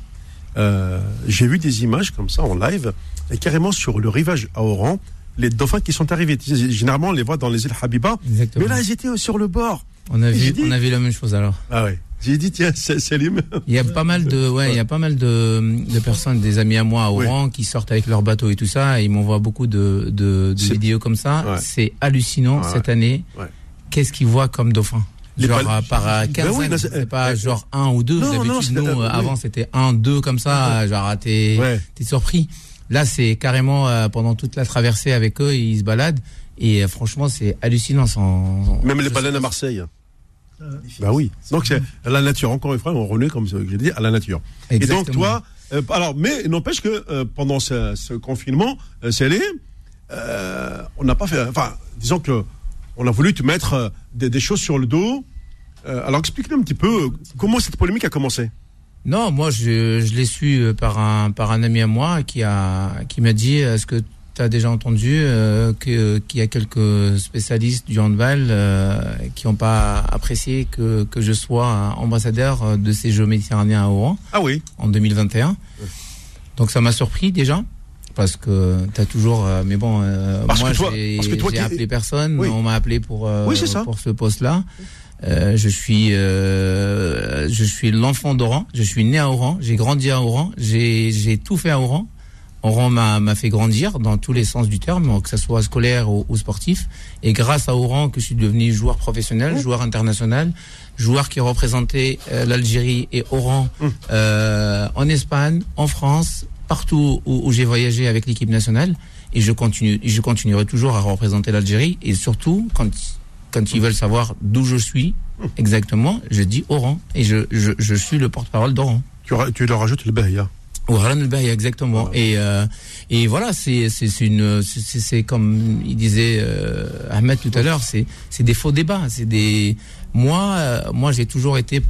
euh, j'ai vu des images comme ça en live, et carrément sur le rivage à Oran, les dauphins qui sont arrivés. Généralement, on les voit dans les îles Habiba, Exactement. mais là, ils étaient sur le bord. on a vu, dit- on a vu la même chose alors. Ah ouais. J'ai dit, tiens, c'est Salim. Il y a pas mal de, ouais, il y a pas mal de, de personnes, des amis à moi à Oui. Oran, qui sortent avec leur bateau et tout ça, et ils m'envoient beaucoup de, de, vidéos comme ça. Ouais. C'est hallucinant Ouais, cette année. Ouais. Qu'est-ce qu'ils voient comme dauphin? Les Genre pal- par à Ben 15 oui, non, c'est- pas euh, genre un ou deux. non, non, nous, oui. avant, c'était un, deux comme ça, genre ah, t'es t'es surpris. Là, c'est carrément euh, pendant toute la traversée avec eux, ils se baladent. Et euh, franchement, c'est hallucinant. Sans, Même les baleines à. Marseille. Bah oui. Donc c'est la nature. Encore une fois, on renaît, comme je l'ai dit, à la nature. Et donc Exactement. toi, euh, alors, mais n'empêche que euh, pendant ce, ce confinement, euh, Célé, euh, on n'a pas fait. Enfin, disons que on a voulu te mettre des, des choses sur le dos. Alors explique-nous un petit peu comment cette polémique a commencé? Non, moi je, je l'ai su par un par un ami à moi qui a qui m'a dit est-ce que tu as déjà entendu euh, que qu'il y a quelques spécialistes du handball euh, qui n'ont pas apprécié que que je sois ambassadeur de ces Jeux méditerranéens à Oran Ah oui. en 2021. Donc ça m'a surpris déjà parce que tu as toujours euh, mais bon euh, Parce moi j'ai appelé personne, Oui. on m'a appelé pour euh, Oui, pour ce poste-là. Euh, je suis euh, je suis l'enfant d'Oran, je suis né à Oran, j'ai grandi à Oran, j'ai j'ai tout fait à Oran. Oran m'a m'a fait grandir dans tous les sens du terme, que ce soit scolaire ou, ou sportif. Et grâce à Oran que je suis devenu joueur professionnel, joueur international, joueur qui représentait euh, l'Algérie et Oran euh, en Espagne, en France, partout où, où j'ai voyagé avec l'équipe nationale. Et je continue, je continuerai toujours à représenter l'Algérie. Et surtout, quand quand ils veulent savoir d'où je suis exactement, je dis Oran et je je, je suis le porte-parole d'Oran. Tu, ra- tu leur rajoutes le Bahia. Exactement. Et euh, et voilà, c'est une c'est- comme il disait euh, Ahmed tout à l'heure, c'est c'est des faux débats, c'est des moi euh, moi j'ai toujours été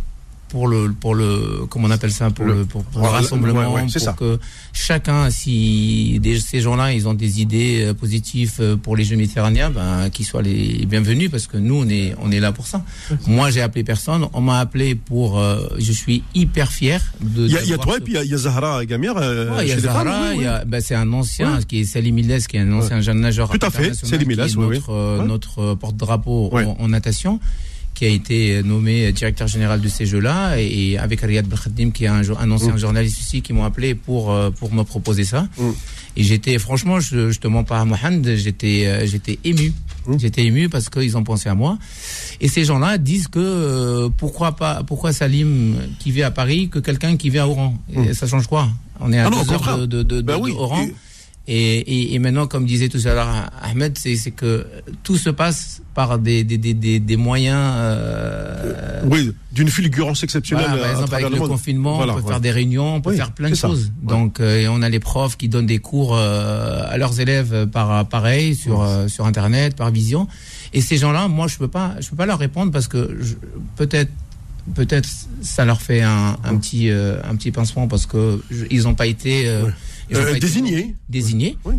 pour le pour le comment on appelle ça pour Le- le, pour, le rassemblement ouais, ouais, pour ça. que chacun si des, ces gens-là ils ont des idées euh, positives euh, pour les jeux méditerranéens ben qu'ils soient les bienvenus parce que nous on est on est là pour ça. Moi j'ai appelé personne, on m'a appelé pour euh, je suis hyper fier de Il y a, y a toi ce- et puis il y y, a Zahra Gamir. euh, Ouais, il y a Zahra, oui, il oui. bah, c'est un ancien qui est Salim Illes, qui est un ancien jeune nageur. Tout à fait, international, Salim qui Illes, est oui, notre, euh, notre porte-drapeau en natation, qui a été nommé directeur général de ces Jeux-là, et, avec Riyad Belkhadim, qui est un, un ancien Mm. journaliste aussi, qui m'ont appelé pour euh, pour me proposer ça. Mm. Et j'étais, franchement, je, je te mens pas, Mohamed, j'étais euh, j'étais ému. Mm. J'étais ému parce qu'ils ont pensé à moi. Et ces gens-là disent que euh, pourquoi pas, pourquoi Salim qui vit à Paris que quelqu'un qui vit à Oran. Et ça change quoi? On est à Ah non, deux heures contraire. de, de, de, Ben de oui. Oran. Et- Et, et, et maintenant, comme disait tout à l'heure Ahmed, c'est que tout se passe par des, des, des, des, des moyens. Euh, Oui, d'une fulgurance exceptionnelle. voilà, par exemple, avec le confinement, Voilà, on peut ouais. faire des réunions, on peut Oui, faire plein de ça. choses. Ouais. Donc, euh, et on a les profs qui donnent des cours euh, à leurs élèves par pareil sur euh, sur internet, par vision. Et ces gens-là, moi, je peux pas, je peux pas leur répondre parce que peut-être peut-être ça leur fait un, un petit euh, un petit pincement parce que je- ils n'ont pas été euh, Euh, désignés. Oui.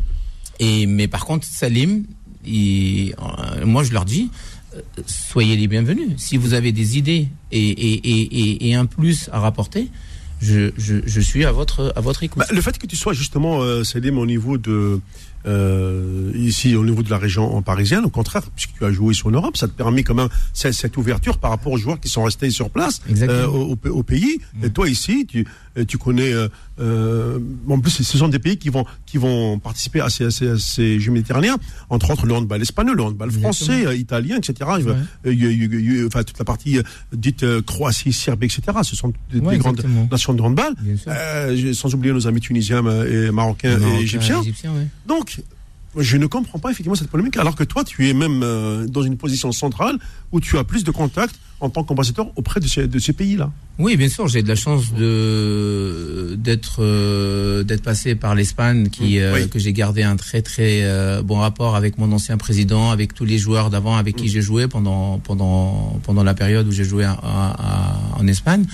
Et mais par contre Salim, euh, moi, je leur dis, euh, soyez les bienvenus. Si vous avez des idées et, et, et, et, et un plus à rapporter, je, je, je suis à votre, à votre écoute. Bah, le fait que tu sois justement, euh, Salim, au niveau de euh, ici, au niveau de la région parisienne, au contraire, puisque tu as joué sur l'Europe, ça te permet quand même cette, cette ouverture par rapport aux joueurs qui sont restés sur place euh, au, au- au pays. Et toi ici, tu, euh, tu connais. euh, euh, en plus, ce sont des pays qui vont qui vont participer à ces, à ces, à ces Jeux méditerranéens, entre autres le handball espagnol, le handball français, Exactement. euh, italien, etc. Ouais. il il il enfin, toute la partie dite Croatie, Serbie, etc. Ce sont des, Ouais, des grandes nations de handball. Euh, sans oublier nos amis tunisiens et marocains et égyptiens. ouais. Donc, je ne comprends pas effectivement cette polémique, alors que toi, tu es même euh, dans une position centrale où tu as plus de contacts en tant qu'ambassadeur auprès de ces, de ces pays-là. Oui, bien sûr, j'ai de la chance de d'être euh, d'être passé par l'Espagne, qui euh, Oui. que j'ai gardé un très très euh, bon rapport avec mon ancien président, avec tous les joueurs d'avant avec qui j'ai joué pendant pendant pendant la période où j'ai joué à- à- à- en Espagne.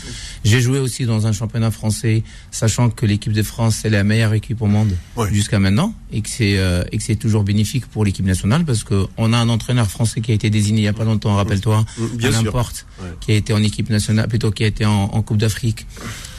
J'ai joué aussi dans un championnat français, sachant que l'équipe de France c'est la meilleure équipe au monde Ouais. jusqu'à maintenant et que c'est euh, et que c'est toujours bénéfique pour l'équipe nationale parce que on a un entraîneur français qui a été désigné il y a pas longtemps, rappelle-toi, Mm, Alain. Porte, Ouais. qui a été en équipe nationale, plutôt qui a été en, en Coupe d'Afrique,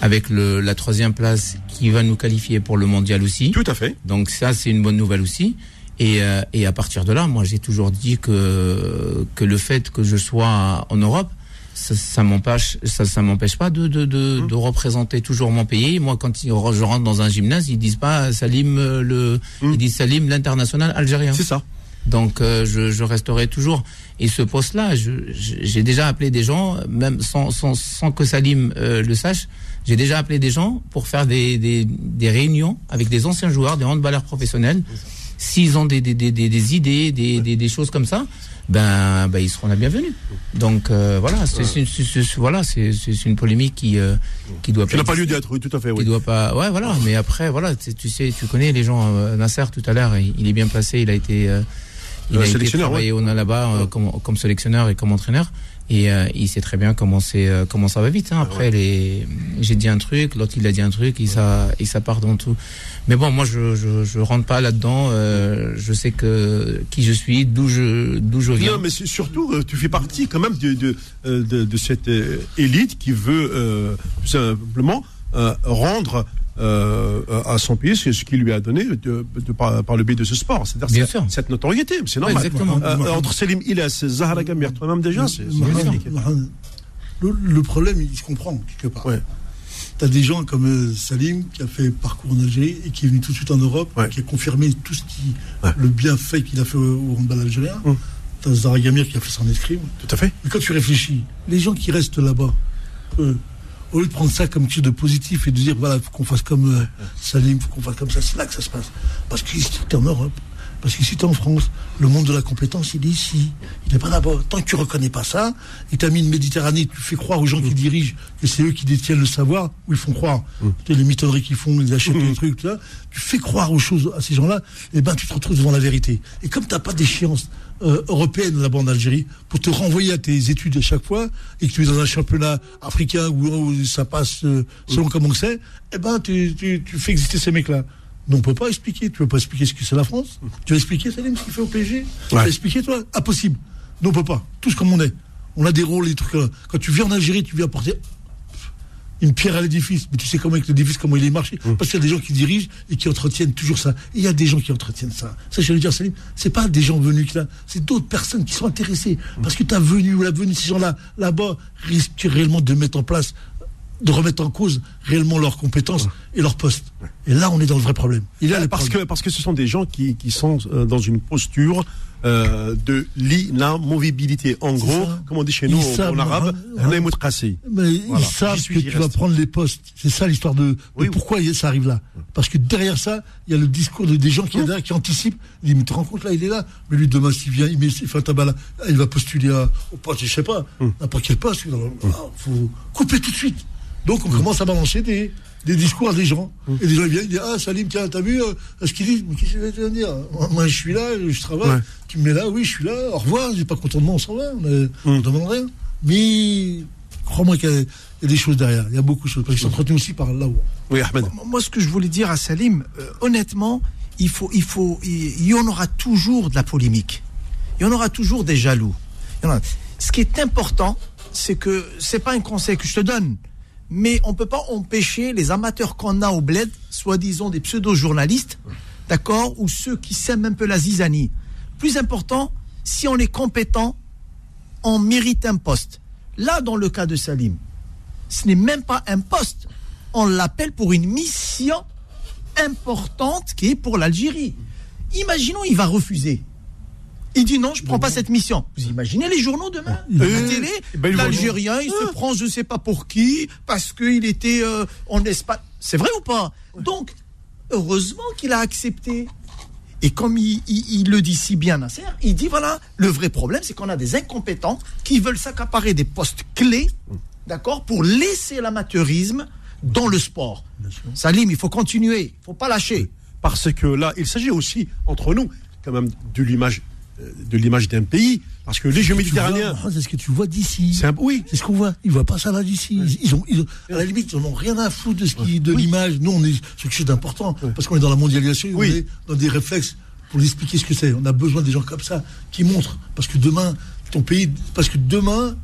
avec le, la troisième place qui va nous qualifier pour le mondial aussi. Tout à fait. Donc ça, c'est une bonne nouvelle aussi. Et, euh, et à partir de là, moi, j'ai toujours dit que que le fait que je sois en Europe, ça, ça m'empêche, ça, ça m'empêche pas de de, de, de représenter toujours mon pays. Moi, quand je rentre dans un gymnase, ils disent pas Salim euh, le, ils disent Salim l'international algérien. C'est ça. Donc euh, je, je resterai toujours. Et ce poste-là, j'ai déjà appelé des gens, même sans, sans, sans que Salim euh, le sache, j'ai déjà appelé des gens pour faire des, des, des réunions avec des anciens joueurs, des handballeurs professionnels. S'ils ont des, des, des, des, idées, des, des, des choses comme ça, ben, ben ils seront la bienvenue. Donc euh, voilà, c'est c'est- c'est- voilà, une polémique qui euh, qui doit Qui n'a pas lieu d'être, oui, tout à fait. qui Oui. doit pas ouais voilà mais après voilà tu sais tu connais les gens euh, Nasser tout à l'heure il, il est bien placé il a été euh, il Euh, a été travaillé au là-bas euh, comme, comme sélectionneur et comme entraîneur. Et euh, il sait très bien comment c'est euh, comment ça va vite hein. après les j'ai dit un truc l'autre il a dit un truc et ça et ça part dans tout. Mais bon moi je je, je rentre pas là-dedans euh, je sais que qui je suis d'où je d'où je viens. Non, mais surtout, euh, tu fais partie quand même de, de, de, de cette élite qui veut euh, tout simplement euh, rendre euh, à son pays ce ce qu'il lui a donné de, de- par, par le biais de ce sport. C'est-à-dire cette- notoriété. C'est normal. exactement. Euh, entre Selim Ilas, Zahra Gamir, toi-même déjà, c'est c'est magnifique. Le, le problème, il se comprend quelque part. Ouais. Tu as des gens comme euh, Salim qui a fait parcours en Algérie et qui est venu tout de suite en Europe, Ouais. qui a confirmé tout ce qui, Ouais. le bienfait qu'il a fait au, handball algérien. Hum. Tu as Zara Gamir qui a fait son escrime. Tout à fait. Mais quand tu réfléchis, les gens qui restent là-bas, eux, au lieu de prendre ça comme quelque chose de positif et de dire voilà, faut qu'on fasse comme euh, Salim, faut qu'on fasse comme ça, c'est là que ça se passe. Parce qu'ici, tu es en Europe. Parce qu'ici, tu en France. Le monde de la compétence, il est ici. Il n'est pas là-bas. Tant que tu reconnais pas ça, et tu as mis une Méditerranée, tu fais croire aux gens qui dirigent que c'est eux qui détiennent le savoir, ou ils font croire. Tu sais, les mitonneries qu'ils font, ils achètent des trucs, tout ça. Tu fais croire aux choses à ces gens-là, et ben tu te retrouves devant la vérité. Et comme tu n'as pas d'échéance euh, européenne là-bas en Algérie, pour te renvoyer à tes études à chaque fois, et que tu es dans un championnat africain où, où ça passe euh, selon comment c'est, eh ben tu, tu, tu fais exister ces mecs-là. Donc on peut pas expliquer. Tu veux pas expliquer ce que c'est la France? Tu veux expliquer, Salim, ce qu'il fait au PSG Tu veux expliquer, toi? Impossible. Non, on peut pas. Tous comme on est. On a des rôles, des trucs. là. Quand tu viens en Algérie, tu viens apporter une pierre à l'édifice. Mais tu sais comment avec l'édifice, comment il est marché. Parce qu'il y a des gens qui dirigent et qui entretiennent toujours ça. Et il y a des gens qui entretiennent ça. Ça, je veux dire, Salim, c'est pas des gens venus là. C'est d'autres personnes qui sont intéressées. Parce que ta venue ou la venue ces gens-là, là-bas, risquent réellement de mettre en place, de remettre en cause réellement leurs compétences et leurs postes. Et là, on est dans le vrai problème. Il a le Parce problème. que, parce que ce sont des gens qui, qui sont euh, dans une posture euh, de l'inamovibilité. En gros, ça. comme on dit chez Ils nous en- savent, en arabe, hein, un émout cassé. Mais Voilà. ils savent que tu vas prendre les postes. C'est ça l'histoire de, de Oui, oui. pourquoi ça arrive là. Parce que derrière ça, il y a le discours de, des gens qui, derrière, qui anticipent. Ils disent, mais tu te rends compte là, il est là. Mais lui, demain, s'il vient, il, met, il fait un tabac là, il va postuler à- au poste, je sais pas, Hum. n'importe quel poste. Il faut couper tout de suite. Donc, on commence à balancer des, des discours à des gens. Et des gens ils viennent, ils disent, ah, Salim, tiens, t'as vu, euh, ce qu'ils disent, mais qu'est-ce que tu veux dire? Moi, je suis là, je travaille. Ouais. Tu me mets là, oui, je suis là, au revoir, j'ai pas content de moi, on s'en va, on ne Hum. demande rien. Mais crois-moi qu'il y, a- il y a des choses derrière, il y a beaucoup de choses. Parce qu'ils sont entretenus aussi par là-haut. Oui, Ahmed. Moi, ce que je voulais dire à Salim, euh, honnêtement, il faut, il faut, il y en aura toujours de la polémique. Il y en aura toujours des jaloux. Il y en a- Ce qui est important, c'est que c'est pas un conseil que je te donne, mais on peut pas empêcher les amateurs qu'on a au bled, soi-disant des pseudo-journalistes, d'accord, ou ceux qui sèment un peu la zizanie. Plus important, si on est compétent, on mérite un poste. Là, dans le cas de Salim, ce n'est même pas un poste. On l'appelle pour une mission importante qui est pour l'Algérie. Imaginons, il va refuser. Il dit non, je prends pas cette mission. Vous imaginez les journaux demain à la télé ben, ils vont- L'Algérien, il se prend je sais pas pour qui, parce qu'il était euh, en Espagne. C'est vrai ou pas? Donc, heureusement qu'il a accepté. Et comme il, il- il le dit si bien, Nasser, il dit voilà, le vrai problème, c'est qu'on a des incompétents qui veulent s'accaparer des postes clés, d'accord, pour laisser l'amateurisme dans le sport. Salim, il faut continuer, il faut pas lâcher. Parce que là, il s'agit aussi, entre nous, quand même, de l'image euh, de l'image d'un pays. Parce que les Jeux méditerranéens, C'est ce que tu vois d'ici. c'est un... Oui, C'est ce qu'on voit. Ils voient pas ça là d'ici. Ils, ils ont, ils ont- à la limite, ils en ont rien à foutre de ce qui, de l'image. Nous, on est sur quelque chose d'important parce qu'on est dans la mondialisation. Oui. On est dans des réflexes pour expliquer ce que c'est. On a besoin des gens comme ça qui montrent parce que demain, ton pays, parce que demain,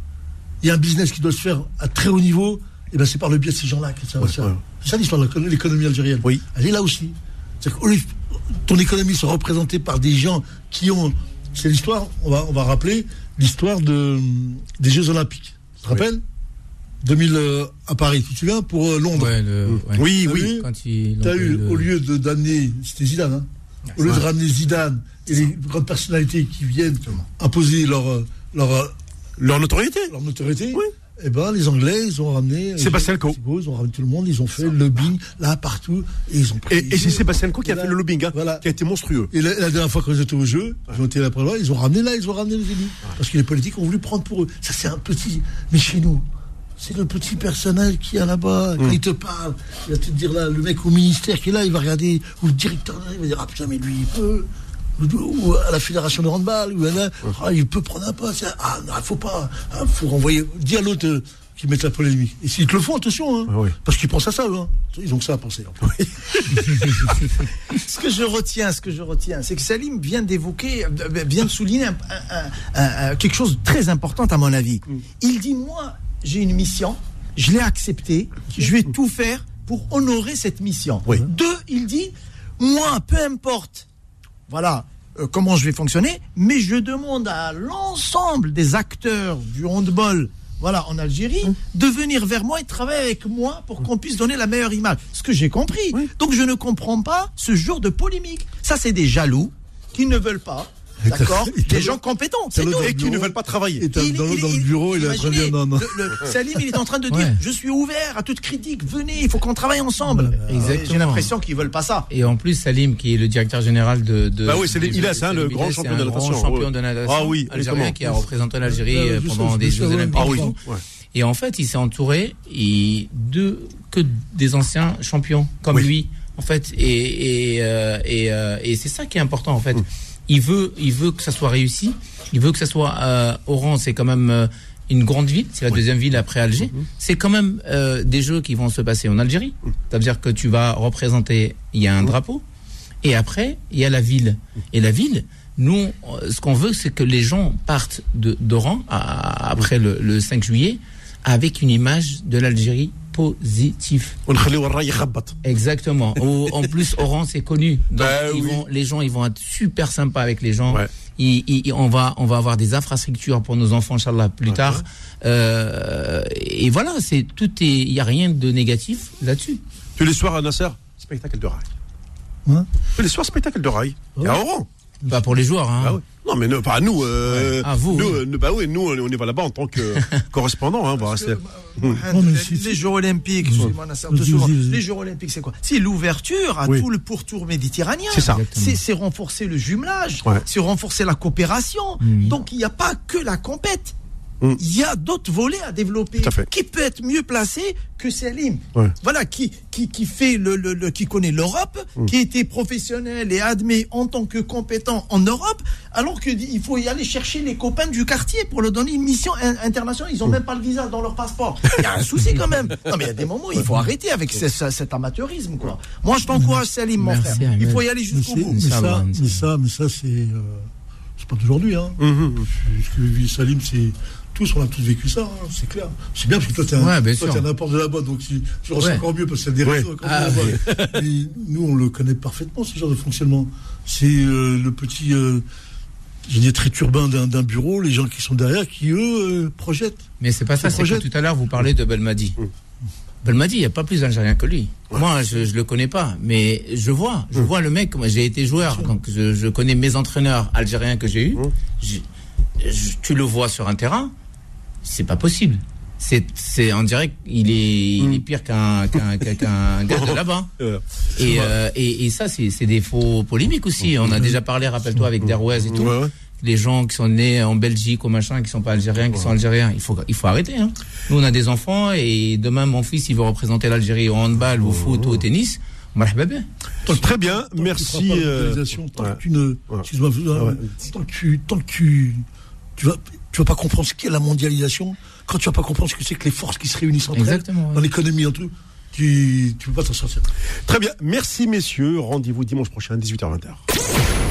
il y a un business qui doit se faire à très haut niveau. Et ben, c'est par le biais de ces gens-là que ça va se faire. ouais. C'est ça l'histoire de l'économie- algérienne. Oui. Elle est là aussi. C'est lieu- ton économie soit représentée par des gens qui ont. C'est l'histoire, on va, on va rappeler l'histoire de, des Jeux Olympiques. Tu te rappelles? 2000 euh, à Paris, tu te souviens? Pour euh, Londres. Ouais, le- ouais. oui, oui. T'as donc, eu, le- au lieu de d'amener, c'était Zidane, hein au lieu de ramener Zidane et les grandes personnalités qui viennent imposer leur, euh, leur, Leur notoriété. leur notoriété, Oui. Eh ben, les Anglais, ils ont ramené. Sébastien Coe. Ils ont ramené tout le monde, ils ont fait le lobbying là, partout, et ils ont pris. Et, et c'est Sébastien Coe qui a fait le lobbying, hein, Voilà. qui a été monstrueux. Et la, la dernière fois quand ils étaient au jeu, ils ont été là pour ils ont ramené là, ils ont ramené les élus. Parce que les politiques ont voulu prendre pour eux. Ça, c'est un petit. Mais chez nous, c'est le petit personnel qui est là-bas. Quand il te parle, il va te dire là, le mec au ministère qui est là, il va regarder, ou le directeur, il va dire, ah putain, mais lui, il peut. Ou- à la fédération de handball, ou à la- ah, il peut prendre un poste. Ah, non, faut pas. Ah, faut renvoyer. Dis à l'autre euh, qui met la polémique. Et s'ils te le font, attention, hein, oui. parce qu'ils pensent à ça, eux, hein. Ils ont que ça à penser. en fait. Ce que je retiens, ce que je retiens, c'est que Salim vient d'évoquer, euh, vient de souligner un- un- un- un- quelque chose de très important à mon avis. Il dit moi, j'ai une mission, je l'ai acceptée, je vais tout faire pour honorer cette mission. Oui. Deux, il dit moi, peu importe, voilà. euh, comment je vais fonctionner, mais je demande à l'ensemble des acteurs du handball voilà, en Algérie, de venir vers moi et travailler avec moi pour qu'on puisse donner la meilleure image. Ce que j'ai compris. Donc je ne comprends pas ce genre de polémique. Ça, c'est des jaloux qui ne veulent pas, d'accord Des gens compétents, c'est tout. Et qui ne veulent pas travailler. Et Il- dans, il- dans il- le bureau, il est en train de dire non, non. le- le- Salim, il est en train de dire Ouais. Je suis ouvert à toute critique, venez, il faut qu'on travaille ensemble. Exactement. J'ai l'impression qu'ils veulent pas ça. Et en plus, Salim, qui est le directeur général de. de Bah oui, c'est de- l'Ilas, hein, le Ilas, grand champion un de grand natation. champion Ouais. de natation Ah oui, algérien comment qui a représenté l'Algérie euh, pendant des Jeux. Olympiques. Ah oui. et en fait, il s'est entouré et de que des anciens champions comme Oui. lui, en fait. Et et euh, et, euh, et c'est ça qui est important en fait. Mm. Il veut il veut que ça soit réussi. Il veut que ça soit euh, Oran, c'est quand même euh, une grande ville, c'est la deuxième ville après Alger. Mm-hmm. C'est quand même euh, des jeux qui vont se passer en Algérie. Mm. Ça veut dire que tu vas représenter. Il y a un drapeau. Et après, il y a la ville. Et la ville, nous, euh, ce qu'on veut, c'est que les gens partent d'Oran après le, le 5 juillet avec une image de l'Algérie positif. Exactement. en plus, Oran, c'est connu. Bah ils vont, les gens, ils vont être super sympas avec les gens. On va on va avoir des infrastructures pour nos enfants inchallah plus tard. Euh, et voilà c'est tout il y a rien de négatif là-dessus. Tous les soirs à Nasser spectacle de rail. Hein Tous les soirs spectacle de rail. Ah à Oran. Pas pour les joueurs, hein. Ah oui. Non, mais ne- pas nous. Euh, Ouais. Ah, vous, nous, oui. euh, nous, bah oui, nous, on y va là-bas en tant que correspondant. Hein, va rester. Non, mais si- les Jeux Olympiques, les Jeux Olympiques, c'est quoi? C'est l'ouverture à Oui. tout le pourtour méditerranéen. C'est ça. C'est renforcer le jumelage, Ouais. c'est renforcer la coopération. Donc il n'y a pas que la compète. Mm. il y a d'autres volets à développer. À. Qui peut être mieux placé que Selim Ouais. Voilà, qui, qui, qui fait le, le, le- qui connaît l'Europe, Mm. qui était professionnel et admis en tant que compétent en Europe, alors que il faut y aller chercher les copains du quartier pour leur donner une mission in- internationale. Mm. Ils ont même pas le visa dans leur passeport. Il y a un souci quand même. Non mais il y a des moments, il faut arrêter avec ce- ce- cet amateurisme quoi. Moi je t'encourage Selim mon frère. Il faut y aller jusqu'au bout. mais ça, Inch'Allah, mais ça, mais ça, c'est, euh, c'est pas d'aujourd'hui, hein. Mhm. Vit Salim, c'est tous, on a tous vécu ça, hein, c'est clair. C'est bien parce que toi, t'es un, Ouais, un apport de la boîte, donc tu, tu ressens Ouais. encore mieux parce qu'il y a des Ouais. réseaux Ah, nous, on le connaît parfaitement, ce genre de fonctionnement. C'est euh, le petit, euh, très urbain d'un, bureau, les gens qui sont derrière, qui eux euh, projettent. Mais c'est pas ça, c'est que tout à l'heure, vous parlez de Belmadi. Belmadi, il n'y a pas plus d'Algériens que lui. Moi, je ne le connais pas, mais je vois, je vois le mec. Moi, j'ai été joueur, donc je, je connais mes entraîneurs algériens que j'ai eus. Je- je- tu le vois sur un terrain, c'est pas possible. C'est, c'est, on dirait qu'il est, il est pire qu'un, qu'un, qu'un- qu'un gars de là-bas. Euh, Et, euh, et, et ça, c'est, c'est des faux polémiques aussi. On a déjà parlé, rappelle-toi, avec Derouez et tout. ouais, ouais. Les gens qui sont nés en Belgique ou machin, qui sont pas algériens, qui sont algériens. Il faut, il faut arrêter, hein. Nous, on a des enfants et demain, mon fils, il veut représenter l'Algérie au handball, au foot ou au tennis. Bien. Très bien, Tant que tu merci. euh, tant ouais. que tu ne, Ouais. excuse-moi, ouais. tant que tu, tant que tu, tu vas, tu vas pas comprendre ce qu'est la mondialisation, quand tu vas pas comprendre ce que c'est que les forces qui se réunissent entre elles, ouais. dans l'économie entre eux, tu, tu peux pas t'en sortir. Très bien, merci messieurs. Rendez-vous dimanche prochain, 18h20.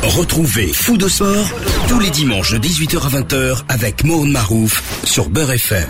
Retrouvez Fou de Sport tous les dimanches de 18h à 20h avec Mohamed Marouf sur Beurre FM.